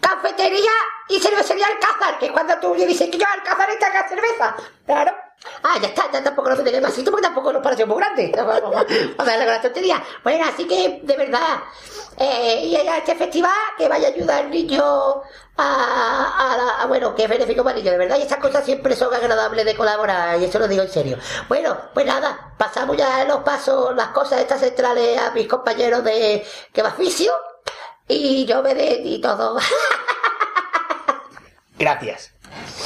Cafetería y cervecería Alcázar, que cuando tú le dices que yo Alcázar te haga cerveza. Claro. Ah, ya está, ya tampoco lo tiene más porque tampoco nos pareció muy grande. Vamos, vamos a darle con la tontería. Bueno, así que, de verdad, eh, y a este festival que vaya a ayudar al niño a, a, la- bueno, que es benéfico para el niño, de verdad, y estas cosas siempre son agradables de colaborar, y eso lo digo en serio. Bueno, pues nada, pasamos ya los pasos, las cosas estas centrales a mis compañeros de que va oficio, y yo me de y todo. Gracias.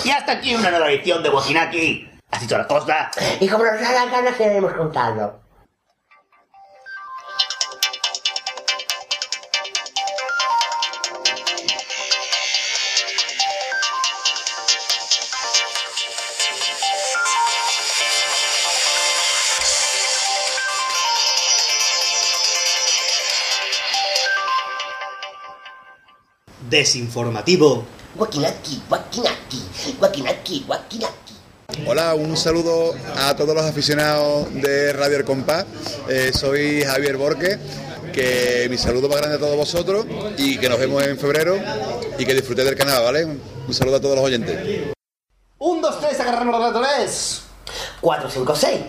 Y hasta aquí una nueva edición de Bocinaki. Así toda la cosa. Y como nos da las ganas, queremos contarlo. Desinformativo. Guaquinaki, guaquinaki, guaquinaki, guaquinaki. Hola, un saludo a todos los aficionados de Radio El Compás. Eh, soy Javier Borque, que mi saludo más grande a todos vosotros y que nos vemos en febrero y que disfrutéis del canal, ¿vale? Un saludo a todos los oyentes. Un, dos, tres, agarramos los ratones. 4, 5, 6.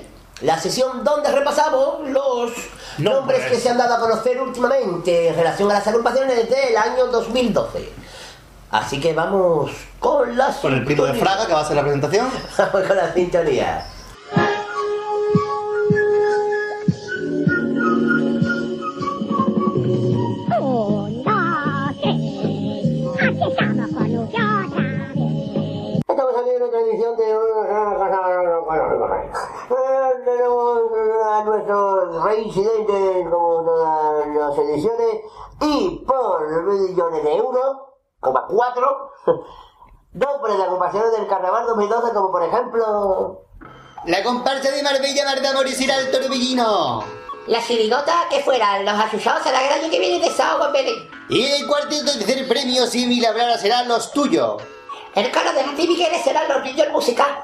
La sesión donde repasamos los nombres que se han dado a conocer últimamente en relación a las agrupaciones del año 2012. Así que vamos con la Con el primo de Fraga, que va a hacer la presentación. Vamos con la sintonía. Estamos aquí en otra edición de Tenemos a nuestros reincidentes como todas las ediciones y por millones de euros, como cuatro, nombres de agrupaciones del carnaval 2012 como por ejemplo... La comparsa de Marbella Mardamores irá al Torbellino. La chirigota que fueran los asusados a la gran que viene de Sao con Belén. Y el cuarteto de tercer premio, si Milablara serán los tuyos. El coro de Martín Migueles serán los niños musical.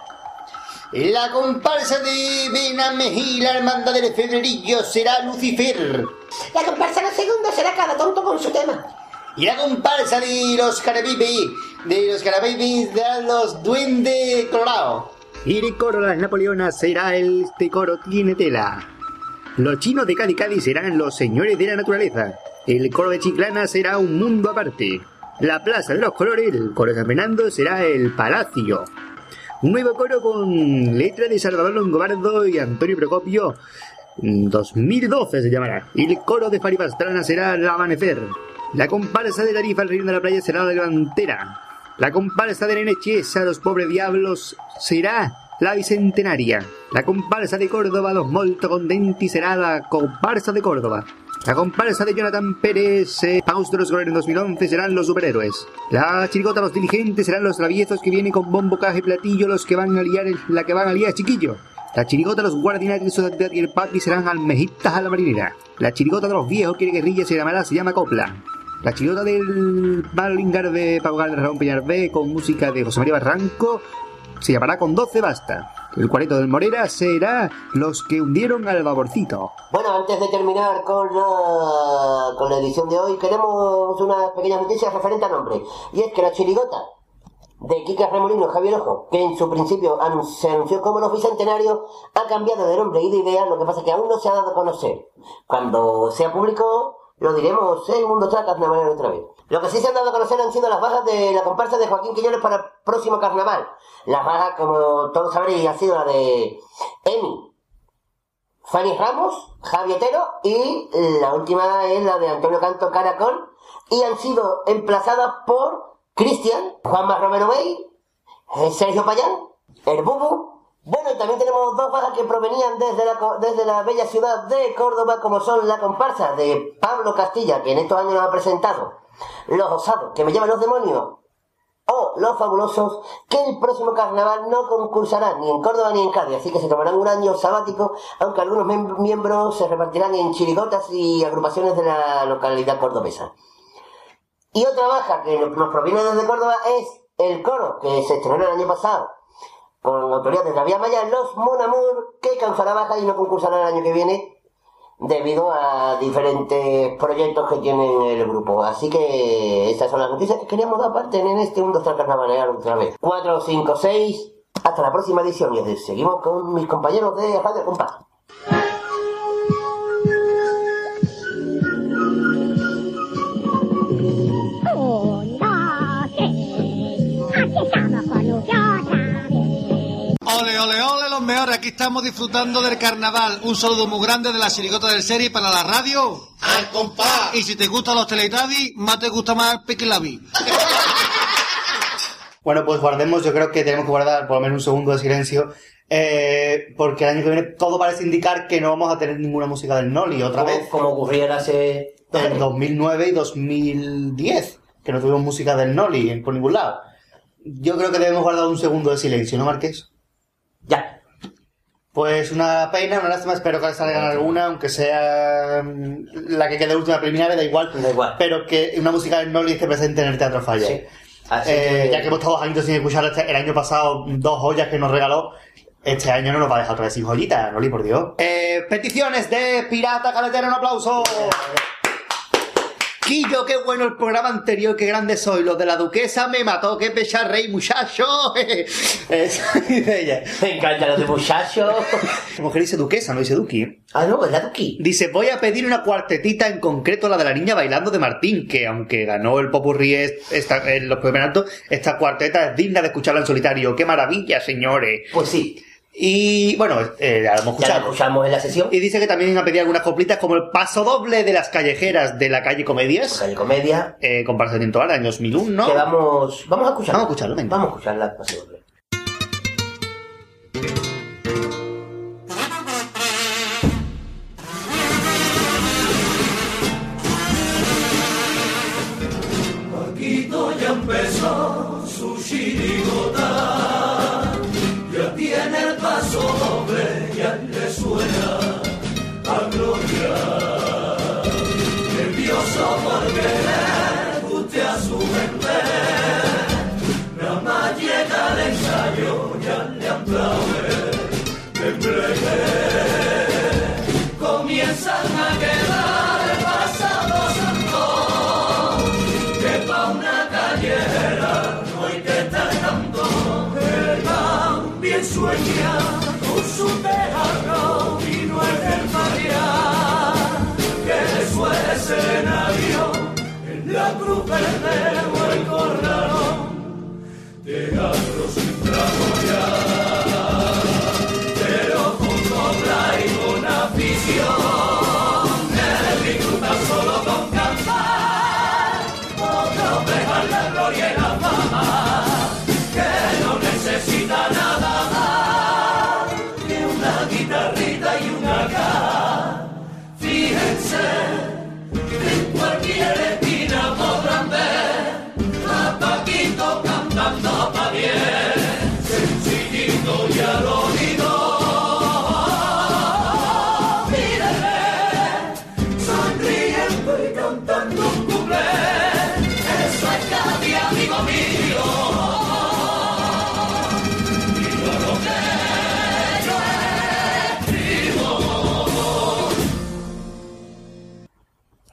La comparsa de Benamejí, la hermandad del febrerillo, será Lucifer. La comparsa en el segundo será cada tonto con su tema. Y la comparsa de los Carabibi, de los Carabibi, serán los Duende Colorado. Y el coro de las Napoleonas será el este coro tiene tela. Los chinos de Cali Cali serán los señores de la naturaleza. El coro de Chiclana será un mundo aparte. La plaza de los colores, el coro de San Fernando será el palacio. Un nuevo coro con letra de Salvador Longobardo y Antonio Procopio. 2012 se llamará. Y el coro de Fari Pastrana será el amanecer. La comparsa de Tarifa al Reino de la Playa será la delantera. La comparsa de Nenechesa, los pobres diablos, será la bicentenaria. La comparsa de Córdoba, los molto contenti, será la comparsa de Córdoba. La comparsa de Jonathan Pérez, eh, Paus de los en 2011 serán los superhéroes. La chirigota Los Diligentes serán los traviesos que vienen con bombo, caja y platillo, los que van a liar, la que van a liar chiquillo. La chirigota Los Guardianes de y el serán almejitas a la marinera. La chirigota de los viejos quiere guerrilla se llamará, se llama copla. La chirigota del Malingar de Paugal de Ramón Peñar con música de José María Barranco se llamará con 12 basta. El cuarteto del Morera será los que hundieron al vaporcito. Bueno, antes de terminar con la, con la edición de hoy, queremos unas pequeñas noticias referentes a nombre. Y es que la chirigota de Kika Remolino Javier Ojo, que en su principio se anunció como los bicentenarios, ha cambiado de nombre y de idea, lo que pasa es que aún no se ha dado a conocer. Cuando sea público, lo diremos en Mundo Track Carnaval otra vez. Lo que sí se han dado a conocer han sido las bajas de la comparsa de Joaquín Quiñones para el próximo carnaval. Las bajas, como todos sabréis, ha sido la de Emi, Fanny Ramos, Javi Otero y la última es la de Antonio Canto Caracol y han sido emplazadas por Cristian, Juanma Romero Bey, eh, Sergio Payán, el Bubu. Bueno, también tenemos dos bajas que provenían desde la, desde la bella ciudad de Córdoba, como son la comparsa de Pablo Castilla, que en estos años nos ha presentado Los Osados, que me llevan los demonios, o Los Fabulosos, que el próximo carnaval no concursarán ni en Córdoba ni en Cádiz, así que se tomarán un año sabático, aunque algunos miembros se repartirán en chirigotas y agrupaciones de la localidad cordobesa. Y otra baja que nos proviene desde Córdoba es el coro, que se estrenó el año pasado, con autoridad de la Vía Maya, Los Monamur, que causará baja y no concursará el año que viene, debido a diferentes proyectos que tiene el grupo. Así que estas son las noticias que queríamos dar parte en este 1, 2, 3 carnavalear otra vez. 4, 5, 6. Hasta la próxima edición y seguimos con mis compañeros de Radio Compás. Ole, ole, los mejores. Aquí estamos disfrutando del carnaval. Un saludo muy grande de la chirigota del serie para la radio. ¡Al compás! Y si te gustan los Teletubbies, más te gusta más Piquilabi. Bueno, pues guardemos, yo creo que tenemos que guardar por lo menos un segundo de silencio, eh, porque el año que viene todo parece indicar que no vamos a tener ninguna música del Noli otra Como- vez. como ocurriera hace... En 2009 y 2010, que no tuvimos música del Noli en, por ningún lado. Yo creo que debemos guardar un segundo de silencio, ¿no, Marqués? Ya. Pues una pena, una lástima, espero que salgan alguna, aunque sea mm, la que quede última preliminar, da igual. Da igual. Pero que una música del Noli esté presente en el Teatro Falla. Sí. Eh, que- Ya que hemos estado dos años sin escuchar este- el año pasado dos joyas que nos regaló, este año no nos va a dejar otra vez sin joyita, Noli, por Dios. Eh, peticiones de Pirata Caletero, un aplauso. Quillo, qué bueno el programa anterior, qué grande soy. Los de la duquesa me mató, qué pecha rey, muchacho. Esa dice ella. Me encanta lo de muchacho. La mujer dice duquesa, no dice duqui. Ah, no, es la duqui. Dice, voy a pedir una cuartetita, en concreto la de la niña bailando de Martín, que aunque ganó el popurrí en los primeros esta cuarteta es digna de escucharla en solitario. ¡Qué maravilla, señores! Pues sí. Y bueno, eh, ya lo hemos Ya escuchado. la escuchamos en la sesión. Y dice que también ha pedido algunas coplitas como el paso doble de las callejeras de la calle Comedias. Calle Comedia. Eh, con Parece Tinto Ara, año 2001, ¿no? Que vamos... Vamos a escucharla. Vamos a escucharlo, venga. Vamos a escucharla. paso doble. Escenario en la cruz verde o el corralón. Teatro sin ya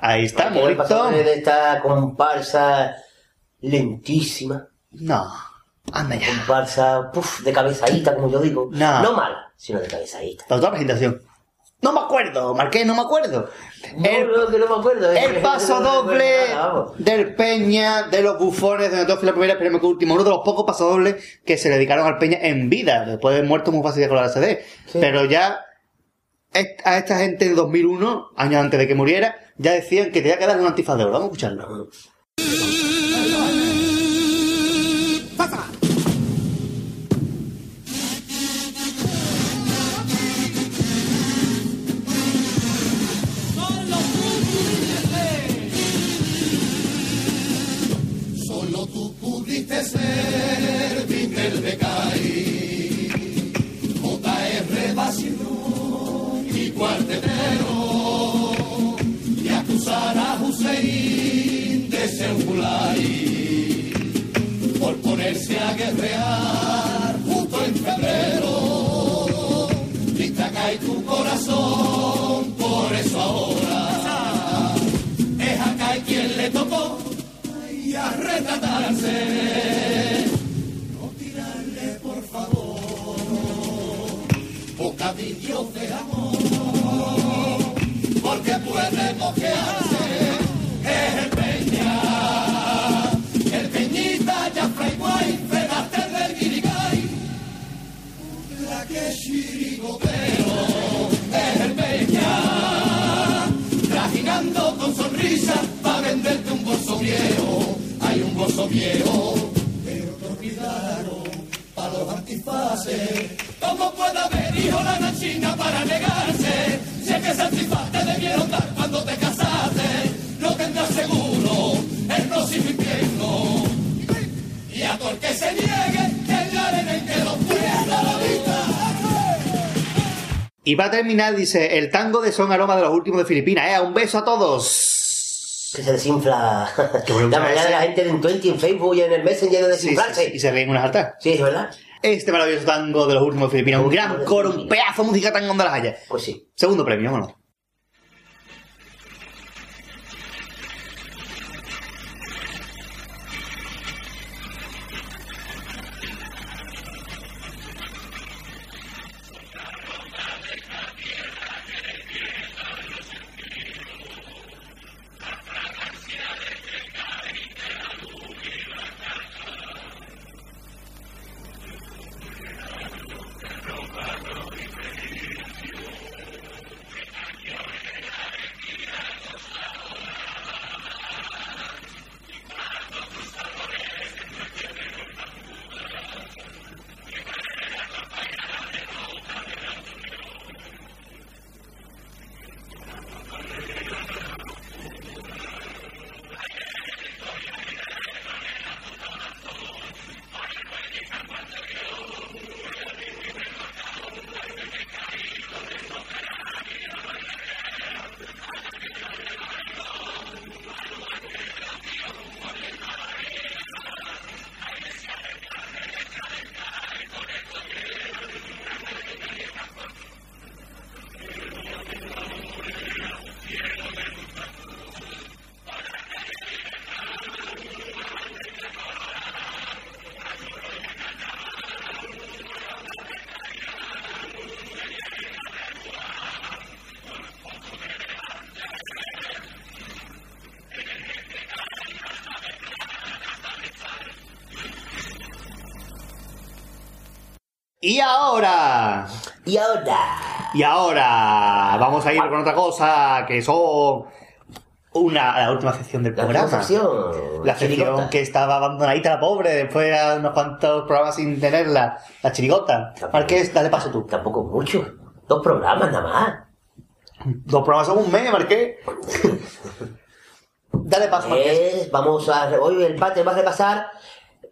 Ahí está, ¿Qué le bonito. pasó de esta comparsa lentísima? No, anda ya. Comparsa, puf, de cabezadita, como yo digo. No. No mala, sino de cabezadita. La otra presentación. No me acuerdo, Marqués, no me acuerdo. el, No, no, que no me acuerdo. es el que- paso doble del Peña, de los bufones, de fue la primera, esperemos que último, uno de los pocos pasodobles que se le dedicaron al Peña en vida. Después de muerto muy fácil de colar CD. Pero ya a esta gente en 2001, años antes de que muriera, ya decían que tenía que darle un antifaz de oro. Vamos a escucharlo. Solo tú pudiste ser Un por ponerse a guerrear justo en febrero. Dicta acá y tu corazón, por eso ahora es acá y quien le tocó y a retratarse. No tirarle, por favor, bocadillos de amor, porque puede moquearse. Venderte un bolso viejo. Hay un bolso viejo, pero te olvidaron para los antifaces. ¿Cómo puede haber hijo la nachina para negarse? Si es que ese antifaz te debieron dar cuando te casaste. No tendrás seguro el próximo invierno. Y a todo el que se niegue, que le arena en que lo pierda la vida. Y para terminar, dice, el tango de son aroma de los últimos de Filipinas. ¡Eh! Un beso a todos. Que se desinfla la ese. de la gente en Twenty, en Facebook y en el Messenger de Sí, sí, desinflarse. sí, y se ven unas altas. Sí, es verdad. Este maravilloso tango de los últimos de Filipinas. Un gran coro, un pedazo de música tan donde las haya. Pues sí. Segundo premio, vámonos. Y ahora. Y ahora. Y ahora. Vamos a ir con otra cosa que son. Una, la última sección del programa. sección, La sección chirigota. que estaba abandonadita la pobre después de unos cuantos programas sin tenerla. La chirigota. Marqués, dale paso tú. Tampoco mucho. Dos programas nada más. Dos programas son un mes, Marqués. dale paso, Marqués. Es- vamos a. Hoy el pate va a repasar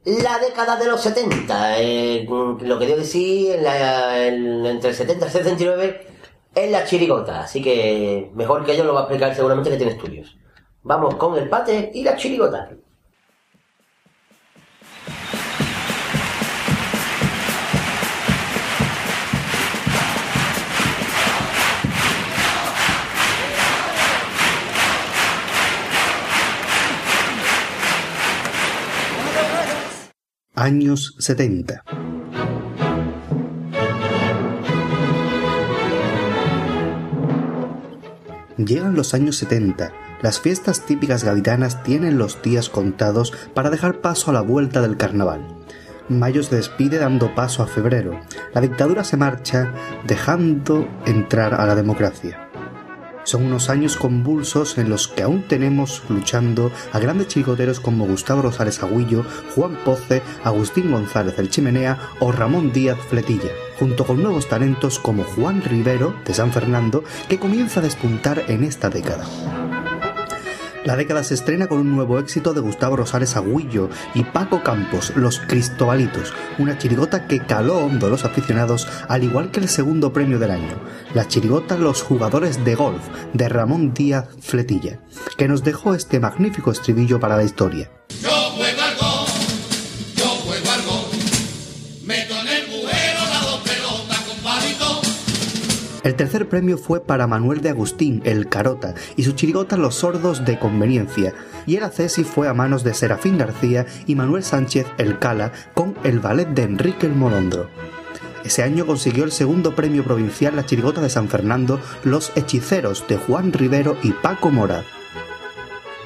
la década de los 70. eh, lo que dio decir en la- en- entre el 70 y el 79 en la chirigota. Así que mejor que yo lo va a explicar seguramente que tiene estudios. Vamos con el pate y la chirigota. Años 70. Llegan los años 70. Las fiestas típicas gaditanas tienen los días contados para dejar paso a la vuelta del carnaval. Mayo se despide dando paso a febrero. La dictadura se marcha dejando entrar a la democracia. Son unos años convulsos en los que aún tenemos luchando a grandes chiricoteros como Gustavo Rosales Agüillo, Juan Poce, Agustín González el Chimenea o Ramón Díaz Fletilla, junto con nuevos talentos como Juan Rivero de San Fernando, que comienza a despuntar en esta década. La década se estrena con un nuevo éxito de Gustavo Rosales Agüillo y Paco Campos, Los Cristobalitos, una chirigota que caló hondo a los aficionados, al igual que el segundo premio del año, la chirigota Los Jugadores de Golf, de Ramón Díaz Fletilla, que nos dejó este magnífico estribillo para la historia. El tercer premio fue para Manuel de Agustín, el Carota, y su chirigota Los Sordos de Conveniencia, y el Acesi fue a manos de Serafín García y Manuel Sánchez, el Cala, con el ballet de Enrique el Molondro. Ese año consiguió el segundo premio provincial la chirigota de San Fernando, Los Hechiceros, de Juan Rivero y Paco Mora.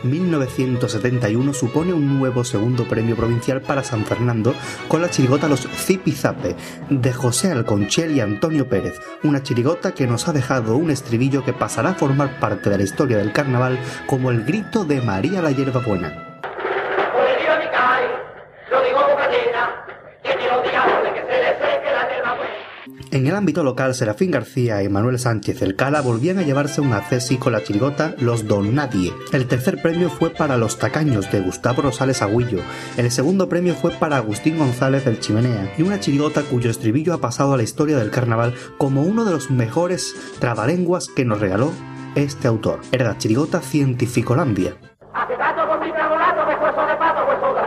1971 supone un nuevo segundo premio provincial para San Fernando con la chirigota Los Zipizape de José Alconchel y Antonio Pérez, una chirigota que nos ha dejado un estribillo que pasará a formar parte de la historia del carnaval como el grito de María la Hierbabuena. En el ámbito local, Serafín García y Manuel Sánchez el Cala volvían a llevarse un accesi con la chirigota Los Don Nadie. El tercer premio fue para Los Tacaños de Gustavo Rosales Agüillo. El segundo premio fue para Agustín González del Chimenea y una chirigota cuyo estribillo ha pasado a la historia del carnaval como uno de los mejores trabalenguas que nos regaló este autor. Era la chirigota Cientificolandia. Hace tanto con mi trabolato, de hueso de pato, hueso de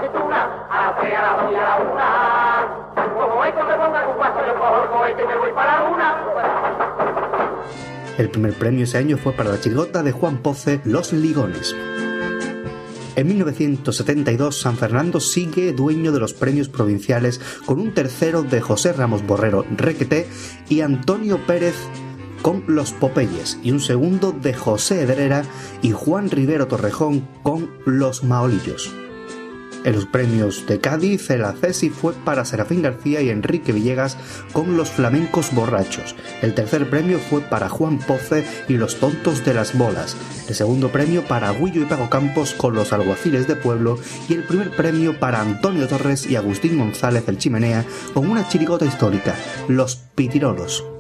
el primer premio ese año fue para la chirigota de Juan Poce, Los Ligones. En 1972, San Fernando sigue dueño de los premios provinciales con un tercero de José Ramos Borrero, Requeté, y Antonio Pérez con Los Popeyes, y un segundo de José Edrera y Juan Rivero Torrejón con Los Maolillos. En los premios de Cádiz, el Acesi fue para Serafín García y Enrique Villegas con Los Flamencos Borrachos. El tercer premio fue para Juan Poce y Los Tontos de las Bolas. El segundo premio para Agüillo y Pago Campos con Los Alguaciles de Pueblo. Y el primer premio para Antonio Torres y Agustín González el Chimenea con una chirigota histórica, Los Pitirolos.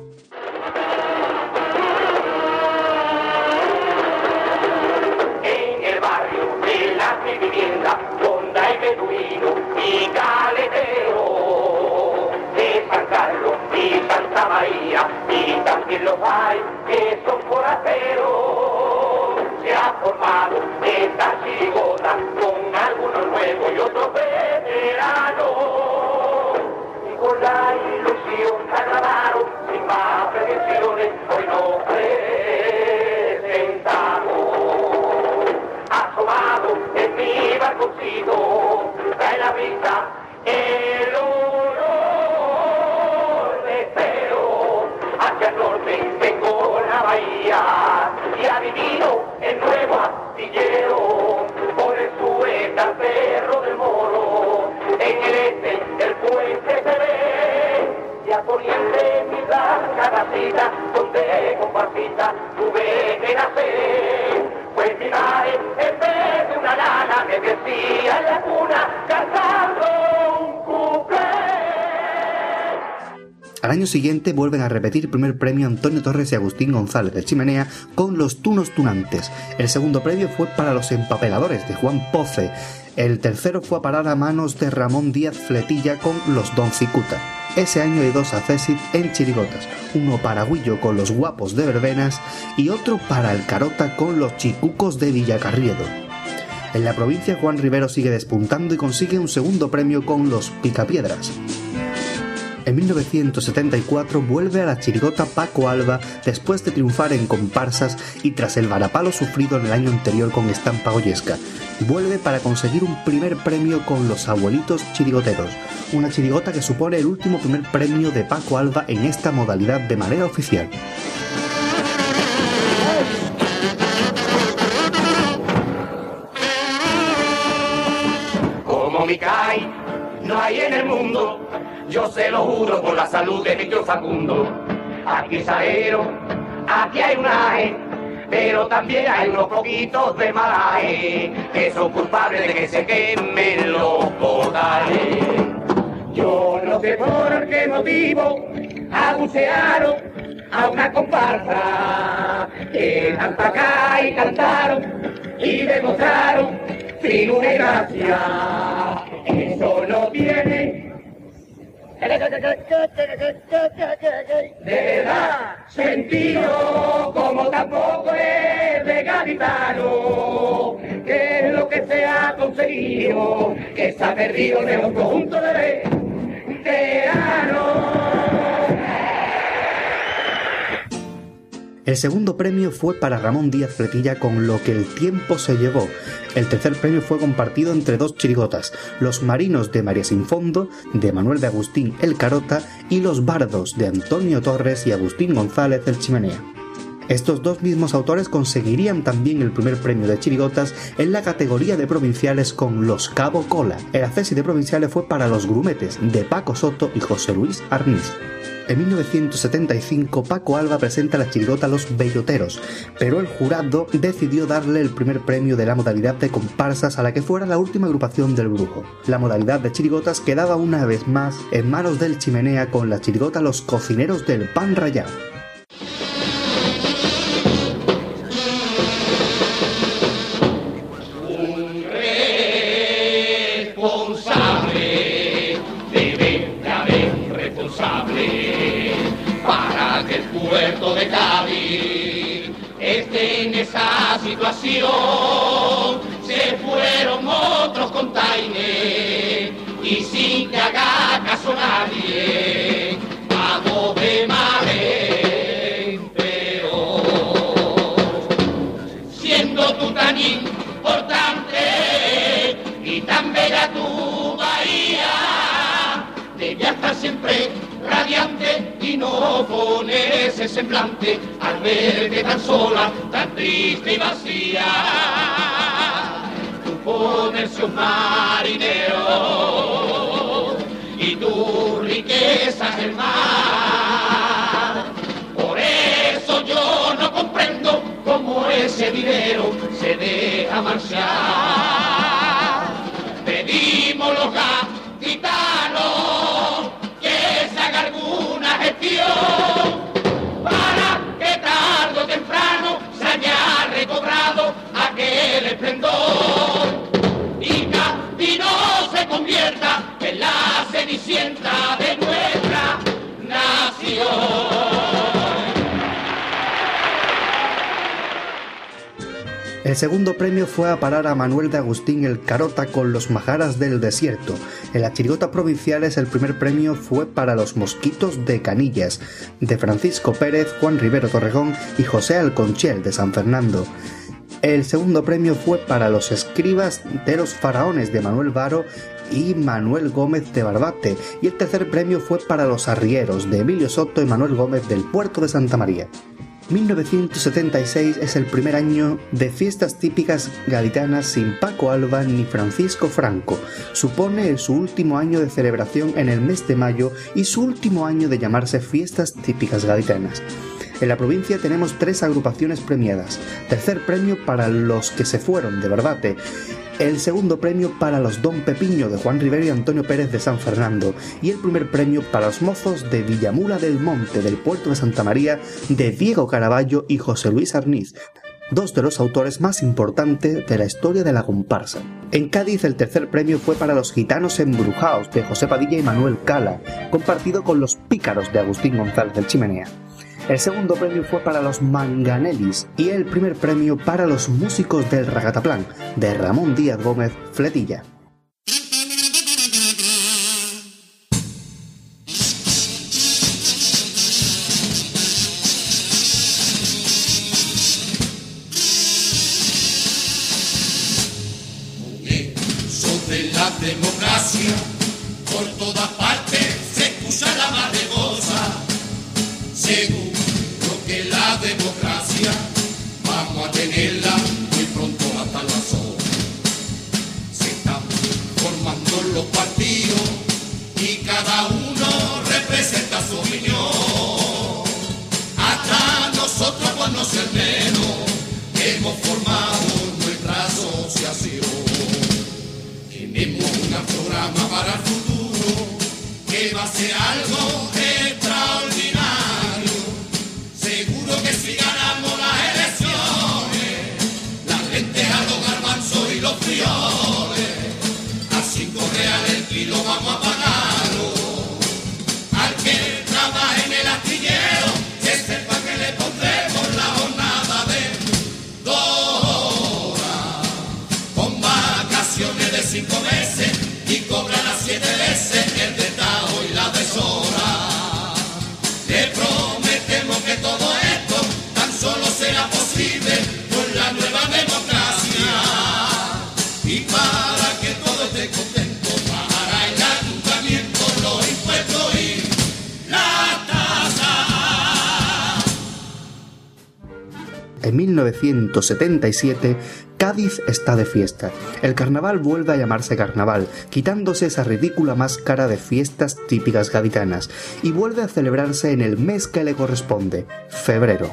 A repetir primer premio Antonio Torres y Agustín González de Chimenea con Los Tunos Tunantes. El segundo premio fue para Los Empapeladores de Juan Poce. El tercero fue a parar a manos de Ramón Díaz Fletilla con Los Don Cicuta. Ese año hay dos acésit en chirigotas, uno para Guillo con Los Guapos de Verbenas y otro para el Carota con Los Chicucos de Villacarriedo. En la provincia Juan Rivero sigue despuntando y consigue un segundo premio con Los Picapiedras. En 1974 vuelve a la chirigota Paco Alba después de triunfar en comparsas y tras el varapalo sufrido en el año anterior con Estampa Goyesca. Vuelve para conseguir un primer premio con los abuelitos chirigoteros, una chirigota que supone el último primer premio de Paco Alba en esta modalidad de manera oficial. Como mi cae, no hay en el mundo, yo se lo juro por la salud de mi tío Facundo. Aquí es aero, aquí hay un aje, pero también hay unos poquitos de malaje que son culpables de que se quemen los portales. Yo no sé por qué motivo abusearon a una comparsa que tanta acá y cantaron y demostraron figura y gracia. Eso no tiene de verdad sentido como tampoco es de que es lo que se ha conseguido que se ha perdido de un conjunto de veteranos El segundo premio fue para Ramón Díaz Fletilla con Lo que el tiempo se llevó. El tercer premio fue compartido entre dos chirigotas, Los marinos de María Sin Fondo, de Manuel de Agustín El Carota, y Los bardos de Antonio Torres y Agustín González El Chimenea. Estos dos mismos autores conseguirían también el primer premio de chirigotas en la categoría de provinciales con Los Cabo Cola. El acceso de provinciales fue para Los Grumetes, de Paco Soto y José Luis Arniz. En 1975 Paco Alba presenta la chirigota Los Belloteros, pero el jurado decidió darle el primer premio de la modalidad de comparsas a la que fuera la última agrupación del brujo. La modalidad de chirigotas quedaba una vez más en manos del chimenea con la chirigota Los Cocineros del Pan Rallado. Se fueron otros containers y sin que haga caso nadie, hago de en peor. Siendo tú tan importante y tan bella tu bahía, debía estar siempre radiante y no con ese semblante al verte tan sola, tan triste y vacía. Tu un marinero y tu riqueza es el mar. Por eso yo no comprendo cómo ese dinero se deja marchar. De nuestra nación. El segundo premio fue a parar a Manuel de Agustín el Carota con Los Majaras del Desierto. En la chirigota provinciales el primer premio fue para Los Mosquitos de Canillas, de Francisco Pérez, Juan Rivero Torrejón y José Alconchel de San Fernando. El segundo premio fue para Los Escribas de los Faraones de Manuel Varo y Manuel Gómez de Barbate, y el tercer premio fue para Los Arrieros de Emilio Soto y Manuel Gómez del Puerto de Santa María. 1976 es el primer año de fiestas típicas gaditanas sin Paco Alba ni Francisco Franco. Supone su último año de celebración en el mes de mayo y su último año de llamarse fiestas típicas gaditanas. En la provincia tenemos tres agrupaciones premiadas. Tercer premio para los que se fueron de Barbate. El segundo premio para los Don Pepiño de Juan Rivero y Antonio Pérez de San Fernando. Y el primer premio para los mozos de Villamula del Monte del Puerto de Santa María de Diego Caraballo y José Luis Arniz dos de los autores más importantes de la historia de la comparsa. En Cádiz el tercer premio fue para los Gitanos Embrujados de José Padilla y Manuel Cala, compartido con los Pícaros de Agustín González del Chimenea. El segundo premio fue para los Manganelis y el primer premio para los músicos del Ragataplan de Ramón Díaz Gómez Fletilla. Un programa para el futuro que va a ser algo extraordinario. Seguro que si ganamos las elecciones, las lentejas, los garbanzos y los frioles, a cinco reales el kilo vamos a pagarlo. 1977, Cádiz está de fiesta. El carnaval vuelve a llamarse carnaval, quitándose esa ridícula máscara de fiestas típicas gaditanas, y vuelve a celebrarse en el mes que le corresponde, febrero.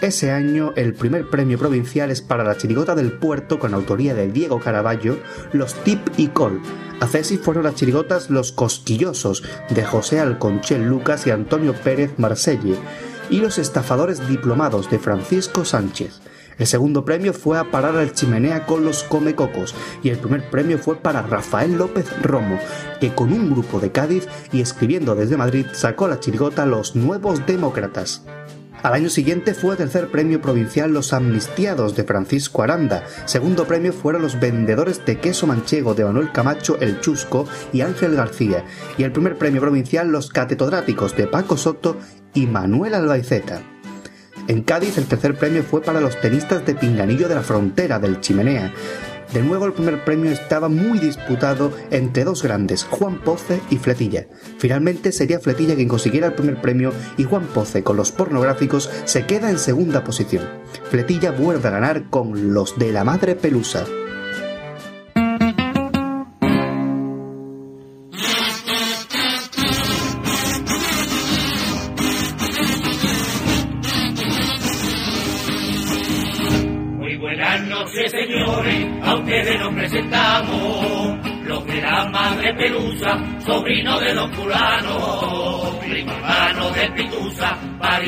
Ese año el primer premio provincial es para la chirigota del puerto con autoría de Diego Caraballo, los Tip y Col. Acesi fueron las chirigotas Los Cosquillosos de José Alconchel Lucas y Antonio Pérez Marselle y los estafadores diplomados de Francisco Sánchez. El segundo premio fue a parar al chimenea con los Comecocos y el primer premio fue para Rafael López Romo, que con un grupo de Cádiz y escribiendo desde Madrid sacó la chirigota Los Nuevos Demócratas. Al año siguiente fue tercer premio provincial Los Amnistiados de Francisco Aranda. Segundo premio fueron los vendedores de queso manchego de Manuel Camacho El Chusco y Ángel García. Y el primer premio provincial Los Catedráticos de Paco Soto y Manuel Albaiceta. En Cádiz el tercer premio fue para los tenistas de Pinganillo de la Frontera del Chimenea. De nuevo el primer premio estaba muy disputado entre dos grandes, Juan Poce y Fletilla. Finalmente sería Fletilla quien consiguiera el primer premio y Juan Poce con los pornográficos se queda en segunda posición. Fletilla vuelve a ganar con los de la Madre Pelusa.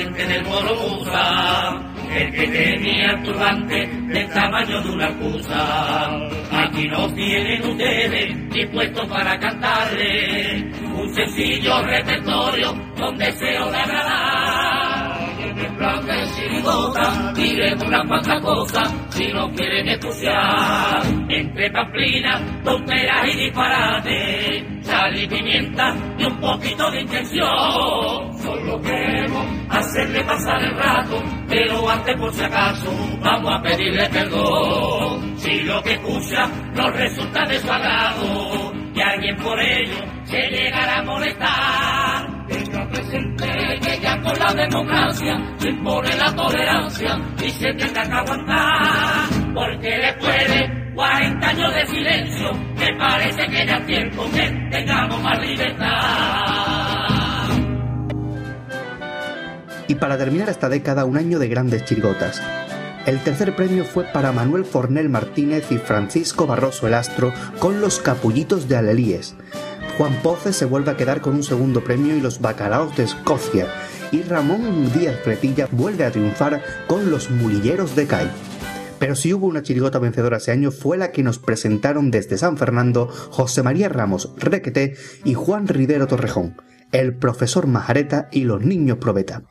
Del Morobusa. El que tenía turbante del tamaño de una cusa. Aquí nos tienen ustedes dispuestos para cantarle un sencillo repertorio con deseo de agradar. En plan de chirigota, miren una cuanta cosa, si no quieren escuchar. Entre pamplinas, tonteras y disparates, sal y pimienta y un poquito de intención. Solo queremos hacerle pasar el rato, pero antes por si acaso, vamos a pedirle perdón. Si lo que escucha no resulta de su agrado, y alguien por ello se llegará a molestar. Tenga presente que ya con la democracia se impone la tolerancia y se tenga que aguantar. Porque después de 40 años de silencio, me parece que ya es tiempo que tengamos más libertad. Y para terminar esta década, un año de grandes chirigotas. El tercer premio fue para Manuel Fornel Martínez y Francisco Barroso el Astro con Los Capullitos de Alelíes. Juan Poce se vuelve a quedar con un segundo premio y Los Bacalaos de Escocia. Y Ramón Díaz Fletilla vuelve a triunfar con Los Mulilleros de Cay. Pero si hubo una chirigota vencedora ese año fue la que nos presentaron desde San Fernando José María Ramos Requeté y Juan Rivero Torrejón, el profesor Majareta y los niños probeta.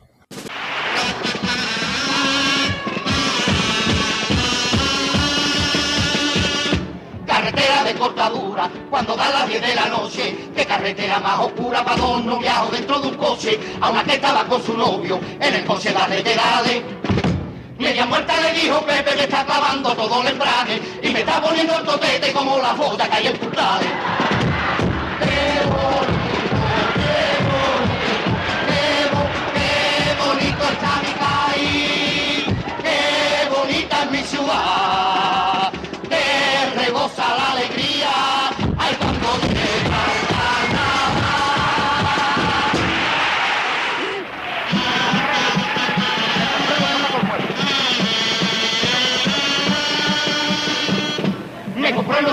Cuando da las 10 de la noche, qué carretera más oscura para dos noviados dentro de un coche, a una que estaba con su novio, en el coche de las laterales. Media muerta le dijo Pepe que está acabando todo el embrague y me está poniendo el totete como la foda que hay en tu traje.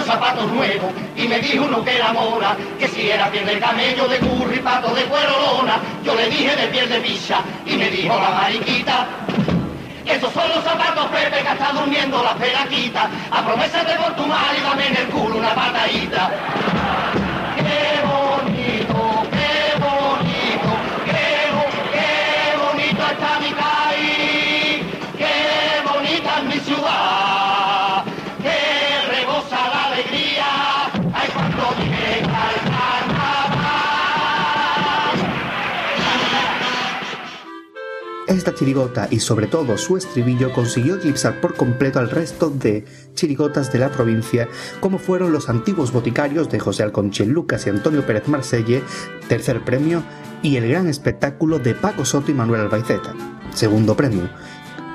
Zapatos nuevos y me dijo uno que era mora, que si era piel de camello, de curry, pato de cuero lona. Yo le dije de piel de bicha y me dijo la mariquita. Esos son los zapatos, Pepe, que está durmiendo la pelaquita. A promesa de por tu mal y dame en el culo una patadita. Qué bonito, qué bonito, qué, qué bonito está mi Esta chirigota y sobre todo su estribillo consiguió eclipsar por completo al resto de chirigotas de la provincia, como fueron los antiguos boticarios de José Alconchel Lucas y Antonio Pérez Marselle, tercer premio, y el gran espectáculo de Paco Soto y Manuel Albaiceta, segundo premio.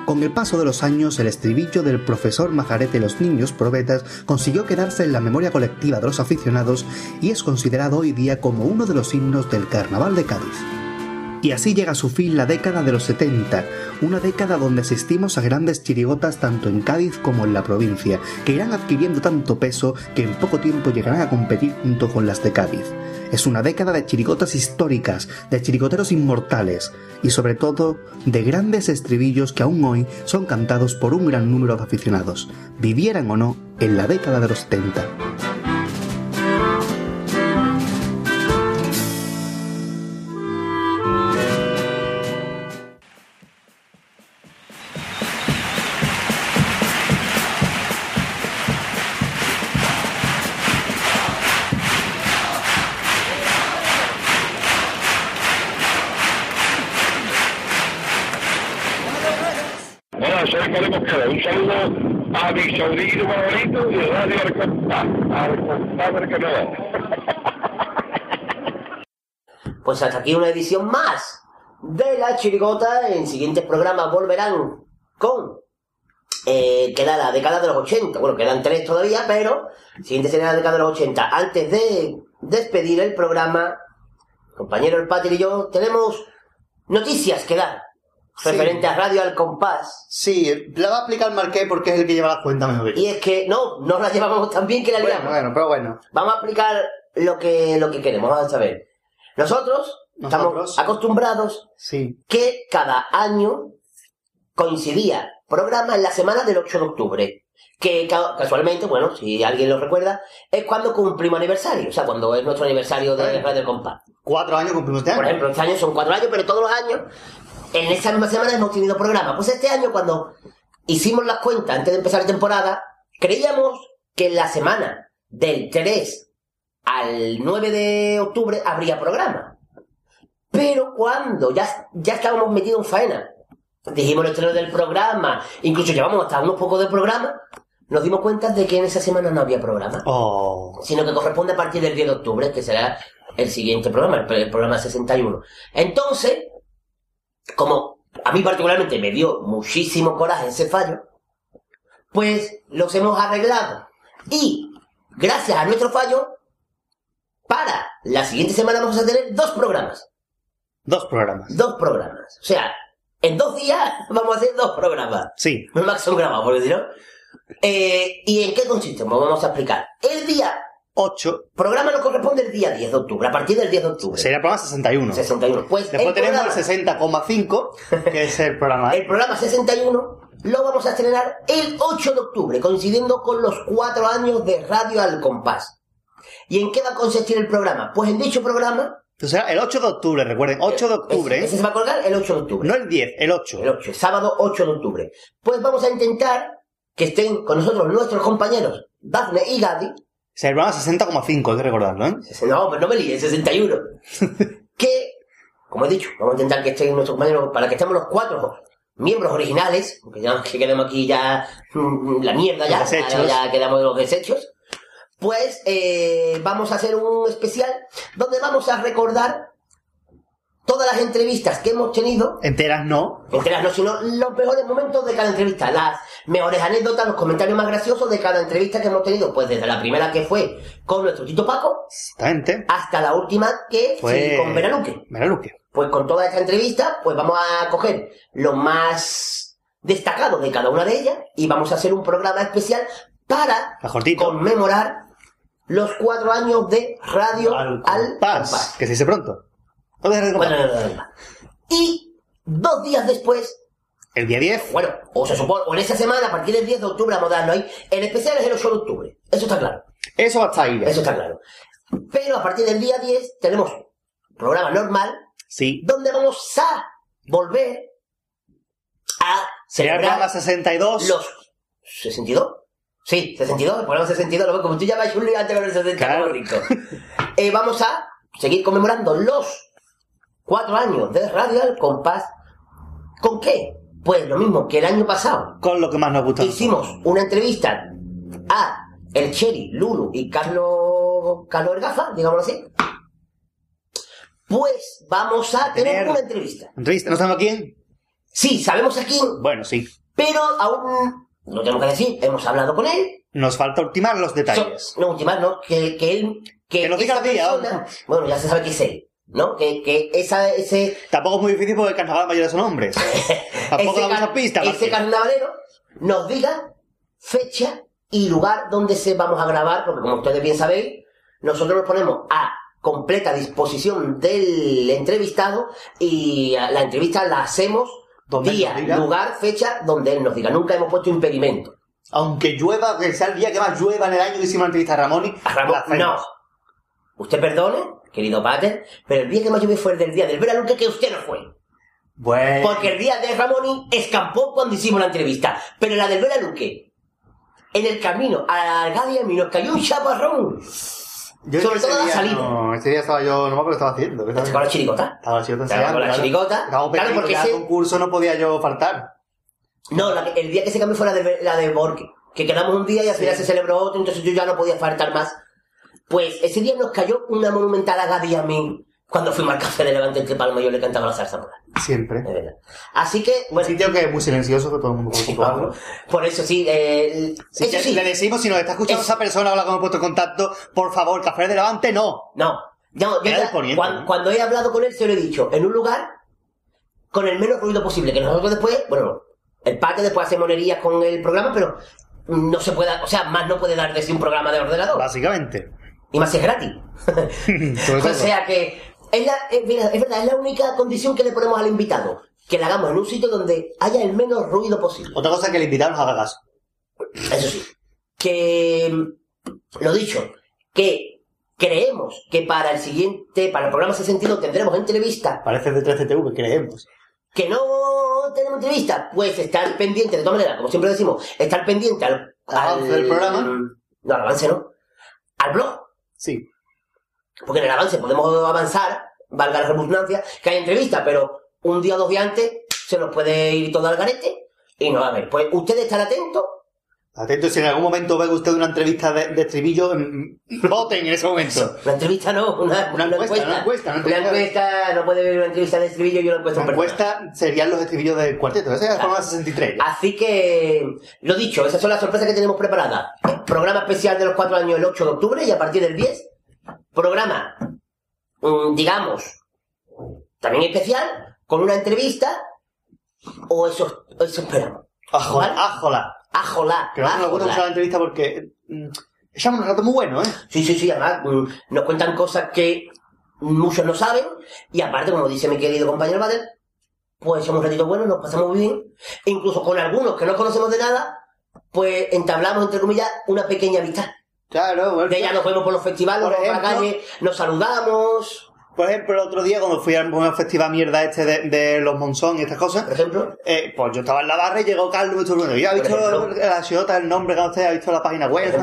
Con el paso de los años, el estribillo del profesor Majarete y los niños probetas consiguió quedarse en la memoria colectiva de los aficionados y es considerado hoy día como uno de los himnos del Carnaval de Cádiz. Y así llega a su fin la década de los 70, una década donde asistimos a grandes chirigotas tanto en Cádiz como en la provincia, que irán adquiriendo tanto peso que en poco tiempo llegarán a competir junto con las de Cádiz. Es una década de chirigotas históricas, de chirigoteros inmortales y sobre todo de grandes estribillos que aún hoy son cantados por un gran número de aficionados, vivieran o no en la década de los 70. Un saludo a mi sobrino favorito a Radio Arcontá. Arcontá Carnaval. Pues hasta aquí una edición más de la chirigota. En siguientes programas volverán con. Eh, queda la década de los 80. Bueno, quedan tres todavía, pero. Siguiente será la década de los 80. Antes de despedir el programa, compañero El Pater y yo tenemos noticias que dar. Sí. Referente a Radio Al Compás. Sí, la va a explicar Marqués porque es el que lleva la cuenta mejor. Y es que no, no la llevamos tan bien que la liamos. bueno, pero bueno. Vamos a explicar lo que, lo que queremos. Vamos a saber. Nosotros, estamos acostumbrados Sí. que cada año coincidía programa en la semana del 8 de octubre. Que ca- casualmente, bueno, si alguien lo recuerda, es cuando cumplimos aniversario. O sea, cuando es nuestro aniversario de. Radio Compás. Cuatro años cumplimos este año. Por ejemplo, este año son cuatro años, pero todos los años, en esa misma semana hemos tenido programa. Pues este año, cuando hicimos las cuentas antes de empezar la temporada, creíamos que en la semana del 3 al 9 de octubre habría programa. Pero cuando ya, ya estábamos metidos en faena, dijimos el estreno del programa, incluso llevamos hasta unos pocos de programa, nos dimos cuenta de que en esa semana no había programa Oh. sino que corresponde a partir del 10 de octubre, que será el siguiente programa, el, el programa 61. Entonces, como a mí particularmente me dio muchísimo coraje ese fallo, pues los hemos arreglado. Y gracias a nuestro fallo, para la siguiente semana vamos a tener dos programas. Dos programas. Dos programas. O sea, en dos días vamos a hacer dos programas. Sí. No más son grabados, si no. Eh, ¿Y en qué consiste? Vamos a explicar. El día 8. Programa nos corresponde el día 10 de octubre, a partir del 10 de octubre. Sería el programa 61. 61. Pues Después el tenemos programa- el 60,5, que es el programa. El programa 61 lo vamos a estrenar el 8 de octubre, coincidiendo con los cuatro años de Radio Al Compás. ¿Y en qué va a consistir el programa? Pues en dicho programa... O sea, el 8 de octubre, recuerden, 8 de octubre. Ese, ese se va a colgar el 8 de octubre. No el 10, el 8. El 8, sábado 8 de octubre. Pues vamos a intentar que estén con nosotros nuestros compañeros Dafne y Gadi. El programa 60,5, hay que recordarlo, ¿eh? No, pero no me líes, 61. que, como he dicho, vamos a intentar que estén nuestros compañeros para que estemos los cuatro miembros originales, porque ya que quedamos aquí ya mm, la mierda ya, ya, ya quedamos de los desechos, pues eh, vamos a hacer un especial donde vamos a recordar todas las entrevistas que hemos tenido Enteras no. enteras no, sino los mejores momentos de cada entrevista, las mejores anécdotas, los comentarios más graciosos de cada entrevista que hemos tenido, pues desde la primera que fue con nuestro Tito Paco, Exactamente. hasta la última que fue con Veraluque. Veraluque. Pues con toda esta entrevista, pues vamos a coger lo más destacado de cada una de ellas y vamos a hacer un programa especial para conmemorar los cuatro años de Radio al, Paz. Que se dice pronto. Y dos días después, El día 10. bueno, o se supone, o en esa semana, a partir del 10 de octubre, vamos a darlo ahí, el especial es el 8 de octubre. Eso está claro. Eso va a estar ahí. Eso está claro. Pero a partir del día 10 tenemos programa normal, Sí. donde vamos a volver a celebrar programa 62. los 62. Sí, 62, el programa 62, lo como tú llamas un lío antes con el 62. Eh, vamos a seguir conmemorando los cuatro años de Radio Al Compás. ¿Con qué? Pues lo mismo que el año pasado. Con lo que más nos gusta. Hicimos una entrevista a el Cherry, Lulu y Carlos, Carlos El Gafa, digámoslo así. Pues vamos a tener Tener- una entrevista. ¿Entrevista? ¿No sabemos a quién? Sí, sabemos a quién, Bueno, sí. pero aún no tenemos que decir, hemos hablado con él. Nos falta ultimar los detalles. No, ultimar, no, que, que él. Que, Que nos diga el día, persona- Bueno, ya se sabe que es él, ¿no? Que, que esa, ese, Tampoco es muy difícil porque el carnaval mayor son hombres. Tampoco ese, car- pista. ese carnavalero nos diga fecha y lugar donde se vamos a grabar, porque como ustedes bien sabéis, nosotros nos ponemos a completa disposición del entrevistado y la entrevista la hacemos día, lugar, fecha, donde él nos diga. Nunca hemos puesto impedimento. Aunque llueva, que sea el día que más llueva en el año que hicimos la entrevista a Ramón. A Ramón, no. Usted perdone, querido Pater, pero el día que más llovió fue el del día del verano que usted no fue. Bueno. Porque el día de Ramoni escampó cuando hicimos la entrevista. Pero la del Veraluque, en el camino a Algadia nos cayó un chaparrón. Yo sobre todo la salida. No, ese día estaba yo, no me acuerdo qué estaba haciendo. ¿qué estaba Con la chirigota. Estaba la ensayando, con la claro. chirigota. Estaba Claro, porque ese- concurso no podía yo faltar. No, la, el día que se cambió fue la de, la de Borque. Que quedamos un día y al final se celebró otro, entonces yo ya no podía faltar más. Pues ese día nos cayó una monumental Agadia a mí cuando fuimos al café de Levante entre Palma y yo le cantaba la salsa moral. Siempre. De verdad. Así que, bueno. Un sitio que es muy silencioso, que todo el mundo ocuparlo. Por eso sí, eh, eso sí. Le decimos, si nos está escuchando esa persona con la que hemos puesto en contacto, por favor, Café de Levante, no. No. No, yo Era ya- del poniente, cuan- ¿no? cuando he hablado con él se lo he dicho, en un lugar con el menos ruido posible, que nosotros después, bueno, el pate después hace monerías con el programa, pero no se puede, o sea, más no puede dar desde un programa de ordenador. Básicamente. Y más si es gratis. O sea que es, la- es- mira, es verdad, es la única condición que le ponemos al invitado. Que la hagamos en un sitio donde haya el menos ruido posible. Otra cosa es que el invitado nos haga caso. Eso sí. Que, lo dicho, que creemos que para el siguiente, para el programa 62 tendremos entrevista. Parece de 3CTV, creemos. Que no tenemos entrevista, pues estar pendiente, de todas maneras, como siempre decimos, estar pendiente al, avance del programa. No, al avance no. Al blog. Sí. Porque en el avance podemos avanzar, valga la redundancia, que hay entrevista, pero un día o dos días antes se nos puede ir todo al garete. Y no, a ver, pues ustedes están atentos. Atento, si en algún momento ve usted una entrevista de, de estribillo, mm, voten en ese momento. Una entrevista no, una, Una encuesta, una encuesta, una Una encuesta. no puede ver una entrevista de estribillo y una encuesta persona. encuesta serían los estribillos del cuarteto. Esa es la forma 63. Así que, lo dicho, esas son las sorpresas que tenemos preparadas. Programa especial de los cuatro años el 8 de octubre y a partir del 10, programa, mm, digamos, también especial, con una entrevista, o eso, eso esperamos. Ajola, ¿Vale? ajola. Ajolá, Que no nos gusta ajolá. mucho la entrevista porque mm, echamos un rato muy bueno, ¿eh? Sí, sí, sí, además mm, nos cuentan cosas que muchos no saben y aparte, como dice mi querido compañero Bader, pues echamos un ratito bueno, nos pasamos muy bien. E incluso con algunos que no conocemos de nada, pues entablamos, entre comillas, una pequeña amistad. Claro, bueno. De ella nos vemos por los festivales, Por vamos por la ejemplo- calle, nos saludamos. Por ejemplo, el otro día cuando fui al un festival mierda este de, de los Monzón y estas cosas, Por ejemplo, eh, pues yo estaba en la barra y llegó Carlos y me estuvo ¿ya ha visto la ciudad, el nombre que usted ha visto la página web?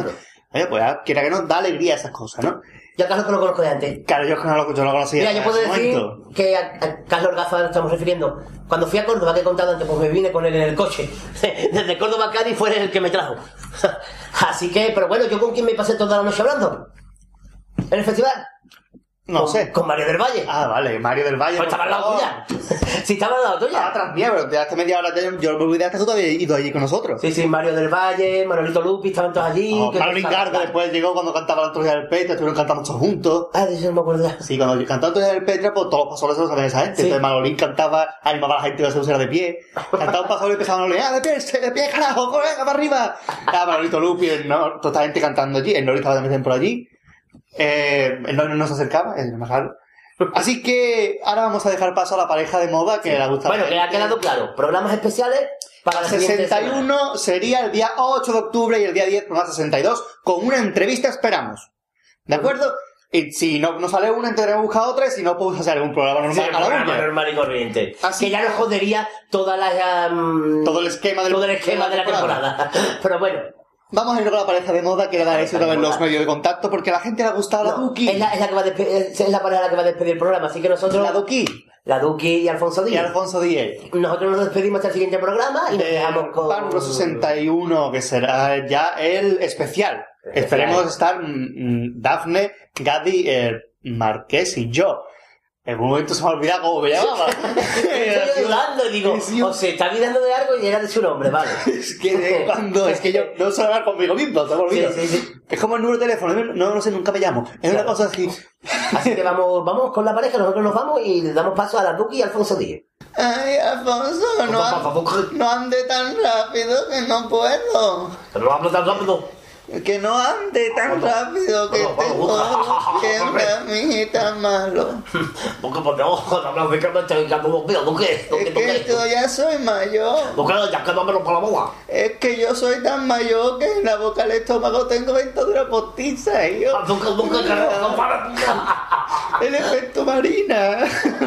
Oye, pues ah, quiera que no, da alegría esas cosas, ¿no? Yo a Carlos que lo conozco de antes. Claro, yo no lo, yo lo conocía. Mira, yo puedo decir momento. que a, a Carlos Orgaza estamos refiriendo. Cuando fui a Córdoba, que he contado antes, pues me vine con él en el coche. Desde Córdoba a Cádiz fue el que me trajo. Así que, pero bueno, ¿yo con quién me pasé toda la noche hablando? ¿En el festival? No Con- sé. Con Mario del Valle. Ah, vale, Mario del Valle. Pues estaba al lado tuya. Si estaba al lado tuya. Ah, atrás mía, pero de hace media hora yo, yo me olvidé hasta que tú habías ido allí con nosotros. Sí, sí, Mario del Valle, Manolito Lupi, estaban todos allí. Oh, que- Gargo después llegó cuando cantaba la antología del Petra, estuvieron cantando todos juntos. Ah, de eso no me acuerdo ya. Sí, cuando cantaba la antología del Petra, pues todos los pasoles se lo sabían esa gente. Sí. Entonces Manolín cantaba, animaba a la gente a se pusiera de pie. Cantaba un paso y empezaba Manolín, ¡ah, de pie, de pie, carajo, venga, para arriba! Ah, Manolito Lupi, el Nor- toda esta gente cantando allí. El Nori estaba también por allí. Eh, el Nori no se acercaba, el mejor. Así que ahora vamos a dejar paso a la pareja de moda que le gusta. Bueno, que ha quedado claro. Programas especiales para la siguiente semana. 61 sería el día 8 de octubre y el día 10 programa 62 con una entrevista esperamos. ¿De acuerdo? Y si no, no sale una, intentaremos buscar otra y si no, pues hacer algún programa Sí, normal la programa normal y corriente. Así que ya nos jodería toda la, um, Todo el esquema del- todo el esquema de la temporada. Pero bueno, Vamos a ir con la pareja de moda que le daré éxito en los medios de contacto porque a la gente le ha gustado la Duki. es la, es la que va a despe- es es la pareja la que va a despedir el programa, así que nosotros... La Duki La Duki y Alfonso y Díaz. Alfonso Díez. Nosotros nos despedimos hasta el siguiente programa y nos De dejamos con... Pablo 61, que será ya el especial. Esperemos estar mm, mm, Dafne, Gadi, el Marqués y yo. En un momento se me ha olvidado cómo me llamaba. Estoy dudando digo, o se está olvidando de algo y era de su nombre, vale. Es que de cuando, es que yo no sé hablar conmigo mismo, se me olvida. Sí, sí, sí. Es como el número de teléfono, no, no sé, nunca me llamo. Es una cosa así. Así que vamos, vamos con la pareja, nosotros nos vamos y le damos paso a la Duki y Alfonso Díaz. Ay, Alfonso, no, no ande tan rápido que no puedo. Pero no hablo tan rápido. Que no ande tan rápido que tengo siempre a mí tan malo. Porque por Dios, no me fijas que estoy quedando un pío, Duki, Es Duki, que yo ya soy mayor. Duki, ya quédamelo por la boca. Es que yo soy tan mayor que en la boca del estómago tengo dentadura postiza y yo... Duki, que no, no para. El efecto marina.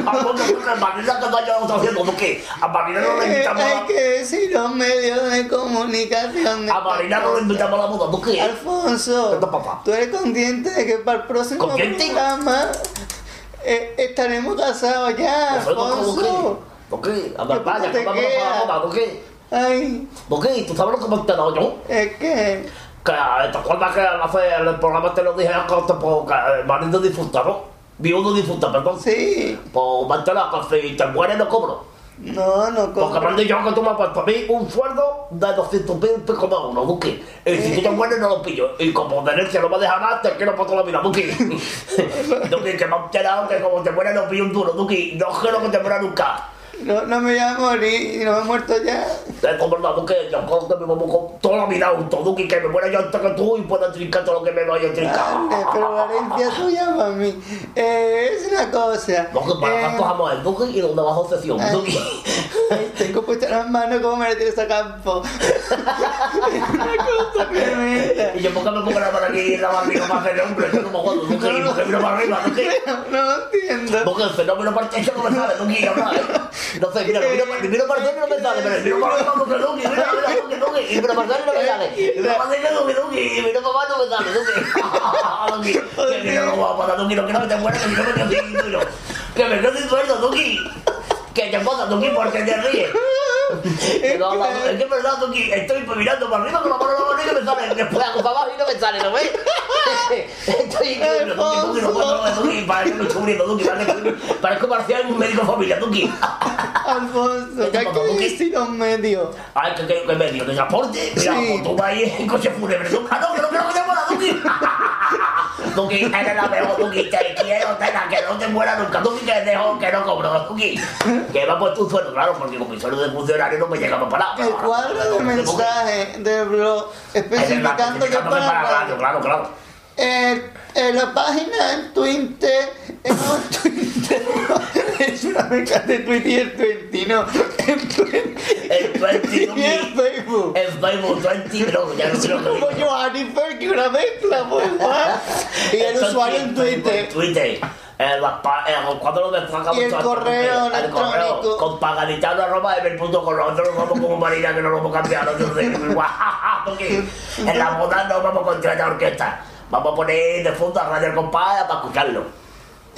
Alfonso, Duki, Marina, que vaya está haciendo, Duki. A Marina no le invitamos a hay la... que decir los medios de comunicación. de A Marina no le invitamos a la boda, Duki. Alfonso. ¿tú eres consciente de que para el próximo ¿Consciente? programa eh, estaremos casados ya, Alfonso? Duki. Duki, a ¿Qué ver, vaya, boda, Duki. Ay, Duki, ¿tú sabes lo que me he enterado yo? es que... Que, ¿te acuerdas que hace el programa te lo dije que puedo- que el marido difunta, ¿no? Viudo difunta, perdón. Sí, Pues me he enterado que si te mueres no cobro. No, no Porque me han compro. dicho que tú me has puesto a mí un sueldo de 200 mil pico más uno, Duki. Y si tú te mueres no lo pillo. Y como de herencia no me deja nada, te quiero para toda la vida, Duki. Duki, que me he enterado que como te mueres no pillo un duro, Duki. No quiero que te muera nunca. No, no me voy a morir y no me he muerto ya. Es como verdad, Duki, yo creo que me voy con toda la vida junto, Duki, que me muera yo antes que tú y pueda trincar todo lo que me vaya a trincar. Vale, pero la herencia tuya para mí eh, es una cosa. Duki, para eh, acá cojamos el Duki y donde bajo sesión, Ay. Duki. Ay, tengo puestas las manos como me retiro a campo. es una cosa tremenda. Y yo, ¿por qué me pongo la mano aquí en la barriga para hacer hombre? Yo no me acuerdo, Duki, porque miro para arriba, Duki. No lo entiendo. Porque el fenómeno parte eso no me sale. No sé, mira, miro para arriba y no me sale, miro para Duki, mira, mira, Duki, Duki, y miro para y no me sale. Miro para para abajo y no me sale, no va para Duki, no si no me quedo sin tuyo. Que me quedo sin sueldo, Duki. Que te pasa, Duki, porque te ríes. Que no, la- es que es verdad, estoy mirando para arriba con la mano en la mano y no me sale. Después hago para abajo y no me sale, ¿no ves? Estoy increíble, Duki, Duki, no puedo, no, que Duki, parezco, parezco marcial en un médico de familia, Duki. Alfonso, que hay que decir los medios. Ay, que, que, que medio de transporte. Mira, Sí. tú vas ahí en coche fúnebre. Ah, no, que no que te muera, Duki. Eres la mejor, Duki. Te quiero, tela, que no te muera nunca. Duki, que dejo, que no cobro, Duki. Que va por tu sueldo, claro, porque con mi sueldo de funcionario no me llega para parar. El cuadro de mensaje del blog especificando que para radio, claro, claro. Eh, en la página en Twitter, en no, Twitter, es una mezcla de Twitter y el Twenty, no, en Twitter El 20, y Duki. Facebook. El Facebook 20, no, ya no sé lo que digo. Como Johanny Fergie, una mezcla guay. Y el usuario en Twitter. Twitter. Eh, pa- eh, cuando lo Y el correo el correo electrónico. con paganitano arroba ever.com nosotros nos vamos como marina que no lo hemos cambiado nosotros de- porque en la boda no vamos a contratar orquesta Vamos a poner de fondo a Radio Compás para escucharlo.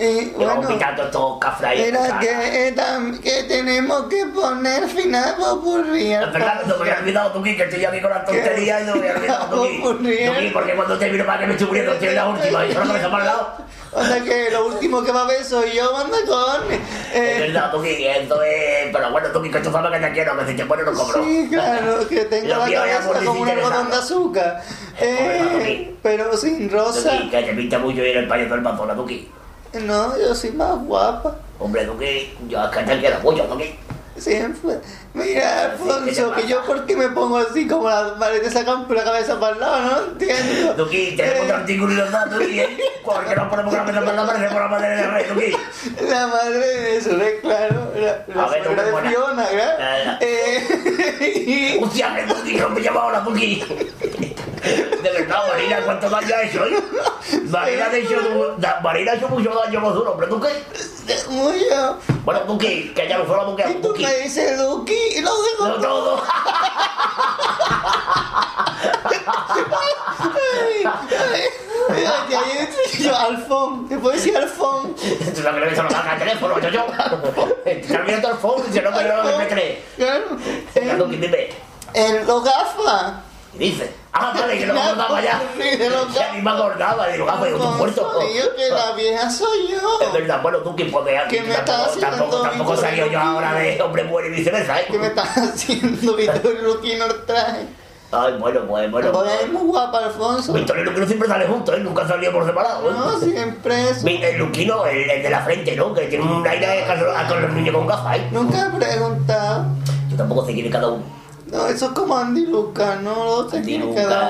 Eh, bueno, quitando estos cafres era que, eh, tam- que tenemos que poner final popurrí. Es verdad, no me había olvidado, Tuki, que estoy aquí con la tontería y no me había olvidado. Tuki, porque cuando termino para que me estoy muriendo, estoy en la última y solo me está el lado. Anda que lo último que va a ver soy yo, manda con... Es Eh, verdad, Tuki, esto es... Pero bueno, Tuki, que tú sabes que te quiero, que si te pones no cobro. sí, claro, que tengo la cabeza como un algodón de azúcar. Eh, pero sin rosa. Tuki, que te pinta mucho eres el payaso del Pamplona, Tuki. No, yo soy más guapa. Hombre, Tuki, yo es que te quiero mucho, Tuki. Siempre. Mira, Alfonso, que yo por qué me pongo así como las maletas sacan por la cabeza para el lado, no entiendo. Tuki, tenemos otro artículo y los datos, Tuki, ¿eh? ¿Por qué no ponemos la mesa para la madre por la madre de rey, Tuki? La madre de eso, ¿eh? claro. La, la A ver, de Fiona, La- ¿verdad? la- Eh, Hostia, que que no me ahora, Tuki. De verdad, Marina, ¿cuánto daño ha hecho? Marina ha hecho, Marina ha hecho mucho daño con su nombre. ¿Tú qué? Mucho. Bueno, Duki, que ya lo fuera Duki. Y tú me dices Duki y lo digo No, no, no. Yo, Alfón, te puedo decir Alfón. Tú no crees que lo marca el teléfono, yo, yo. Estás mirando Alfón, dice, no, pero no me crees. Claro. Lo que vive. En los gafas. ¿Qué dice? Ah, vale, que lo acordaba ya. Ya ni me acordaba, digo, ah, pues, tú muerto. Digo que la vieja soy yo. Es verdad, bueno, tú que aquí ¿Qué me estás tampoco, haciendo, tampoco, tampoco Víctor salió yo ahora de hombre muere y viceversa, ¿eh? ¿Qué me estás haciendo, Victoria Luquino traje? Ay, bueno, pues, bueno. Pues es muy guapa, Alfonso. Victoria y Luquino siempre sale juntos, ¿eh? Nunca salía por separado, ¿eh? No, siempre es. Mi- El Luquino, el, el de la frente, ¿no? Que tiene un aire de caso- a con los niños con gafas, ¿eh? Nunca he preguntado. Yo tampoco sé quién es cada uno. No, eso es como Andy Luca, no lo es Luca, uno.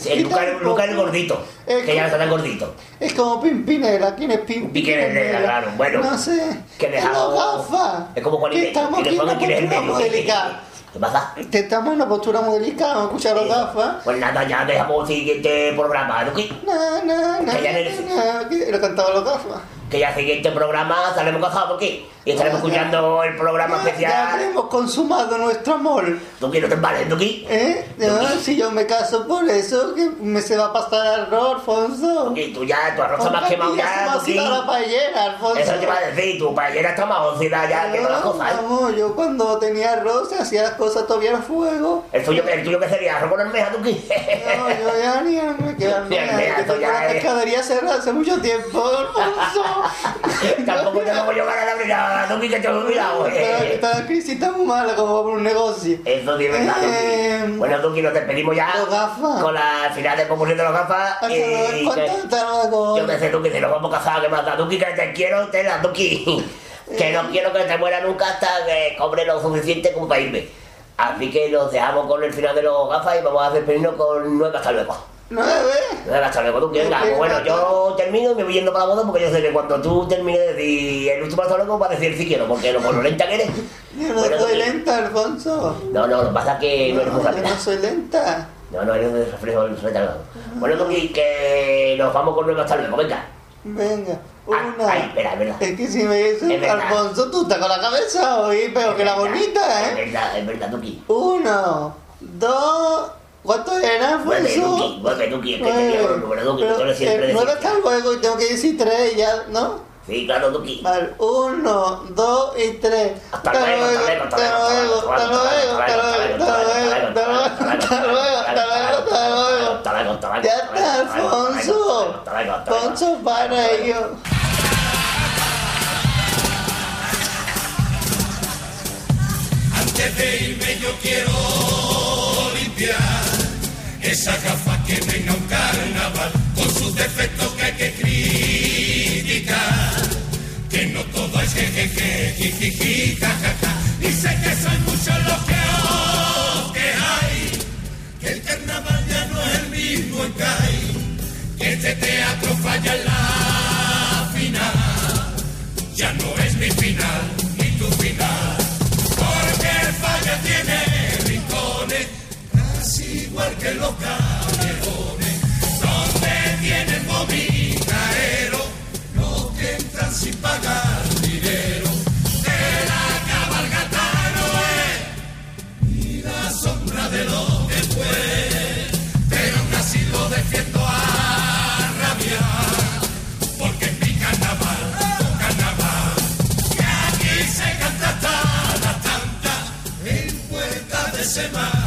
sí, el Luca, el gordito, Es que ya no está tan gordito. Es como Pimpinela, ¿quién es Pimpinela? Pimpinela, claro, bueno. No sé. Que dejado- Los gafas. Es como Juan Que estamos que aquí en una postura muy delicada. ¿Qué pasa? Que estamos en una postura muy delicada, vamos a escuchar los gafas. Pues nada, ya dejamos el siguiente programa, ¿no? Que, Na, na, na, Que ya que lo cantaba los gafas. que ya el siguiente programa estaremos casados, ¿no? Que y estaremos escuchando el programa Ya, ya especial. habremos consumado nuestro amor. ¿Tú que no te ¿no? Que ¿Eh? No, si yo me caso por eso, que me se va a pasar arroz, Alfonso. que tú ya, tu arroz está más quemado ya, ¿no? ha sido la paellera, Alfonso. eso te iba a decir, tu paellera está más cocida ya que todas las cosas, ¿eh? Vamos, yo cuando tenía arroz se hacía las cosas todavía a fuego. El tuyo, el tuyo que sería arroz con almeja, ¿tú que? No, yo ya ni me quedo almeja, esto tengo ya la es- pescadería cerrada hace mucho tiempo, Alfonso. Tampoco tengo yo ganas de abrir a ¿tú que te he olvidado, Esta- eh? Esta crisis está muy mala como por un negocio. Eso sí es verdad. Eh, Bueno, Tuki, nos despedimos ya Los gafas. con la final de concurso de los gafas. Hasta y luego, que- ¿cuánto hasta luego? Yo que sé, Tuki, si nos vamos a casar, que mata, Tuki, que te quiero, tela, Tuki. Que no quiero que te muera nunca hasta que cobre lo suficiente como para irme. Así que nos dejamos con el final de los gafas y vamos a despedirnos con nueve hasta luego. Hasta luego, venga. Pues bueno, yo termino y me voy yendo para la boda porque yo sé que cuando tú termines de decir el último hasta luego va a decir sí quiero, porque lo, por lo lenta que eres. Yo no Bueno, soy lenta, Alfonso. No, no, lo que pasa es que no eres muy Yo rápida. no soy lenta. No, no, eres de reflejo retardado. Bueno, Tuki, que nos vamos con nueve hasta luego, venga. Venga, Ah, una. ay, espera, es verdad. Es que si me dices, Es verdad. Alfonso, tú estás con la cabeza hoy, pero que la bonita, Es ¿eh? verdad, es verdad, Tuki. Uno, dos, ¿cuánto era, Alfonso? vuelve, Tuki, es que te quiero los números, Tuki, que tú eres siempre eh, de nueve ciencia. hasta luego y tengo que decir tres ya, ¿no? Sí, claro, Tuki. Vale, uno, dos y tres. Hasta luego, hasta luego, hasta luego, hasta luego, hasta luego, hasta luego, hasta luego, hasta luego, hasta luego, hasta luego. Hasta luego, hasta luego. Ya está, Alfonso. Hasta luego, hasta luego. Alfonso, para ello. Antes de irme yo quiero esa gafa que venga un carnaval con sus defectos que hay que criticar. Que no todo es jejeje, jijiji, jajaja. Y sé que soy muchos los que os quejáis. Que el carnaval ya no es el mismo en CAI. Que este teatro falla en la final. Ya no es mi final, ni tu final. Porque falla tiene rincones, casi igual que los sin pagar dinero. De la cabalgata no es ni la sombra de lo que fue, pero casi lo defiendo a rabiar, porque es mi carnaval, tu carnaval, y aquí se canta hasta la tanta en puerta de semana.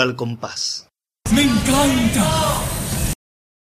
Al compás. Me encanta